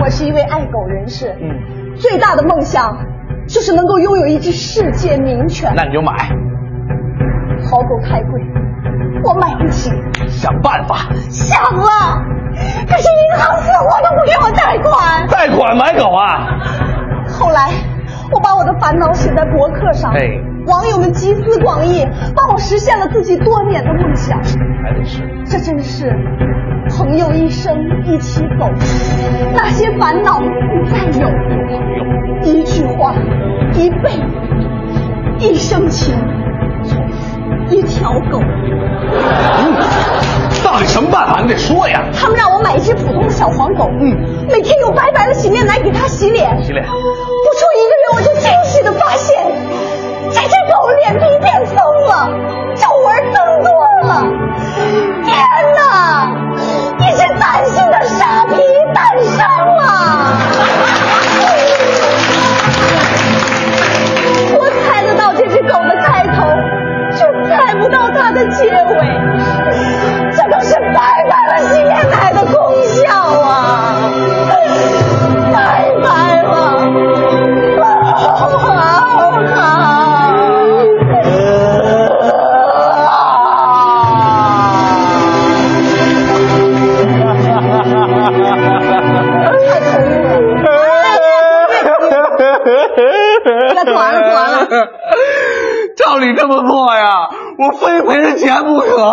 Speaker 42: 我是一位爱狗人士，
Speaker 41: 嗯，
Speaker 42: 最大的梦想就是能够拥有一只世界名犬。
Speaker 41: 那你就买，
Speaker 42: 好狗太贵，我买不起。
Speaker 41: 想办法，
Speaker 42: 想了，可是银行死活都不给我贷款。
Speaker 41: 贷款买狗啊？
Speaker 42: 后来，我把我的烦恼写在博客上，
Speaker 41: 哎，
Speaker 42: 网友们集思广益，帮我实现了自己多年的梦想。
Speaker 41: 还得是。
Speaker 42: 这真是朋友一生一起走，那些烦恼不再有。一句话，一辈子，一生情，一条狗。
Speaker 41: 嗯，到底什么办法？你得说呀。
Speaker 42: 他们让我买一只普通的小黄狗，
Speaker 41: 嗯，
Speaker 42: 每天用白白的洗面奶给它洗脸。
Speaker 41: 洗脸。
Speaker 42: 不出一个月，我就惊喜的发现，这只狗脸皮变松了，皱纹增多了。天哪！
Speaker 41: 你这么做呀，我非赔人钱不可。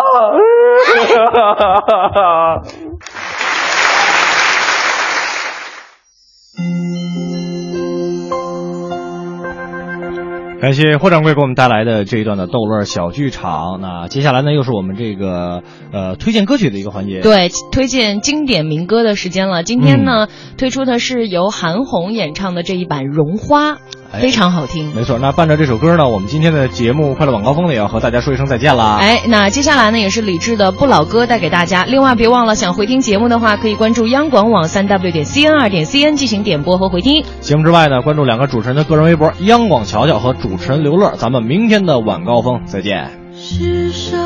Speaker 6: 感谢霍掌柜给我们带来的这一段的逗乐小剧场。那接下来呢，又是我们这个呃推荐歌曲的一个环节。
Speaker 5: 对，推荐经典民歌的时间了。今天呢，推出的是由韩红演唱的这一版《绒花》。非常好听，
Speaker 6: 没错。那伴着这首歌呢，我们今天的节目《快乐晚高峰》呢，也要和大家说一声再见啦。
Speaker 5: 哎，那接下来呢，也是李志的不老歌带给大家。另外，别忘了想回听节目的话，可以关注央广网三 w 点 cn 二点 cn 进行点播和回听。
Speaker 6: 节目之外呢，关注两个主持人的个人微博：央广乔乔和主持人刘乐。咱们明天的晚高峰再见。
Speaker 43: 世上